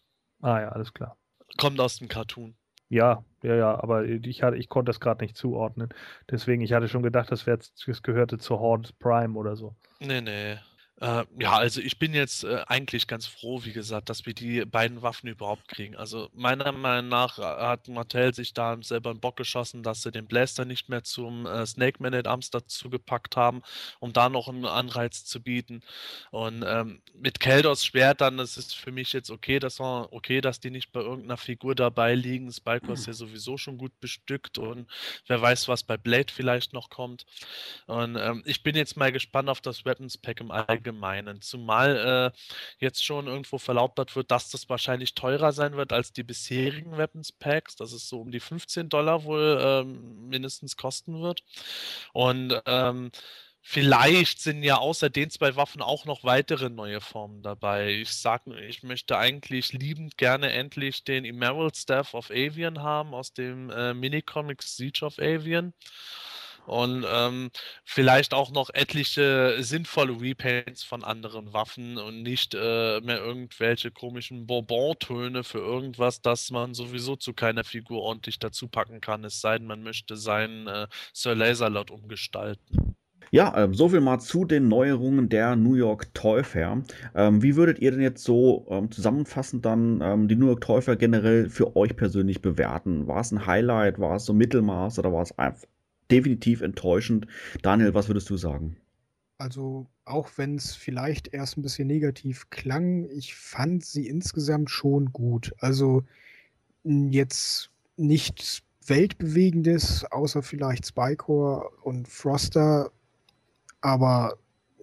Ah ja, alles klar. Kommt aus dem Cartoon. Ja, ja, ja, aber ich, hatte, ich konnte das gerade nicht zuordnen. Deswegen, ich hatte schon gedacht, das, wär, das gehörte zur Horde Prime oder so. Nee, nee. Äh, ja, also ich bin jetzt äh, eigentlich ganz froh, wie gesagt, dass wir die beiden Waffen überhaupt kriegen. Also meiner Meinung nach äh, hat Mattel sich da selber einen Bock geschossen, dass sie den Blaster nicht mehr zum äh, Snake Man at Arms dazu gepackt haben, um da noch einen Anreiz zu bieten. Und ähm, mit Keldos Schwert dann, das ist für mich jetzt okay, das war okay, dass die nicht bei irgendeiner Figur dabei liegen. Spyco ist ja sowieso schon gut bestückt und wer weiß, was bei Blade vielleicht noch kommt. Und ähm, ich bin jetzt mal gespannt auf das Weapons Pack im Allgemeinen. Allgemeinen. Zumal äh, jetzt schon irgendwo verlautbart wird, dass das wahrscheinlich teurer sein wird als die bisherigen Weapons Packs, dass es so um die 15 Dollar wohl ähm, mindestens kosten wird. Und ähm, Vielleicht sind ja außer den zwei Waffen auch noch weitere neue Formen dabei. Ich sag, ich möchte eigentlich liebend gerne endlich den Emerald Staff of Avian haben aus dem äh, Minicomics Siege of Avian und ähm, vielleicht auch noch etliche sinnvolle Repaints von anderen Waffen und nicht äh, mehr irgendwelche komischen Bourbon-Töne für irgendwas, das man sowieso zu keiner Figur ordentlich dazu packen kann, es sei denn, man möchte seinen äh, Sir Laserlot umgestalten. Ja, ähm, so viel mal zu den Neuerungen der New York Toy Fair. Ähm, wie würdet ihr denn jetzt so ähm, zusammenfassend dann ähm, die New York Toy Fair generell für euch persönlich bewerten? War es ein Highlight, war es so Mittelmaß oder war es definitiv enttäuschend. Daniel, was würdest du sagen? Also, auch wenn es vielleicht erst ein bisschen negativ klang, ich fand sie insgesamt schon gut. Also, jetzt nichts Weltbewegendes, außer vielleicht Spycore und Froster, aber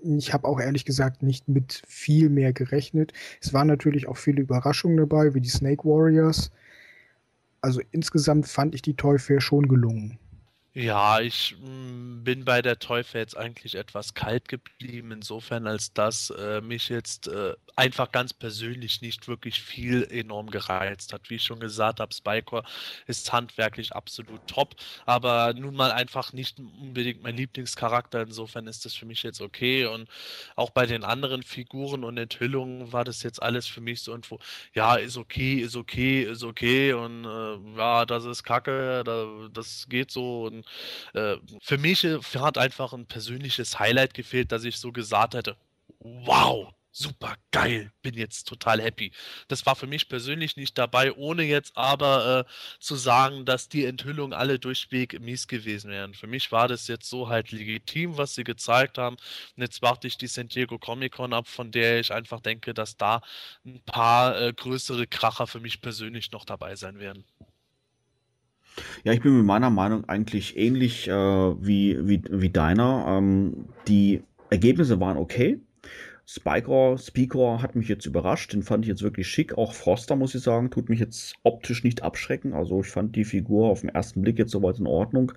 ich habe auch ehrlich gesagt nicht mit viel mehr gerechnet. Es waren natürlich auch viele Überraschungen dabei, wie die Snake Warriors. Also insgesamt fand ich die Toy Fair schon gelungen. Ja, ich mm, bin bei der Teufel jetzt eigentlich etwas kalt geblieben, insofern als dass äh, mich jetzt äh, einfach ganz persönlich nicht wirklich viel enorm gereizt hat. Wie ich schon gesagt habe, Spycore ist handwerklich absolut top, aber nun mal einfach nicht unbedingt mein Lieblingscharakter. Insofern ist das für mich jetzt okay. Und auch bei den anderen Figuren und Enthüllungen war das jetzt alles für mich so irgendwo, ja, ist okay, ist okay, ist okay und äh, ja, das ist Kacke, da, das geht so und äh, für mich äh, hat einfach ein persönliches Highlight gefehlt, dass ich so gesagt hätte, wow, super geil, bin jetzt total happy. Das war für mich persönlich nicht dabei, ohne jetzt aber äh, zu sagen, dass die Enthüllungen alle durchweg mies gewesen wären. Für mich war das jetzt so halt legitim, was sie gezeigt haben. Und jetzt warte ich die San Diego Comic Con ab, von der ich einfach denke, dass da ein paar äh, größere Kracher für mich persönlich noch dabei sein werden. Ja, ich bin mit meiner Meinung eigentlich ähnlich äh, wie, wie, wie deiner. Ähm, die Ergebnisse waren okay. Spycore, Speaker hat mich jetzt überrascht, den fand ich jetzt wirklich schick. Auch Froster, muss ich sagen, tut mich jetzt optisch nicht abschrecken. Also ich fand die Figur auf den ersten Blick jetzt soweit in Ordnung.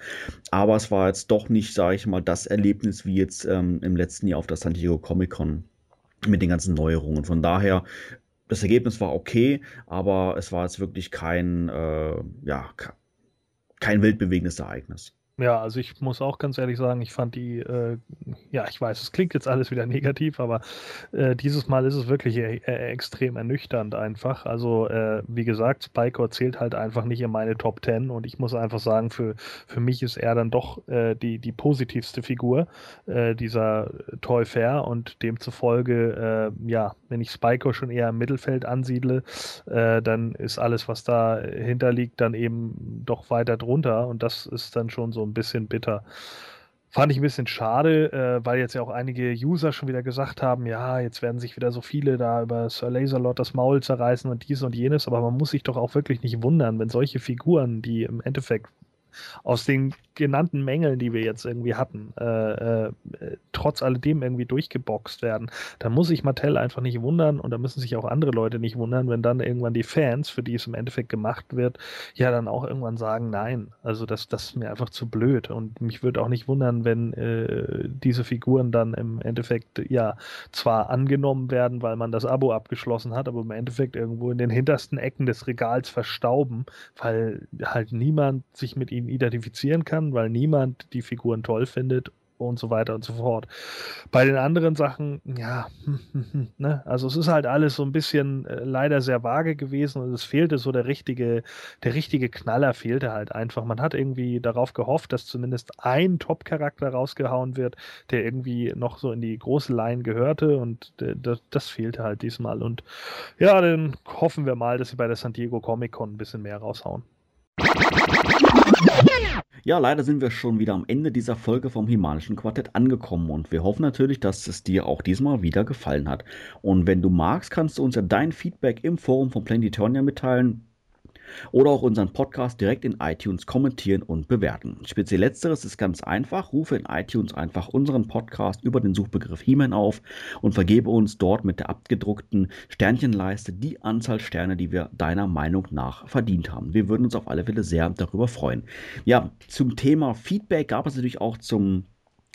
Aber es war jetzt doch nicht, sage ich mal, das Erlebnis wie jetzt ähm, im letzten Jahr auf der San Diego Comic Con mit den ganzen Neuerungen. Von daher das Ergebnis war okay, aber es war jetzt wirklich kein, äh, ja, kein weltbewegendes Ereignis. Ja, also ich muss auch ganz ehrlich sagen, ich fand die, äh, ja, ich weiß, es klingt jetzt alles wieder [laughs] negativ, aber äh, dieses Mal ist es wirklich äh, äh extrem ernüchternd einfach. Also, äh, wie gesagt, Spycore zählt halt einfach nicht in meine Top 10 und ich muss einfach sagen, für, für mich ist er dann doch äh, die, die positivste Figur dieser Toy Fair und demzufolge, ja, wenn ich Spycore schon eher im Mittelfeld ansiedle, dann ist alles, was dahinter liegt, dann eben doch weiter drunter und das ist dann schon so ein bisschen bitter. Fand ich ein bisschen schade, äh, weil jetzt ja auch einige User schon wieder gesagt haben, ja, jetzt werden sich wieder so viele da über Sir Laserlord das Maul zerreißen und dies und jenes, aber man muss sich doch auch wirklich nicht wundern, wenn solche Figuren, die im Endeffekt aus den genannten Mängeln, die wir jetzt irgendwie hatten, äh, äh, trotz alledem irgendwie durchgeboxt werden, dann muss sich Mattel einfach nicht wundern und da müssen sich auch andere Leute nicht wundern, wenn dann irgendwann die Fans, für die es im Endeffekt gemacht wird, ja dann auch irgendwann sagen, nein, also das, das ist mir einfach zu blöd. Und mich würde auch nicht wundern, wenn äh, diese Figuren dann im Endeffekt ja zwar angenommen werden, weil man das Abo abgeschlossen hat, aber im Endeffekt irgendwo in den hintersten Ecken des Regals verstauben, weil halt niemand sich mit ihnen identifizieren kann, weil niemand die Figuren toll findet und so weiter und so fort. Bei den anderen Sachen, ja, [laughs] ne? also es ist halt alles so ein bisschen äh, leider sehr vage gewesen und es fehlte so der richtige, der richtige Knaller fehlte halt einfach. Man hat irgendwie darauf gehofft, dass zumindest ein Top-Charakter rausgehauen wird, der irgendwie noch so in die große Line gehörte und äh, das, das fehlte halt diesmal. Und ja, dann hoffen wir mal, dass sie bei der San Diego Comic Con ein bisschen mehr raushauen. Ja, leider sind wir schon wieder am Ende dieser Folge vom Himalischen Quartett angekommen und wir hoffen natürlich, dass es dir auch diesmal wieder gefallen hat. Und wenn du magst, kannst du uns ja dein Feedback im Forum von Planetonia mitteilen oder auch unseren Podcast direkt in iTunes kommentieren und bewerten. Speziell letzteres ist ganz einfach. Rufe in iTunes einfach unseren Podcast über den Suchbegriff He-Man auf und vergebe uns dort mit der abgedruckten Sternchenleiste die Anzahl Sterne, die wir deiner Meinung nach verdient haben. Wir würden uns auf alle Fälle sehr darüber freuen. Ja, zum Thema Feedback gab es natürlich auch zum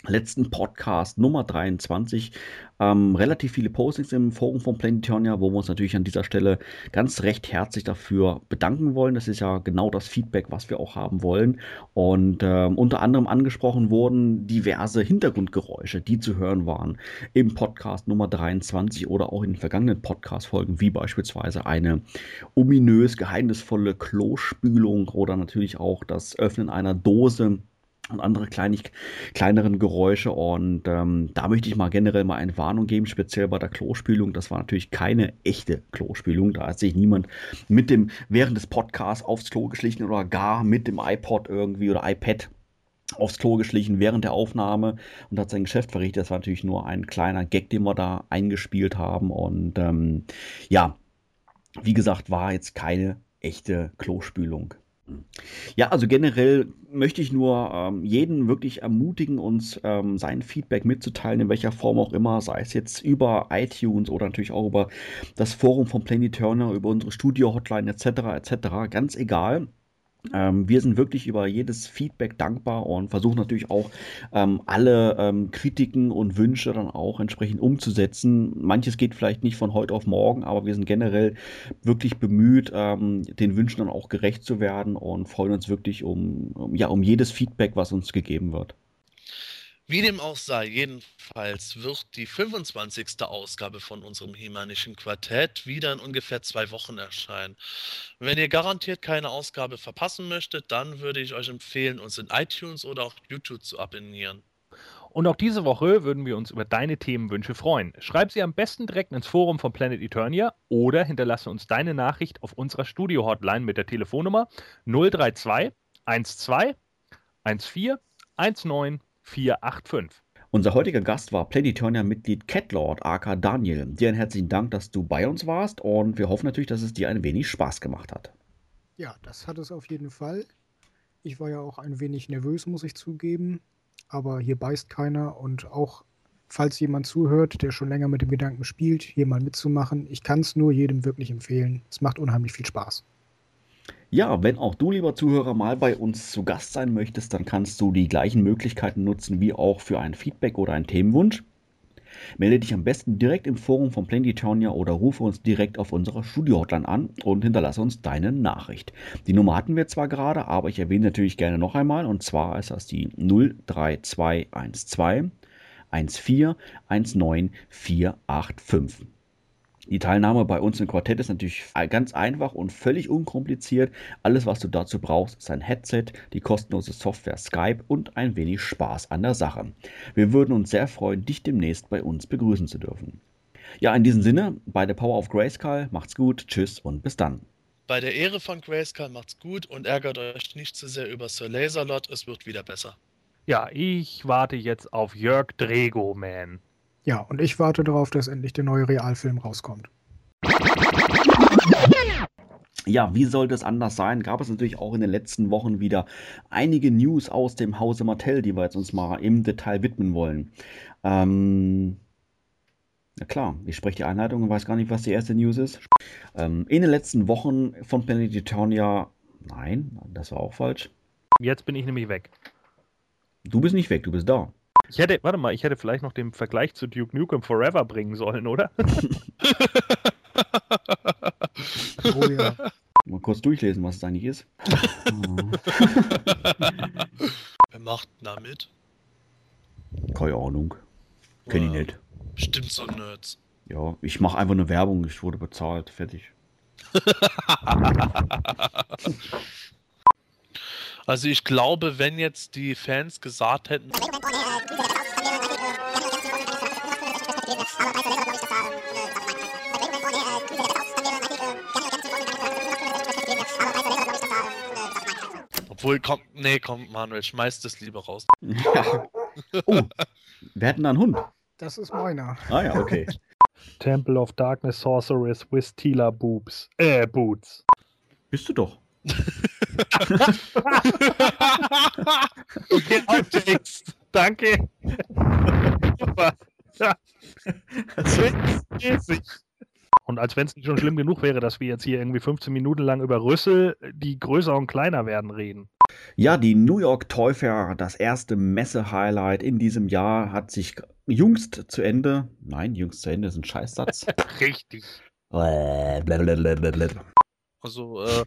letzten Podcast Nummer 23 ähm, relativ viele Postings im Forum von Planetonia, wo wir uns natürlich an dieser Stelle ganz recht herzlich dafür bedanken wollen. Das ist ja genau das Feedback, was wir auch haben wollen. Und äh, unter anderem angesprochen wurden diverse Hintergrundgeräusche, die zu hören waren im Podcast Nummer 23 oder auch in den vergangenen Podcast-Folgen, wie beispielsweise eine ominös geheimnisvolle Klospülung oder natürlich auch das Öffnen einer Dose und andere kleinig, kleineren Geräusche. Und ähm, da möchte ich mal generell mal eine Warnung geben, speziell bei der Klospülung. Das war natürlich keine echte Klospülung. Da hat sich niemand mit dem während des Podcasts aufs Klo geschlichen oder gar mit dem iPod irgendwie oder iPad aufs Klo geschlichen während der Aufnahme und hat sein Geschäft verrichtet. Das war natürlich nur ein kleiner Gag, den wir da eingespielt haben. Und ähm, ja, wie gesagt, war jetzt keine echte Klospülung. Ja, also generell möchte ich nur ähm, jeden wirklich ermutigen, uns ähm, sein Feedback mitzuteilen, in welcher Form auch immer, sei es jetzt über iTunes oder natürlich auch über das Forum von Plenty Turner, über unsere Studio-Hotline etc. etc. Ganz egal. Ähm, wir sind wirklich über jedes Feedback dankbar und versuchen natürlich auch ähm, alle ähm, Kritiken und Wünsche dann auch entsprechend umzusetzen. Manches geht vielleicht nicht von heute auf morgen, aber wir sind generell wirklich bemüht, ähm, den Wünschen dann auch gerecht zu werden und freuen uns wirklich um, um, ja, um jedes Feedback, was uns gegeben wird. Wie dem auch sei, jedenfalls wird die 25. Ausgabe von unserem Himanischen Quartett wieder in ungefähr zwei Wochen erscheinen. Wenn ihr garantiert keine Ausgabe verpassen möchtet, dann würde ich euch empfehlen, uns in iTunes oder auch YouTube zu abonnieren. Und auch diese Woche würden wir uns über deine Themenwünsche freuen. Schreib sie am besten direkt ins Forum von Planet Eternia oder hinterlasse uns deine Nachricht auf unserer Studio-Hotline mit der Telefonnummer 032 12 14 19 485. Unser heutiger Gast war Planetonia-Mitglied Catlord, aka Daniel. Dir einen herzlichen Dank, dass du bei uns warst und wir hoffen natürlich, dass es dir ein wenig Spaß gemacht hat. Ja, das hat es auf jeden Fall. Ich war ja auch ein wenig nervös, muss ich zugeben. Aber hier beißt keiner und auch falls jemand zuhört, der schon länger mit dem Gedanken spielt, hier mal mitzumachen, ich kann es nur jedem wirklich empfehlen. Es macht unheimlich viel Spaß. Ja, wenn auch du, lieber Zuhörer, mal bei uns zu Gast sein möchtest, dann kannst du die gleichen Möglichkeiten nutzen wie auch für ein Feedback oder einen Themenwunsch. Melde dich am besten direkt im Forum von Planetonia oder rufe uns direkt auf unserer Studio-Hotline an und hinterlasse uns deine Nachricht. Die Nummer hatten wir zwar gerade, aber ich erwähne natürlich gerne noch einmal und zwar ist das die 03212 14 19 485. Die Teilnahme bei uns im Quartett ist natürlich ganz einfach und völlig unkompliziert. Alles, was du dazu brauchst, ist ein Headset, die kostenlose Software Skype und ein wenig Spaß an der Sache. Wir würden uns sehr freuen, dich demnächst bei uns begrüßen zu dürfen. Ja, in diesem Sinne, bei der Power of Grayskull, macht's gut, tschüss und bis dann. Bei der Ehre von Grayskull macht's gut und ärgert euch nicht zu sehr über Sir Laserlot, es wird wieder besser. Ja, ich warte jetzt auf Jörg Dregoman. Ja, und ich warte darauf, dass endlich der neue Realfilm rauskommt. Ja, wie sollte es anders sein? Gab es natürlich auch in den letzten Wochen wieder einige News aus dem Hause Mattel, die wir jetzt uns mal im Detail widmen wollen. Ähm, ja klar, ich spreche die Einleitung und weiß gar nicht, was die erste News ist. Ähm, in den letzten Wochen von Planet Eternia. Nein, das war auch falsch. Jetzt bin ich nämlich weg. Du bist nicht weg, du bist da. Ich hätte, warte mal, ich hätte vielleicht noch den Vergleich zu Duke Nukem Forever bringen sollen, oder? [laughs] oh ja. Mal kurz durchlesen, was es eigentlich ist. [laughs] Wer macht damit? Keine Ahnung. Kenn ich nicht. Bestimmt so Nerds. Ja, ich mache einfach eine Werbung. Ich wurde bezahlt. Fertig. [laughs] Also ich glaube, wenn jetzt die Fans gesagt hätten, obwohl, komm, nee, komm, Manuel, schmeiß das lieber raus. Ja. [laughs] Oh, wir hätten da einen Hund. Das ist meiner. Ah ja, okay. [laughs] Temple of Darkness Sorceress with Tila Boobs. Äh, Boots. Bist du doch. [laughs] Okay, Outtakes. Danke. [laughs] Und als wenn es nicht schon schlimm genug wäre, dass wir jetzt hier irgendwie 15 Minuten lang über Rüssel, die größer und kleiner werden, reden. Ja, die New York Toy Fair, das erste Messe-Highlight in diesem Jahr, hat sich jüngst zu Ende. Nein, jüngst zu Ende ist ein Scheißsatz. [laughs] Richtig. Blablabla. Also äh,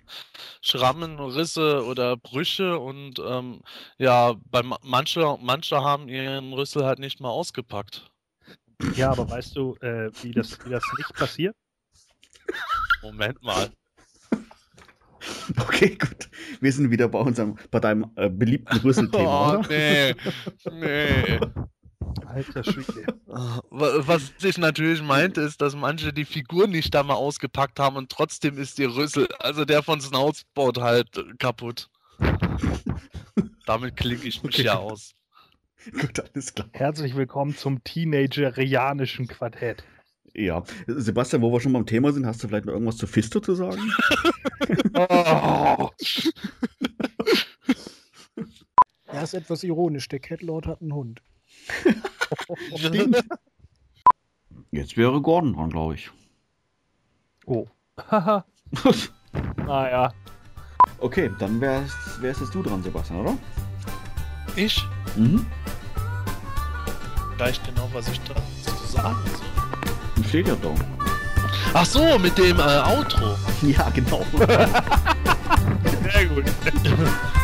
Schrammen, Risse oder Brüche und ähm, ja, bei ma- manche, manche haben ihren Rüssel halt nicht mal ausgepackt. Ja, aber weißt du, äh, wie, das, wie das nicht passiert? Moment mal. Okay, gut. Wir sind wieder bei unserem, bei deinem äh, beliebten Rüsselthema, [laughs] Oh, oder? nee. Nee. Alter Schwede. Wa- Was ich natürlich meinte, ist, dass manche die Figur nicht da mal ausgepackt haben und trotzdem ist ihr Rüssel, also der von Snoutsport halt kaputt. [laughs] Damit klinke ich mich Okay. ja aus. Gut, alles klar. Herzlich willkommen zum Teenagerianischen Quartett. Ja. Sebastian, wo wir schon beim Thema sind, hast du vielleicht noch irgendwas zu Fisto zu sagen? Oh. [laughs] Er ist etwas ironisch. Der Catlord hat einen Hund. [laughs] Stimmt. Jetzt wäre Gordon dran, glaube ich. oh. Haha. [laughs] naja. okay, dann wärst, wärst jetzt du dran, Sebastian, oder? Ich Mhm. weiß genau, was ich da zu sagen soll. Steht ja da. Ach so, mit dem äh, Outro. [laughs] Ja, genau. [laughs] Sehr gut. [laughs]